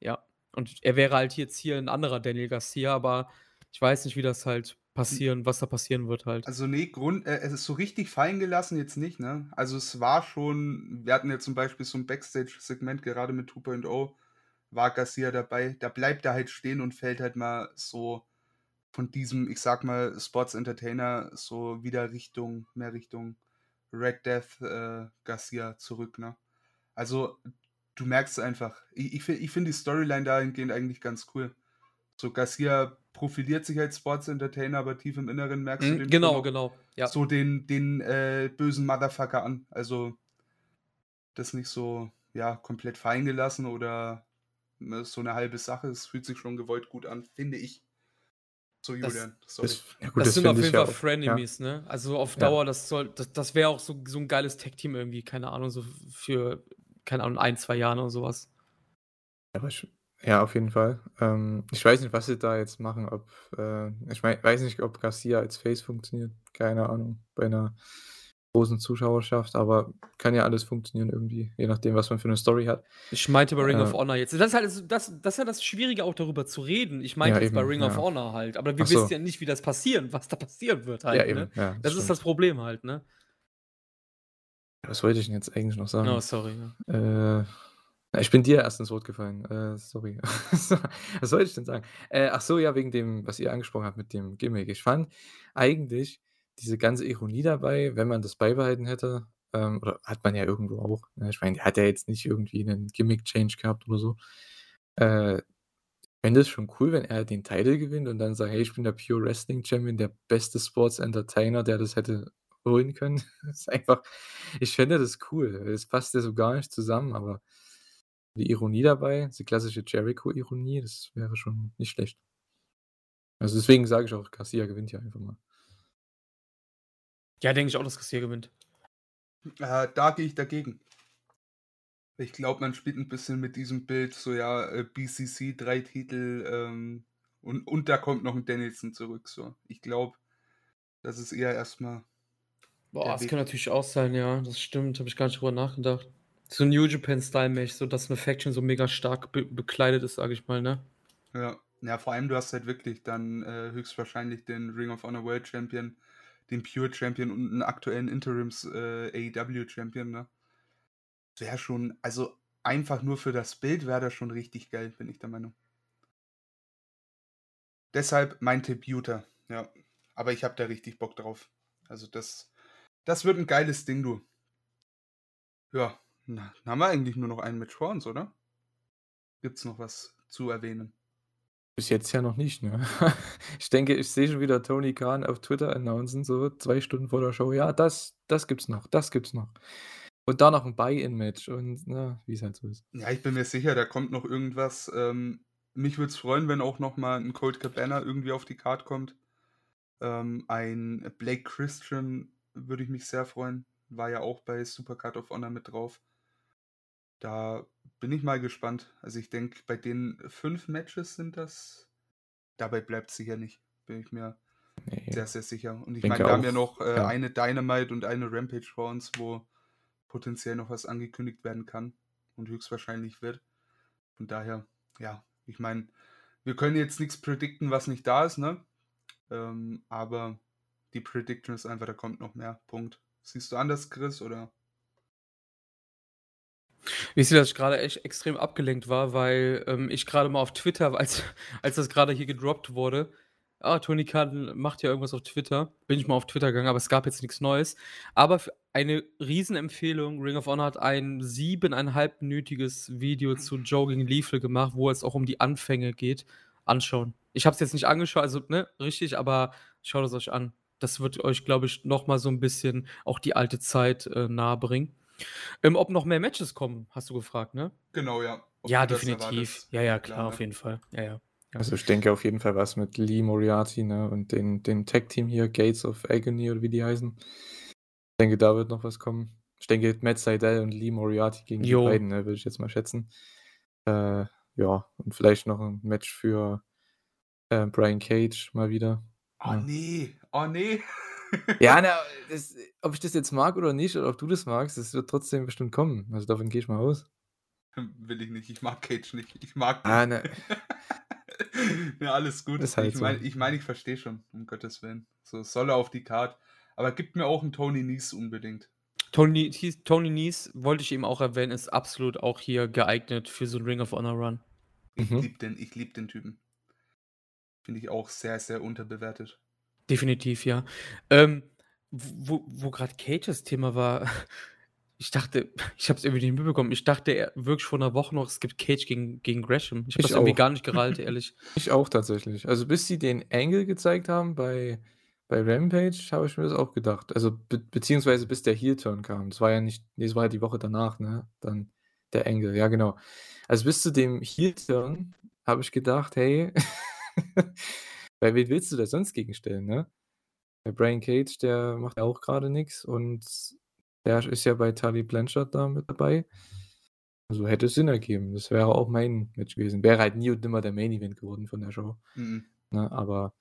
Ja. Und er wäre halt jetzt hier ein anderer Daniel Garcia, aber ich weiß nicht, wie das halt passieren, was da passieren wird halt. Also nee, Grund, äh, es ist so richtig fallen gelassen jetzt nicht, ne? Also es war schon, wir hatten ja zum Beispiel so ein Backstage-Segment gerade mit 2.0, war Garcia dabei, da bleibt er halt stehen und fällt halt mal so von diesem, ich sag mal, Sports Entertainer so wieder Richtung, mehr Richtung Red Death äh, Garcia zurück, ne? Also du merkst einfach, ich, ich, ich finde die Storyline dahingehend eigentlich ganz cool. So Garcia profiliert sich als Sports Entertainer, aber tief im Inneren merkst du Mhm, den genau, genau. Ja. so den, den äh, bösen Motherfucker an. Also das nicht so, ja, komplett fallen gelassen oder so eine halbe Sache. Es fühlt sich schon gewollt gut an, finde ich. So, Das- Julian. Sorry. Das, ja gut, das, sind auf jeden Fall ja Frenemies, ne? Also auf Ja. Dauer, das soll, das, das wäre auch so, so ein geiles Tech-Team irgendwie, keine Ahnung, so für, keine Ahnung, ein, zwei Jahren oder sowas. Ja, aber ich, ja, auf jeden Fall. Ähm, ich weiß nicht, was sie da jetzt machen. Ob, äh, ich mein, weiß nicht, ob Garcia als Face funktioniert. Keine Ahnung. Bei einer großen Zuschauerschaft. Aber kann ja alles funktionieren irgendwie. Je nachdem, was man für eine Story hat. Ich meinte bei Ring Äh. of Honor jetzt. Das ist halt das, das, das, ist ja das Schwierige auch darüber zu reden. Ich meinte Ja, jetzt bei eben, Ring of ja. Honor halt. Aber wir so. wissen ja nicht, wie das passieren, was da passieren wird halt. ja, eben. ne? Ja, Das ist stimmt. das Problem halt, ne? Was wollte ich denn jetzt eigentlich noch sagen? Oh, sorry. Ja. Äh, ich bin dir erst ins Wort gefallen. Äh, sorry. was wollte ich denn sagen? Äh, ach so, ja, wegen dem, was ihr angesprochen habt mit dem Gimmick. Ich fand eigentlich diese ganze Ironie dabei, wenn man das beibehalten hätte, ähm, oder hat man ja irgendwo auch. Ne? Ich meine, hat ja jetzt nicht irgendwie einen Gimmick-Change gehabt oder so. Äh, fände es schon cool, wenn er den Titel gewinnt und dann sagt, hey, ich bin der Pure Wrestling Champion, der beste Sports Entertainer, der das hätte holen können. Das ist einfach, ich fände das cool. Es passt ja so gar nicht zusammen, aber die Ironie dabei, die klassische Jericho-Ironie, das wäre schon nicht schlecht. Also deswegen sage ich auch, Garcia gewinnt ja einfach mal. Ja, denke ich auch, dass Garcia gewinnt. Äh, da gehe ich dagegen. Ich glaube, man spielt ein bisschen mit diesem Bild, so ja, äh, BCC, drei Titel ähm, und, und da kommt noch ein Danielson zurück. So. Ich glaube, das ist eher erstmal. Boah, das Weg. kann natürlich auch sein, ja. Das stimmt, habe ich gar nicht drüber nachgedacht. So ein New Japan-Style-Match, so dass eine Faction so mega stark be bekleidet ist, sage ich mal, ne? Ja, ja, vor allem du hast halt wirklich dann äh, höchstwahrscheinlich den Ring of Honor World Champion, den Pure Champion und einen aktuellen Interims äh, AEW Champion, ne? Wäre schon, also einfach nur für das Bild wäre das schon richtig geil, bin ich der Meinung. Deshalb mein Tipp Utah, ja. Aber ich habe da richtig Bock drauf. Also das, das wird ein geiles Ding, du. Ja, dann haben wir eigentlich nur noch einen Match vor uns, oder? Gibt's noch was zu erwähnen? Bis jetzt ja noch nicht, ne? Ich denke, ich sehe schon wieder Tony Khan auf Twitter announcen, so zwei Stunden vor der Show. Ja, das, das gibt's noch, das gibt's noch. Und da noch ein Buy-in-Match und na, wie es halt so ist. Ja, ich bin mir sicher, da kommt noch irgendwas. Ähm, mich würde es freuen, wenn auch noch mal 'n Colt Cabana irgendwie auf die Card kommt. Ähm, ein Blake Christian würde ich mich sehr freuen. War ja auch bei Supercard of Honor mit drauf. Da bin ich mal gespannt. Also, ich denke, bei den fünf Matches sind das dabei bleibt es sicher nicht, bin ich mir Ne. sehr, sehr sicher. Und ich meine, wir haben ja auch, noch, äh, ja. eine Dynamite und eine Rampage vor uns, wo potenziell noch was angekündigt werden kann und höchstwahrscheinlich wird. Von daher, ja, ich meine, wir können jetzt nichts predikten, was nicht da ist, ne? Ähm, aber die Prediction ist einfach, da kommt noch mehr. Punkt. Siehst du anders, Chris, oder? Wisst ihr, dass ich gerade echt extrem abgelenkt war, weil, ähm, ich gerade mal auf Twitter als als das gerade hier gedroppt wurde ah, Tony Khan macht ja irgendwas auf Twitter. Bin ich mal auf Twitter gegangen, aber es gab jetzt nichts Neues. Aber eine Riesenempfehlung, Ring of Honor hat ein 7,5-minütiges Video zu gegen Lethal gemacht, wo es auch um die Anfänge geht. Anschauen. Ich habe es jetzt nicht angeschaut, also, ne, richtig, aber schaut es euch an. Das wird euch, glaube ich, noch mal so ein bisschen auch die alte Zeit, äh, nahebringen. Ähm, ob noch mehr Matches kommen, hast du gefragt, ne? Genau, ja. Ob Ja, definitiv. Ja, ja, klar, Klar, auf jeden Fall. Ja, ja. Ja. Also, ich denke auf jeden Fall was mit Lee Moriarty, ne, und den den Tag-Team hier, Gates of Agony oder wie die heißen. Ich denke, da wird noch was kommen. Ich denke, Matt Sydal und Lee Moriarty gegen die Jo. beiden, ne, würde ich jetzt mal schätzen. Äh, ja, und vielleicht noch ein Match für, äh, Brian Cage mal wieder. Oh Ja. ne, oh ne. Ja, na, das ob ich das jetzt mag oder nicht oder ob du das magst, das wird trotzdem bestimmt kommen. Also, davon gehe ich mal aus. Will ich nicht. Ich mag Cage nicht. Ich mag Ah, den. ne. Ja, alles gut. Ist halt ich so. meine, ich, mein, ich verstehe schon, um Gottes Willen. So, soll er auf die Card. Aber gibt mir auch einen Tony Nies unbedingt. Tony Tony Nese, wollte ich eben auch erwähnen, ist absolut auch hier geeignet für so 'n Ring of Honor Run. Ich Mhm. liebe den, ich liebe den Typen. Finde ich auch sehr, sehr unterbewertet. Definitiv, ja. Ähm, wo wo grad Cage das Thema war, ich dachte ich habe es irgendwie nicht mitbekommen. Ich dachte wirklich vor 'ner Woche noch, es gibt Cage gegen gegen Gresham. Ich habe das irgendwie gar nicht gerallt, ehrlich. Ich auch tatsächlich. Also, bis sie den Angle gezeigt haben bei bei Rampage, habe ich mir das auch gedacht. Also, be beziehungsweise bis der Heel-Turn kam. Das war ja nicht ne, das war ja die Woche danach, ne, dann der Angle, ja genau. Also, bis zu dem Heel-Turn habe ich gedacht: „Hey, weil wen willst du da sonst gegenstellen, ne?“ Der Brian Cage, der macht ja auch grade nix und der ist ja bei Tully Blanchard da mit dabei. Also, hätte Sinn ergeben. Das wäre auch mein Match gewesen. Wäre halt nie und nimmer der Main Event geworden von der Show, Mhm. ne? Aber,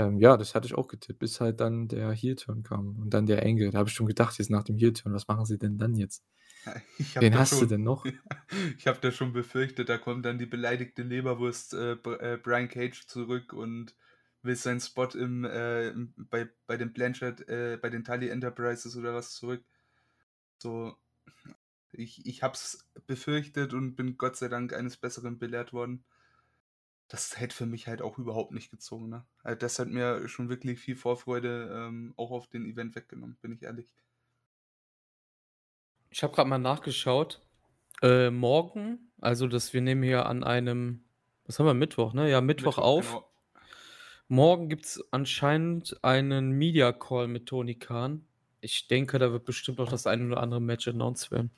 ähm, ja, das hatte ich auch getippt, bis halt dann der Heel-Turn kam und dann der Angle. Da habe ich schon gedacht, jetzt nach dem Heel-Turn, was machen sie denn dann jetzt? Wen hast du schon denn noch? ich habe da schon befürchtet, da kommt dann die beleidigte Leberwurst, äh, äh, Brian Cage zurück und will seinen Spot im, äh, bei bei den Blanchard äh, bei den Tully Enterprises oder was zurück. So, ich ich habe es befürchtet und bin Gott sei Dank eines Besseren belehrt worden. Das hätte für mich halt auch überhaupt nicht gezogen, ne? Also, das hat mir schon wirklich viel Vorfreude, ähm, auch auf den Event weggenommen, bin ich ehrlich. Ich habe grad mal nachgeschaut. Äh, morgen also, das wir nehmen hier an einem was haben wir, Mittwoch, ne? Ja, Mittwoch Mittwoch, auf. genau. Morgen gibt's anscheinend einen Media Call mit Tony Khan. Ich denke, da wird bestimmt auch das ein oder andere Match announced werden.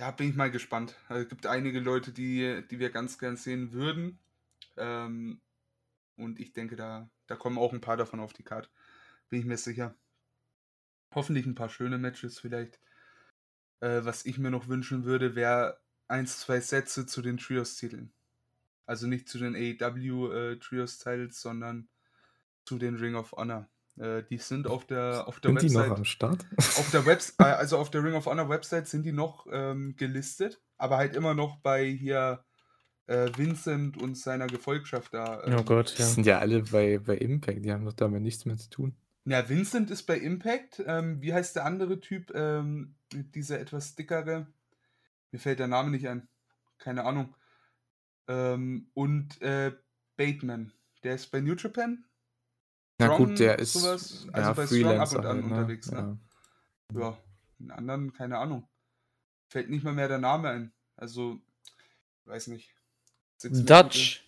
Ja, bin ich mal gespannt. Also, es gibt einige Leute, die die wir ganz gern sehen würden. Ähm, und ich denke, da da kommen auch 'n paar davon auf die Card. Bin ich mir sicher. Hoffentlich 'n paar schöne Matches vielleicht. Äh, was ich mir noch wünschen würde, wäre 1, 2 Sätze zu den Trios-Titeln. Also, nicht zu den AEW, äh, sondern zu den Ring of Honor. Äh, die sind auf der auf der Sind die noch Website am Start? auf der Webs äh, also, auf der Ring of Honor Website sind die noch, ähm, gelistet, aber halt immer noch bei hier, äh, Vincent und seiner Gefolgschaft da, Oh ähm Gott, Die ja. sind ja alle bei bei Impact, die haben doch damit nichts mehr zu tun. Ja, Vincent ist bei Impact. Ähm, wie heißt der andere Typ? Ähm, dieser etwas dickere? Mir fällt der Name nicht ein. Keine Ahnung. Ähm, und, äh, Bateman, der ist bei New Japan? Na Strong, gut, der ist, so was? ja, Also, bei Strong ab Freelancer und an halt, ne? unterwegs, ne? Ja. Ja, 'n anderen, keine Ahnung. Fällt nicht mal mehr der Name ein. Also, weiß nicht. Dutch.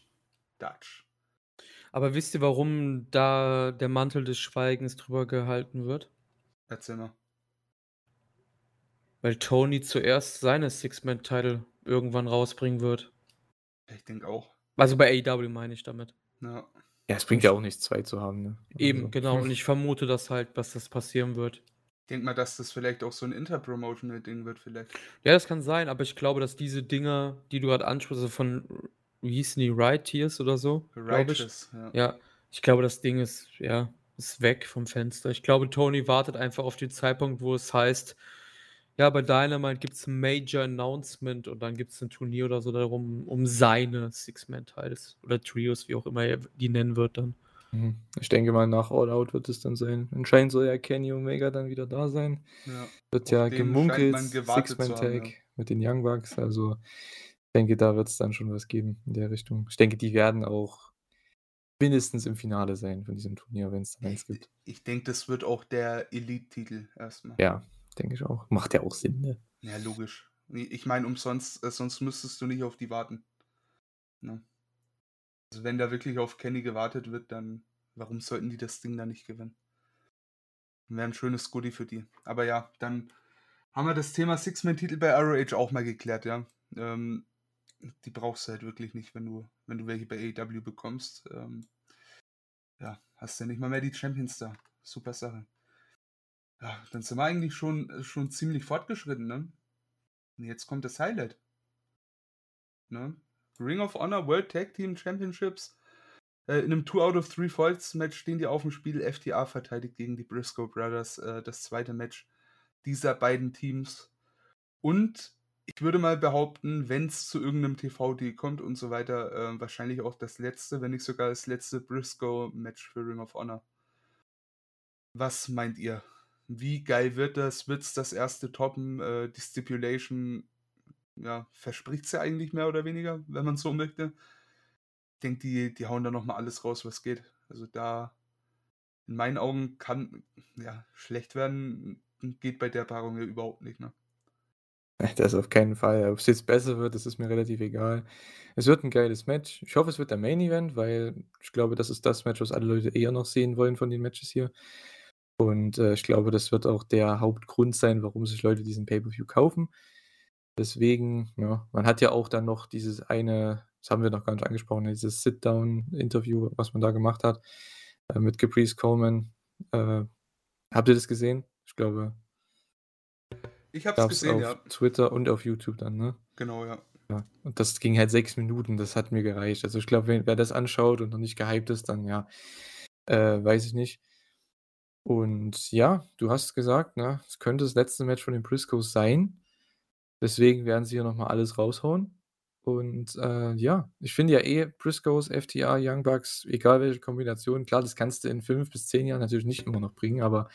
Dutch. Aber wisst ihr, warum da der Mantel des Schweigens drüber gehalten wird? Erzähl mal. Weil Tony zuerst seine Six-Man-Title irgendwann rausbringen wird. Ich denke auch. Also bei AEW meine ich damit. Ja. Ja, es bringt ja auch nichts, zwei zu haben, ne? Eben, Also, genau. Und ich vermute das halt, dass das passieren wird. Ich denke mal, dass das vielleicht auch so ein Interpromotional-Ding wird, vielleicht. Ja, das kann sein, aber ich glaube, dass diese Dinger, die du gerade ansprichst, also von, wie hießen die, Right Tears oder so, glaube ich. Righteous, ja. Ja, ich glaube, das Ding ist, ja, ist weg vom Fenster. Ich glaube, Tony wartet einfach auf den Zeitpunkt, wo es heißt, ja, bei Dynamite gibt es ein Major Announcement und dann gibt es ein Turnier oder so darum, um seine Six-Man-Titles oder Trios, wie auch immer er die nennen wird dann. Mhm. Ich denke mal, nach All Out wird es dann sein. Anscheinend soll ja Kenny Omega dann wieder da sein. Ja. Wird Auf ja gemunkelt, Six-Man-Tag ja. mit den Young Bucks. Also, ich denke, da wird es dann schon was geben in der Richtung. Ich denke, die werden auch mindestens im Finale sein von diesem Turnier, wenn es dann eins gibt. Ich denke, das wird auch der Elite-Titel erstmal. Ja, denke ich auch. Macht ja auch Sinn, ne? Ja, logisch. Ich meine, umsonst, äh, sonst müsstest du nicht auf die warten. Ne? Also wenn da wirklich auf Kenny gewartet wird, dann warum sollten die das Ding da nicht gewinnen? Wäre ein schönes Goodie für die. Aber ja, dann haben wir das Thema Six-Man-Titel bei ROH auch mal geklärt, ja. Ähm, die brauchst du halt wirklich nicht, wenn du, wenn du welche bei AEW bekommst. Ähm, ja, hast ja nicht mal mehr die Champions da. Super Sache. Ja, dann sind wir eigentlich schon, äh, schon ziemlich fortgeschritten, ne? Und jetzt kommt das Highlight. Ne? Ring of Honor World Tag Team Championships. Äh, in einem 2 out of 3 Falls Match stehen die auf dem Spiel. FTA verteidigt gegen die Briscoe Brothers. Äh, das zweite Match dieser beiden Teams. Und ich würde mal behaupten, wenn es zu irgendeinem TV-Deal kommt und so weiter, äh, wahrscheinlich auch das letzte, wenn nicht sogar das letzte Briscoe-Match für Ring of Honor. Was meint ihr? Wie geil wird das? Wird es das erste toppen? Äh, die Stipulation ja, verspricht es ja eigentlich mehr oder weniger, wenn man so möchte. Ich denke, die, die hauen da nochmal alles raus, was geht. Also da, in meinen Augen kann, ja, schlecht werden, geht bei der Paarung ja überhaupt nicht, ne? Das auf keinen Fall. Ob es jetzt besser wird, das ist mir relativ egal. Es wird ein geiles Match. Ich hoffe, es wird der Main Event, weil ich glaube, das ist das Match, was alle Leute eher noch sehen wollen von den Matches hier. Und äh, ich glaube, das wird auch der Hauptgrund sein, warum sich Leute diesen Pay-Per-View kaufen. Deswegen, ja, man hat ja auch dann noch dieses eine, das haben wir noch gar nicht angesprochen, dieses Sit-Down-Interview, was man da gemacht hat, äh, mit Caprice Coleman. Äh, habt ihr das gesehen? Ich glaube, Ich hab's gesehen, auf ja. Twitter und auf YouTube dann, ne? Genau, ja. Ja, und das ging halt sechs Minuten, das hat mir gereicht. Also ich glaube, wer, wer das anschaut und noch nicht gehypt ist, dann ja, äh, weiß ich nicht. Und ja, du hast gesagt, ne, es könnte das letzte Match von den Briscoes sein. Deswegen werden sie hier nochmal alles raushauen. Und äh, ja, ich finde ja eh Briscoes, FTA, Young Bucks, egal welche Kombination, klar, das kannst du in fünf bis zehn Jahren natürlich nicht immer noch bringen, aber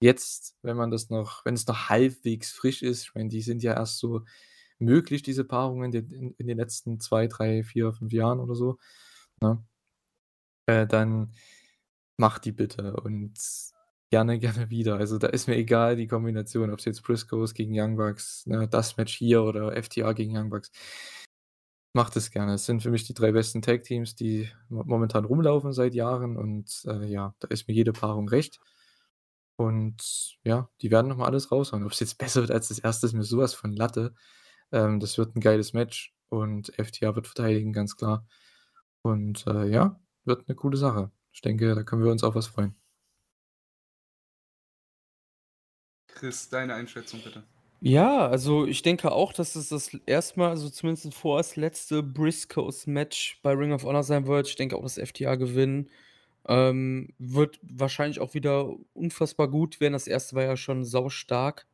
jetzt, wenn man das noch, wenn es noch halbwegs frisch ist, ich meine, die sind ja erst so möglich, diese Paarungen in, in, in den letzten zwei, drei, vier, fünf Jahren oder so, ne? äh, dann macht die bitte und gerne, gerne wieder. Also da ist mir egal die Kombination, ob es jetzt Briscoes gegen Young Bucks, ne, das Match hier oder FTA gegen Young Bucks. Macht es gerne. Es sind für mich die drei besten Tag-Teams, die mo- momentan rumlaufen seit Jahren und äh, ja, da ist mir jede Paarung recht. Und ja, die werden nochmal alles raushauen. Ob es jetzt besser wird als das erste, ist mir sowas von Latte. Ähm, das wird ein geiles Match und FTA wird verteidigen, ganz klar. Und äh, ja, wird eine coole Sache. Ich denke, da können wir uns auf was freuen. Chris, deine Einschätzung bitte. Ja, also ich denke auch, dass es das erstmal, also zumindest vorerst letzte Briscoes-Match bei Ring of Honor sein wird. Ich denke auch, dass FTA gewinnen. Ähm, wird wahrscheinlich auch wieder unfassbar gut werden. Das erste war ja schon saustark.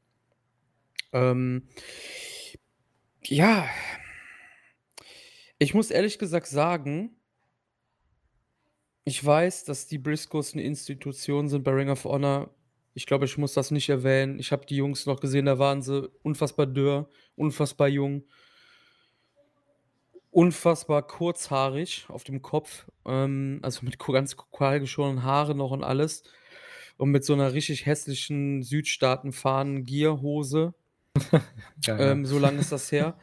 Ähm, ja, ich muss ehrlich gesagt sagen, ich weiß, dass die Briscoes eine Institution sind bei Ring of Honor. Ich glaube, ich muss das nicht erwähnen. Ich habe die Jungs noch gesehen, da waren sie unfassbar dürr, unfassbar jung, unfassbar kurzhaarig auf dem Kopf, ähm, also mit ganz kahl geschorenen Haaren noch und alles. Und mit so einer richtig hässlichen Südstaaten-Fahnen-Gierhose. Ja. Ähm, so lange ist das her.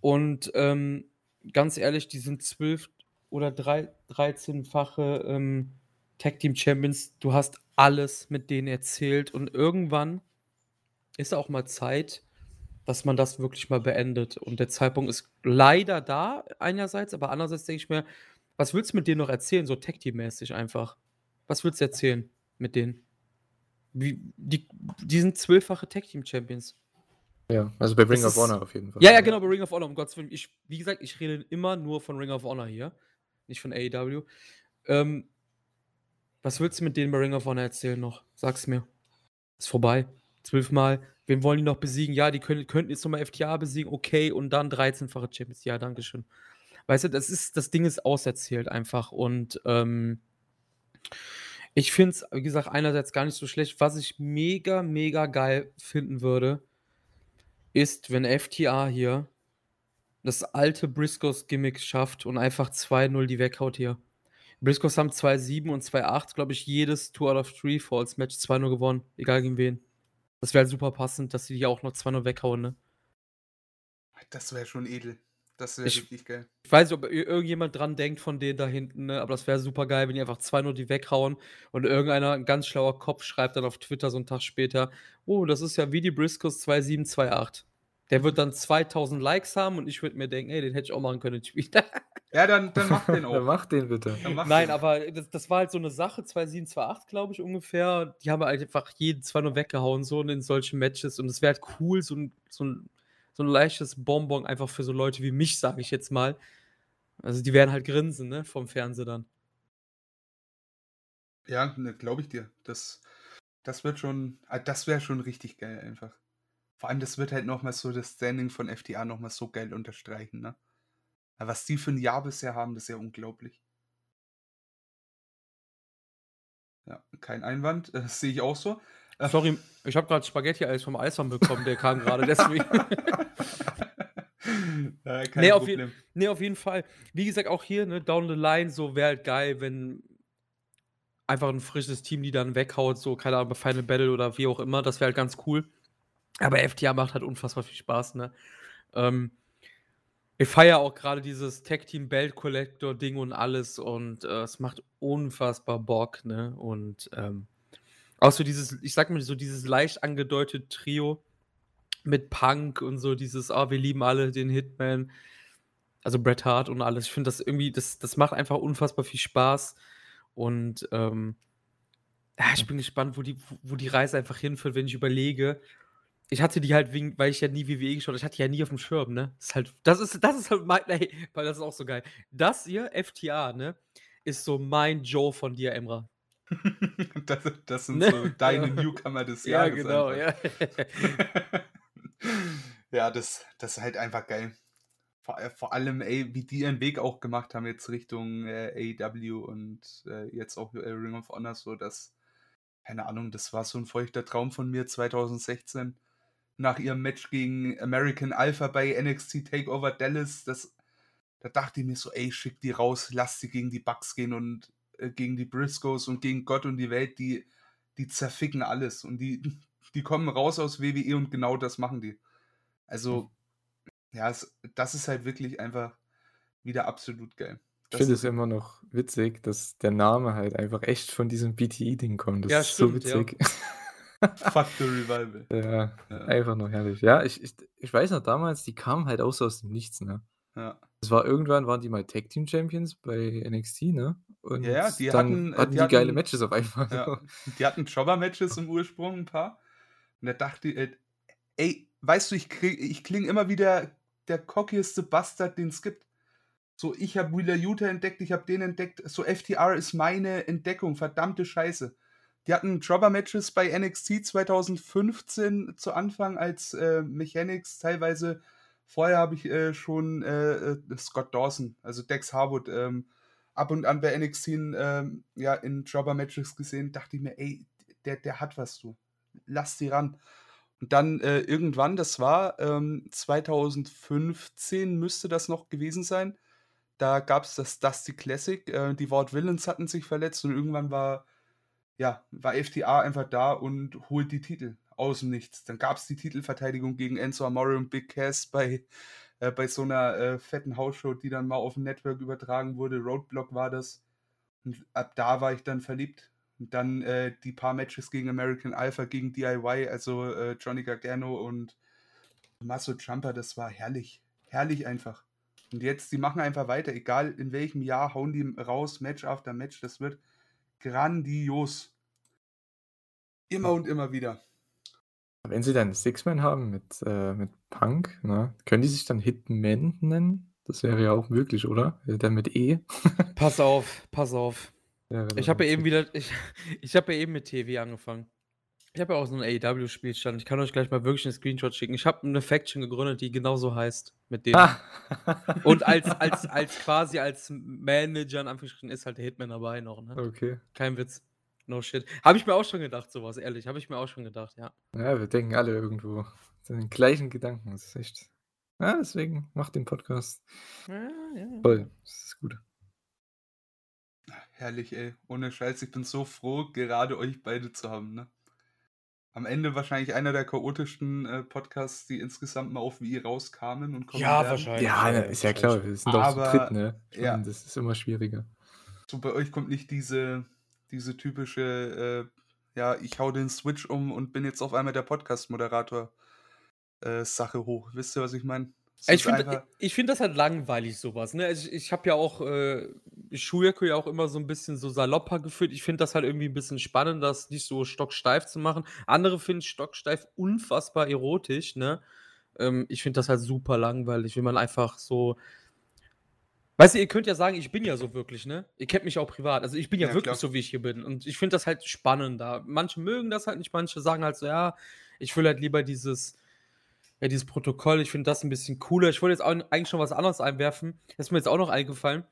Und ähm, ganz ehrlich, die sind zwölf oder drei, 13-fache ähm, Tag Team Champions. Du hast alles mit denen erzählt und irgendwann ist auch mal Zeit, dass man das wirklich mal beendet. Und der Zeitpunkt ist leider da, einerseits, aber andererseits denke ich mir, was willst du mit denen noch erzählen, so Tag-Team-mäßig einfach? Was willst du erzählen mit denen? Wie, die, die sind zwölffache Tag-Team-Champions. Ja, also bei Ring Das of ist- Honor auf jeden Fall. Ja, ja, genau, bei Ring of Honor, um Gottes Willen. Ich, wie gesagt, ich rede immer nur von Ring of Honor hier, nicht von AEW. Ähm, was willst du mit denen bei Ring of Honor erzählen noch? Sag's mir. Ist vorbei. Zwölfmal. Wen wollen die noch besiegen? Ja, die können, könnten jetzt nochmal FTA besiegen, okay, und dann 13-fache Champions. Ja, dankeschön. Weißt du, das ist, das Ding ist auserzählt einfach. Und ähm, ich finde es, wie gesagt, einerseits gar nicht so schlecht. Was ich mega, mega geil finden würde, ist, wenn FTA hier das alte Briscoes-Gimmick schafft und einfach 2-0 die weghaut hier. Briscoes haben 2-7 und 2-8, glaube ich, jedes 2 out of 3 Falls Match 2-0 gewonnen, egal gegen wen. Das wäre halt super passend, dass sie die auch noch 2-0 weghauen, ne? Das wäre schon edel. Das wäre Ich- richtig geil. Ich weiß nicht, ob ir- irgendjemand dran denkt von denen da hinten, ne? aber das wäre super geil, wenn die einfach 2-0 die weghauen und irgendeiner, ein ganz schlauer Kopf, schreibt dann auf Twitter so einen Tag später: Oh, das ist ja wie die Briscoes 2-7, 2-8. Der wird dann 2000 Likes haben und ich würde mir denken, ey, den hätte ich auch machen können, den Tweet. Ja, dann, dann mach den Dann auch. mach den bitte. Dann mach Nein, den. aber das, das war halt so eine Sache, 2-7, 2-8, glaube ich, ungefähr. Die haben halt einfach jeden 2-0 weggehauen, so in solchen Matches. Und es wäre halt cool, so ein, so, ein, so ein leichtes Bonbon einfach für so Leute wie mich, sage ich jetzt mal. Also die werden halt grinsen, ne, vom Fernseher dann. Ja, ne, glaube ich dir. Das, das wird schon, ah, das wäre schon richtig geil einfach. Vor allem, das wird halt nochmal so das Standing von FTA nochmal so geil unterstreichen, ne? Was die für ein Jahr bisher haben, das ist ja unglaublich. Ja, kein Einwand, das sehe ich auch so. Äh, Sorry, ich habe gerade Spaghetti-Eis vom Eismann bekommen, der kam gerade deswegen. ja, kein Nee, auf je-. Nee, auf jeden Fall. Wie gesagt, auch hier, ne, down the line, so wäre halt geil, wenn einfach ein frisches Team die dann weghaut, so, keine Ahnung, bei Final Battle oder wie auch immer, das wäre halt ganz cool. Aber FTA macht halt unfassbar viel Spaß, ne? Ähm, ich feiere auch gerade dieses Tag Team Belt Collector Ding und alles und äh, es macht unfassbar Bock, ne? Und ähm, auch so dieses, ich sag mal so dieses leicht angedeutete Trio mit Punk und so dieses, ah, wir lieben alle den Hitman, also Bret Hart und alles. Ich finde das irgendwie, das, das macht einfach unfassbar viel Spaß und ähm, ja, ich bin gespannt, wo die, wo die Reise einfach hinführt, wenn ich überlege. Ich hatte die halt wegen, weil ich ja nie WWE geschaut habe, ich hatte die ja nie auf dem Schirm, ne? Das ist halt, das ist, das ist halt mein, ey, weil das ist auch so geil. Das hier, FTA, ne, ist so mein Joe von dir, Emra. das, das sind Ne? so deine Newcomer des Jahres. genau, ja. ja, das, das ist halt einfach geil. Vor, äh, vor allem, ey, wie die ihren Weg auch gemacht haben jetzt Richtung äh, AEW und äh, jetzt auch äh, Ring of Honor, so dass, keine Ahnung, das war so ein feuchter Traum von mir 2016 nach ihrem Match gegen American Alpha bei NXT Takeover Dallas. Das, da dachte ich mir so, ey, schick die raus, lass sie gegen die Bucks gehen und äh, gegen die Briscoes und gegen Gott und die Welt, die, die zerficken alles und die, die kommen raus aus WWE und genau das machen die. Also, ja, es, das ist halt wirklich einfach wieder absolut geil. Ich finde es immer noch witzig, dass der Name halt einfach echt von diesem BTE-Ding kommt. Das Ja, ist stimmt, so ja. Fuck the Revival. Ja, Ja. einfach nur herrlich. Ja, ich, ich, ich weiß noch damals, die kamen halt auch so aus dem Nichts, ne? Ja. Es war irgendwann, waren die mal Tag Team Champions bei NXT, ne? Und Ja, die hatten, äh, hatten die die, geile hatten- Matches auf einmal. Ja. Die hatten Jobber-Matches im Ursprung ein paar. Und da dachte ich, äh, ey, weißt du, ich, krieg- ich klinge immer wieder der cockieste Bastard, den es gibt. So, ich habe Wheeler Utah entdeckt, ich habe den entdeckt. So, FTR ist meine Entdeckung, verdammte Scheiße. Die hatten Jobber-Matches bei NXT 2015 zu Anfang als äh, Mechanics, teilweise. Vorher habe ich äh, schon äh, äh, Scott Dawson, also Dex Harwood, ähm, ab und an bei NXT in, ähm, ja, in Jobber-Matches gesehen. Dachte ich mir, ey, der, der hat was, du. Lass die ran. Und dann äh, irgendwann, das war ähm, 2015, müsste das noch gewesen sein. Da gab es das Dusty Classic. Äh, die Ward Villains hatten sich verletzt und irgendwann war, ja, war FTA einfach da und holt die Titel aus dem Nichts. Dann gab es die Titelverteidigung gegen Enzo Amore und Big Cass bei, äh, bei so einer äh, fetten Hausshow, die dann mal auf dem Network übertragen wurde. Roadblock war das. Und ab da war ich dann verliebt. Und dann äh, die paar Matches gegen American Alpha, gegen DIY, also äh, Johnny Gargano und Tommaso Ciampa, das war herrlich. Herrlich einfach. Und jetzt, die machen einfach weiter, egal in welchem Jahr, hauen die raus, Match after Match. Das wird grandios. Immer und immer wieder. Wenn sie dann Six-Man haben mit, äh, mit Punk, ne, können die sich dann Hitman nennen? Das wäre ja auch möglich, oder? Dann mit E. Pass auf, pass auf. Ja, Ich habe ja eben wieder, ich, ich habe ja eben mit TV angefangen. Ich habe ja auch so einen AEW-Spielstand. Ich kann euch gleich mal wirklich einen Screenshot schicken. Ich habe eine Faction gegründet, die genauso heißt mit denen. Ah. Und als, als, als quasi als Manager in Anführungsstrichen ist halt der Hitman dabei noch, ne? Okay. Kein Witz. No shit. Habe ich mir auch schon gedacht, sowas, ehrlich. Habe ich mir auch schon gedacht, ja. Ja, wir denken alle irgendwo den gleichen Gedanken. Das ist echt. Ja, deswegen macht den Podcast. Ja, ja. Toll. Das ist gut. Herrlich, ey. Ohne Scheiß, ich bin so froh, gerade euch beide zu haben, ne? Am Ende wahrscheinlich einer der chaotischsten äh, Podcasts, die insgesamt mal auf wie rauskamen und kommen Ja, werden. wahrscheinlich. Ja, ne, ist ja klar. Wir sind doch Aber- zu dritt, ne? Ich ja. meine, das ist immer schwieriger. So bei euch kommt nicht diese, diese typische, äh, ja, ich hau den Switch um und bin jetzt auf einmal der Podcast-Moderator äh, Sache hoch. Wisst ihr, was ich meine? Ich finde find das halt langweilig, sowas. Ne? Ich, ich habe ja auch äh, Schuyaku ja auch immer so ein bisschen so salopper gefühlt. Ich finde das halt irgendwie ein bisschen spannend, das nicht so stocksteif zu machen. Andere finden stocksteif unfassbar erotisch. Ne? Ähm, ich finde das halt super langweilig, wenn man einfach so. Weißt du, ihr könnt ja sagen, ich bin ja so wirklich, ne? Ihr kennt mich auch privat. Also ich bin ja, Ja, wirklich klar. so, wie ich hier bin. Und ich finde das halt spannender. Manche mögen das halt nicht, manche sagen halt so, ja, ich will halt lieber dieses, ja, dieses Protokoll, ich finde das ein bisschen cooler. Ich wollte jetzt auch eigentlich schon was anderes einwerfen. Das ist mir jetzt auch noch eingefallen.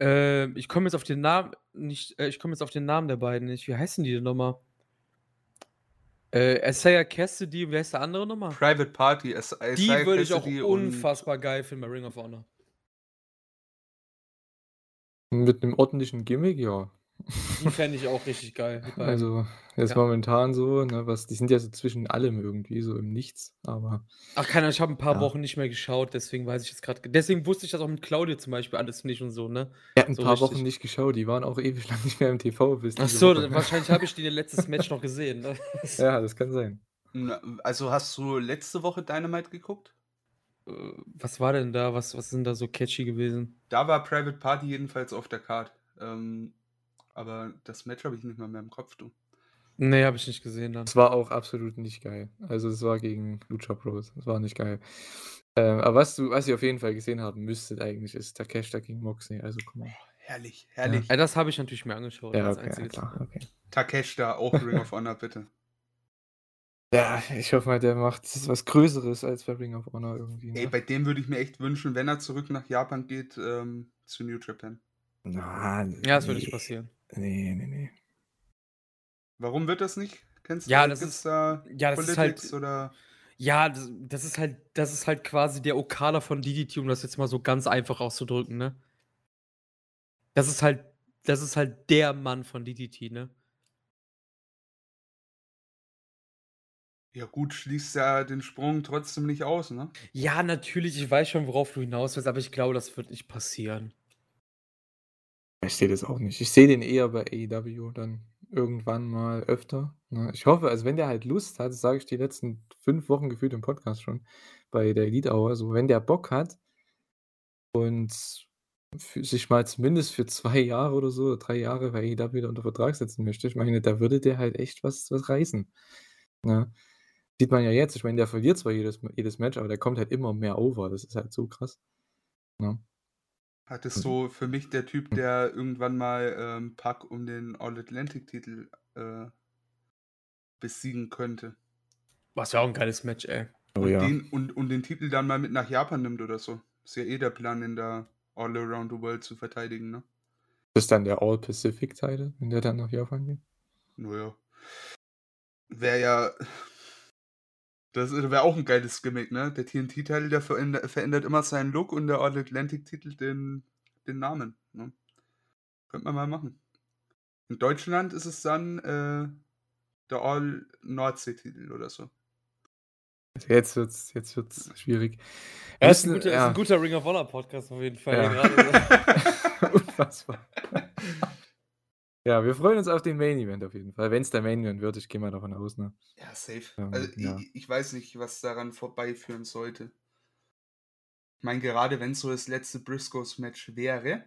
Äh, ich komme jetzt auf den Namen nicht, äh, ich komme jetzt auf den Namen der beiden nicht. Wie heißen die denn nochmal? Äh, Isaiah Cassidy, wie heißt der andere nochmal? Private Party, es, Die würde ich auch unfassbar geil finden bei Ring of Honor. Mit einem ordentlichen Gimmick, ja. Die fände ich auch richtig geil. Also, jetzt Ja. momentan so, ne, was, die sind ja so zwischen allem irgendwie, so im Nichts, aber Ach, keine Ahnung, ich habe ein paar Ja. Wochen nicht mehr geschaut, deswegen weiß ich jetzt gerade. Deswegen wusste ich das auch mit Claudia zum Beispiel alles nicht und so, ne? hat ein So paar richtig. Wochen nicht geschaut, die waren auch ewig lang nicht mehr im TV. Bis Ach so, Woche. dann- wahrscheinlich habe ich die letztes Match noch gesehen. Ne? Ja, das kann sein. Also hast du letzte Woche Dynamite geguckt? Äh, Was war denn da? Was, was sind da so catchy gewesen? Da war Private Party jedenfalls auf der Card. Ähm, aber das Match habe ich nicht mal mehr im Kopf, du. Nee, habe ich nicht gesehen dann. Es war auch absolut nicht geil. Also, es war gegen Lucha Bros. Es war nicht geil. Ähm, aber was, du, was ihr auf jeden Fall gesehen haben müsstet eigentlich, ist Takeshita gegen Moxley. Also, guck mal. Herrlich, herrlich. Ja, das habe ich natürlich mir angeschaut. Ja, okay, ja, klar, okay. Takeshita, auch Ring of Honor, bitte. Ja, ich hoffe mal, der macht was Größeres als bei Ring of Honor irgendwie. Ey, Ne? bei dem würde ich mir echt wünschen, wenn er zurück nach Japan geht, ähm, zu New Japan. Na, Ja, das würde nee. nicht passieren. Nee, nee, nee. Warum wird das nicht? Kennst Ja, du das ist- da Ja, das ist Politics halt. oder Ja, das, das ist halt, das ist halt quasi der Okada von DDT, um das jetzt mal so ganz einfach auszudrücken, ne? Das ist halt, das ist halt der Mann von DDT, ne? ja gut, schließt ja den Sprung trotzdem nicht aus, ne? Ja, natürlich, ich weiß schon, worauf du hinaus willst, aber ich glaube, das wird nicht passieren. Ich sehe das auch nicht. Ich sehe den eher bei AEW dann irgendwann mal öfter. Ne? Ich hoffe, also wenn der halt Lust hat, das sage ich die letzten fünf Wochen gefühlt im Podcast schon, bei der Elite Hour, so wenn der Bock hat und sich mal zumindest für zwei Jahre oder so, oder drei Jahre bei AEW unter Vertrag setzen möchte, ich meine, da würde der halt echt was, was reißen. Ne? Sieht man ja jetzt, ich meine, der verliert zwar jedes, jedes Match, aber der kommt halt immer mehr over. Das ist halt so krass. Ne? Hat es Mhm. so für mich der Typ, der irgendwann mal ähm, Pack um den All-Atlantic-Titel äh, besiegen könnte. Was ja auch ein geiles Match, ey. Oh und, ja. den, und, und den Titel dann mal mit nach Japan nimmt oder so. Ist ja eh der Plan, in der All Around the World zu verteidigen, ne? Das ist dann der All-Pacific-Title, wenn der dann nach Japan geht. Naja. Wäre ja. Das wäre auch ein geiles Gimmick, ne? Der TNT-Titel, der verändert, immer seinen Look und der All-Atlantic-Titel den, den Namen. Ne? Könnte man mal machen. In Deutschland ist es dann äh, der All-Nordsee-Titel oder so. Jetzt wird's, jetzt wird's schwierig. Ja, ist, ein guter, ist ja. ein guter Ring of Honor Podcast auf jeden Fall. Ja. Unfassbar. Ja, wir freuen uns auf den Main Event auf jeden Fall. Wenn es der Main Event wird, ich gehe mal davon aus, ne? Ja, safe. Ähm, Also ja. ich, ich weiß nicht, was daran vorbeiführen sollte. Ich meine, gerade wenn es so das letzte Briscoes-Match wäre,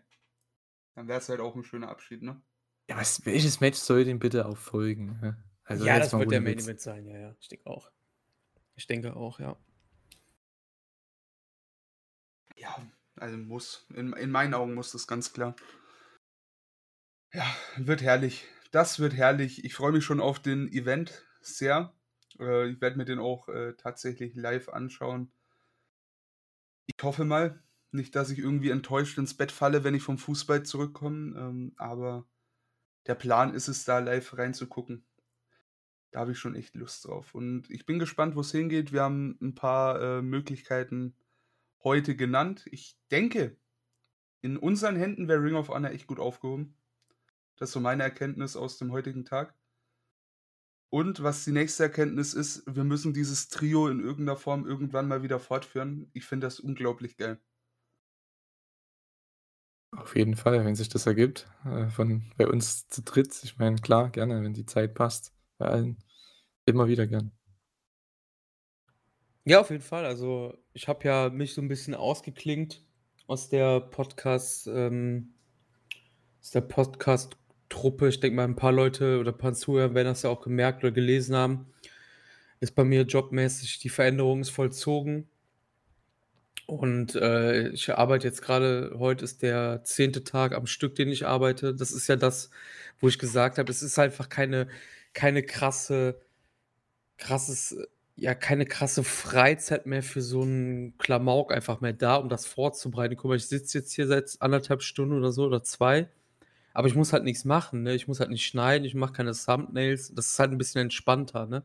dann wäre es halt auch ein schöner Abschied, ne? Ja, was, welches Match soll denn bitte auch folgen? ne? Also ja, jetzt das wird der Main. Event sein, ja, ja. Ich denke auch. Ich denke auch, ja. Ja, also muss. In, in meinen Augen muss das ganz klar. Ja, wird herrlich. Das wird herrlich. Ich freue mich schon auf den Event sehr. Äh, ich werde mir den auch äh, tatsächlich live anschauen. Ich hoffe mal, nicht, dass ich irgendwie enttäuscht ins Bett falle, wenn ich vom Fußball zurückkomme. Ähm, aber der Plan ist es, da live reinzugucken. Da habe ich schon echt Lust drauf. Und ich bin gespannt, wo es hingeht. Wir haben ein paar äh, Möglichkeiten heute genannt. Ich denke, in unseren Händen wäre Ring of Honor echt gut aufgehoben. Das ist so meine Erkenntnis aus dem heutigen Tag. Und was die nächste Erkenntnis ist, wir müssen dieses Trio in irgendeiner Form irgendwann mal wieder fortführen. Ich finde das unglaublich geil. Auf jeden Fall, wenn sich das ergibt, äh, von bei uns zu dritt. Ich meine, klar, gerne, wenn die Zeit passt. Bei allen. Immer wieder gern. Ja, auf jeden Fall. Also, ich habe ja mich so ein bisschen ausgeklinkt aus der Podcast, ähm, aus der Podcast-Truppe. Ich denke mal, ein paar Leute oder ein paar Zuhörer werden das ja auch gemerkt oder gelesen haben. Ist bei mir jobmäßig die Veränderung ist vollzogen. Und äh, ich arbeite jetzt gerade, heute ist der zehnte Tag am Stück, den ich arbeite. Das ist ja das, wo ich gesagt habe, es ist einfach keine, keine krasse, krasses, ja, keine krasse Freizeit mehr für so einen Klamauk einfach mehr da, um das vorzubereiten. Guck mal, ich sitze jetzt hier seit anderthalb Stunden oder so oder zwei, aber ich muss halt nichts machen, ne? Ich muss halt nicht schneiden, ich mache keine Thumbnails. Das ist halt ein bisschen entspannter, ne?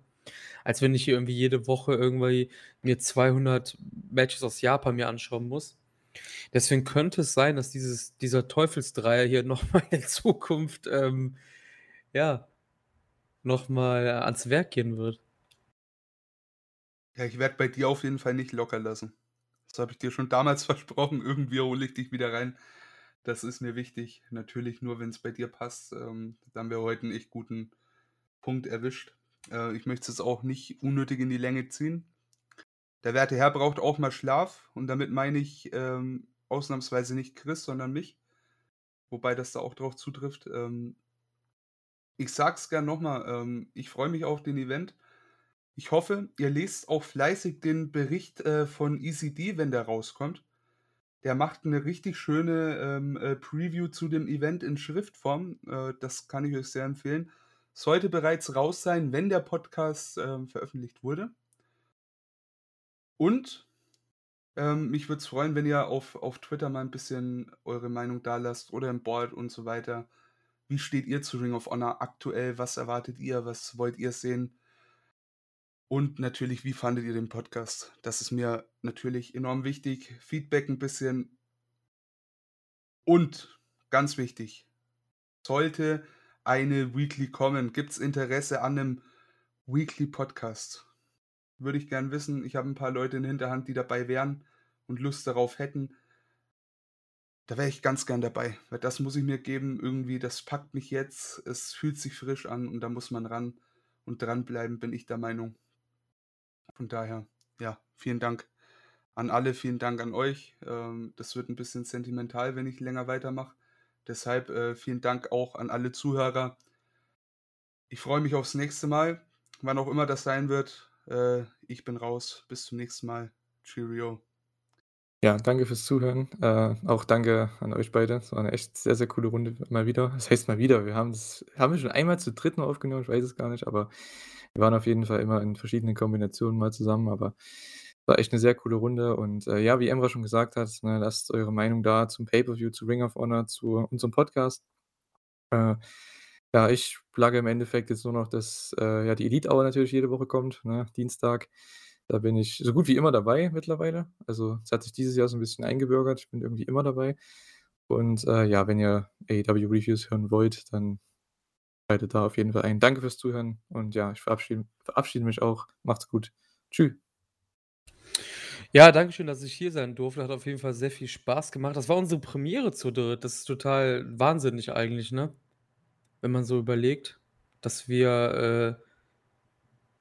Als wenn ich hier irgendwie jede Woche irgendwie mir 200 Matches aus Japan mir anschauen muss. Deswegen könnte es sein, dass dieses, dieser Teufelsdreier hier nochmal in Zukunft, ähm, ja, nochmal ans Werk gehen wird. Ja, ich werde bei dir auf jeden Fall nicht locker lassen. Das habe ich dir schon damals versprochen. Irgendwie hole ich dich wieder rein. Das ist mir wichtig. Natürlich nur, wenn es bei dir passt. Ähm, da haben wir heute einen echt guten Punkt erwischt. Äh, ich möchte es auch nicht unnötig in die Länge ziehen. Der werte Herr braucht auch mal Schlaf. Und damit meine ich ähm, ausnahmsweise nicht Chris, sondern mich. Wobei das da auch drauf zutrifft. Ähm, ich sag's gern nochmal. Ähm, ich freue mich auf den Event. Ich hoffe, ihr lest auch fleißig den Bericht äh, von ECD, wenn der rauskommt. Der macht eine richtig schöne ähm, äh, Preview zu dem Event in Schriftform. Äh, das kann ich euch sehr empfehlen. Sollte bereits raus sein, wenn der Podcast ähm, veröffentlicht wurde. Und ähm, mich würde es freuen, wenn ihr auf, auf Twitter mal ein bisschen eure Meinung da lasst oder im Board und so weiter. Wie steht ihr zu Ring of Honor aktuell? Was erwartet ihr? Was wollt ihr sehen? Und natürlich, wie fandet ihr den Podcast? Das ist mir natürlich enorm wichtig. Feedback ein bisschen. Und ganz wichtig, sollte eine Weekly kommen, gibt es Interesse an einem Weekly Podcast? Würde ich gern wissen. Ich habe ein paar Leute in Hinterhand, die dabei wären und Lust darauf hätten. Da wäre ich ganz gern dabei, weil das muss ich mir geben. Irgendwie, das packt mich jetzt. Es fühlt sich frisch an und da muss man ran und dranbleiben, bin ich der Meinung. Von daher, ja, vielen Dank an alle, vielen Dank an euch. Ähm, das wird ein bisschen sentimental, wenn ich länger weitermache. Deshalb äh, vielen Dank auch an alle Zuhörer. Ich freue mich aufs nächste Mal, wann auch immer das sein wird. Äh, ich bin raus. Bis zum nächsten Mal. Cheerio. Ja, danke fürs Zuhören. Äh, auch danke an euch beide. Es war eine echt sehr, sehr coole Runde mal wieder. Das heißt mal wieder, wir haben das, haben schon einmal zu dritt mal aufgenommen, ich weiß es gar nicht, aber wir waren auf jeden Fall immer in verschiedenen Kombinationen mal zusammen, aber es war echt eine sehr coole Runde. Und äh, ja, wie Emra schon gesagt hat, ne, lasst eure Meinung da zum Pay-Per-View, zu Ring of Honor, zu unserem Podcast. Äh, ja, ich plugge im Endeffekt jetzt nur noch, dass äh, ja, die Elite Hour natürlich jede Woche kommt, ne, Dienstag. Da bin ich so gut wie immer dabei mittlerweile. Also es hat sich dieses Jahr so ein bisschen eingebürgert. Ich bin irgendwie immer dabei. Und äh, ja, wenn ihr AEW Reviews hören wollt, dann schaltet da auf jeden Fall ein. Danke fürs Zuhören und ja, ich verabschiede, verabschiede mich auch. Macht's gut. Tschüss. Ja, danke schön, dass ich hier sein durfte. Hat auf jeden Fall sehr viel Spaß gemacht. Das war unsere Premiere zu dritt. Das ist total wahnsinnig eigentlich, ne? wenn man so überlegt, dass wir, äh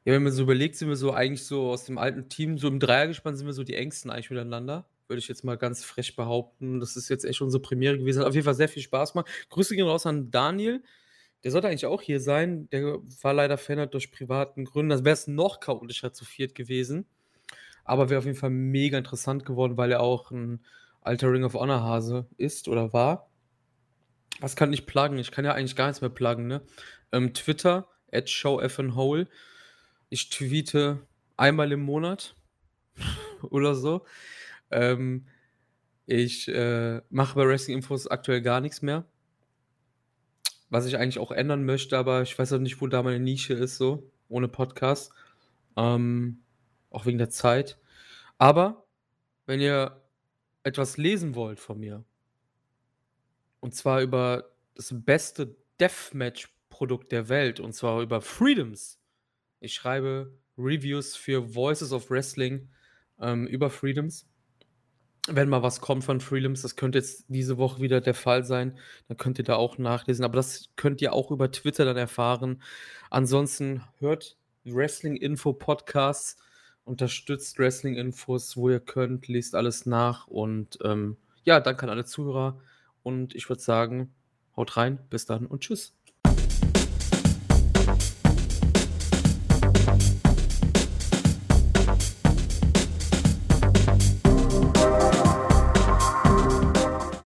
ja, wenn man so überlegt, sind wir so eigentlich so aus dem alten Team, so im Dreiergespann sind wir so die Engsten eigentlich miteinander, würde ich jetzt mal ganz frech behaupten. Das ist jetzt echt unsere Premiere gewesen. Hat auf jeden Fall sehr viel Spaß gemacht. Grüße gehen raus an Daniel. Der sollte eigentlich auch hier sein. Der war leider verändert durch privaten Gründen. Das wäre es noch chaotischer zu viert gewesen. Aber wäre auf jeden Fall mega interessant geworden, weil er auch ein alter Ring of Honor Hase ist oder war. Was kann ich pluggen? Ich kann ja eigentlich gar nichts mehr pluggen, ne? Ähm, Twitter, at showfnhole. Ich tweete einmal im Monat oder so. Ähm, ich äh, mache bei Wrestling Infos aktuell gar nichts mehr. Was ich eigentlich auch ändern möchte, aber ich weiß auch nicht, wo da meine Nische ist, so, ohne Podcast. Ähm, auch wegen der Zeit. Aber wenn ihr etwas lesen wollt von mir, und zwar über das beste Deathmatch-Produkt der Welt, und zwar über Freedoms. Ich schreibe Reviews für Voices of Wrestling ähm, über Freedoms. Wenn mal was kommt von Freedoms, das könnte jetzt diese Woche wieder der Fall sein, dann könnt ihr da auch nachlesen. Aber das könnt ihr auch über Twitter dann erfahren. Ansonsten hört Wrestling-Info-Podcasts, unterstützt Wrestling-Infos, wo ihr könnt, lest alles nach und ähm, ja, danke an alle Zuhörer. Und ich würde sagen, haut rein, bis dann und tschüss.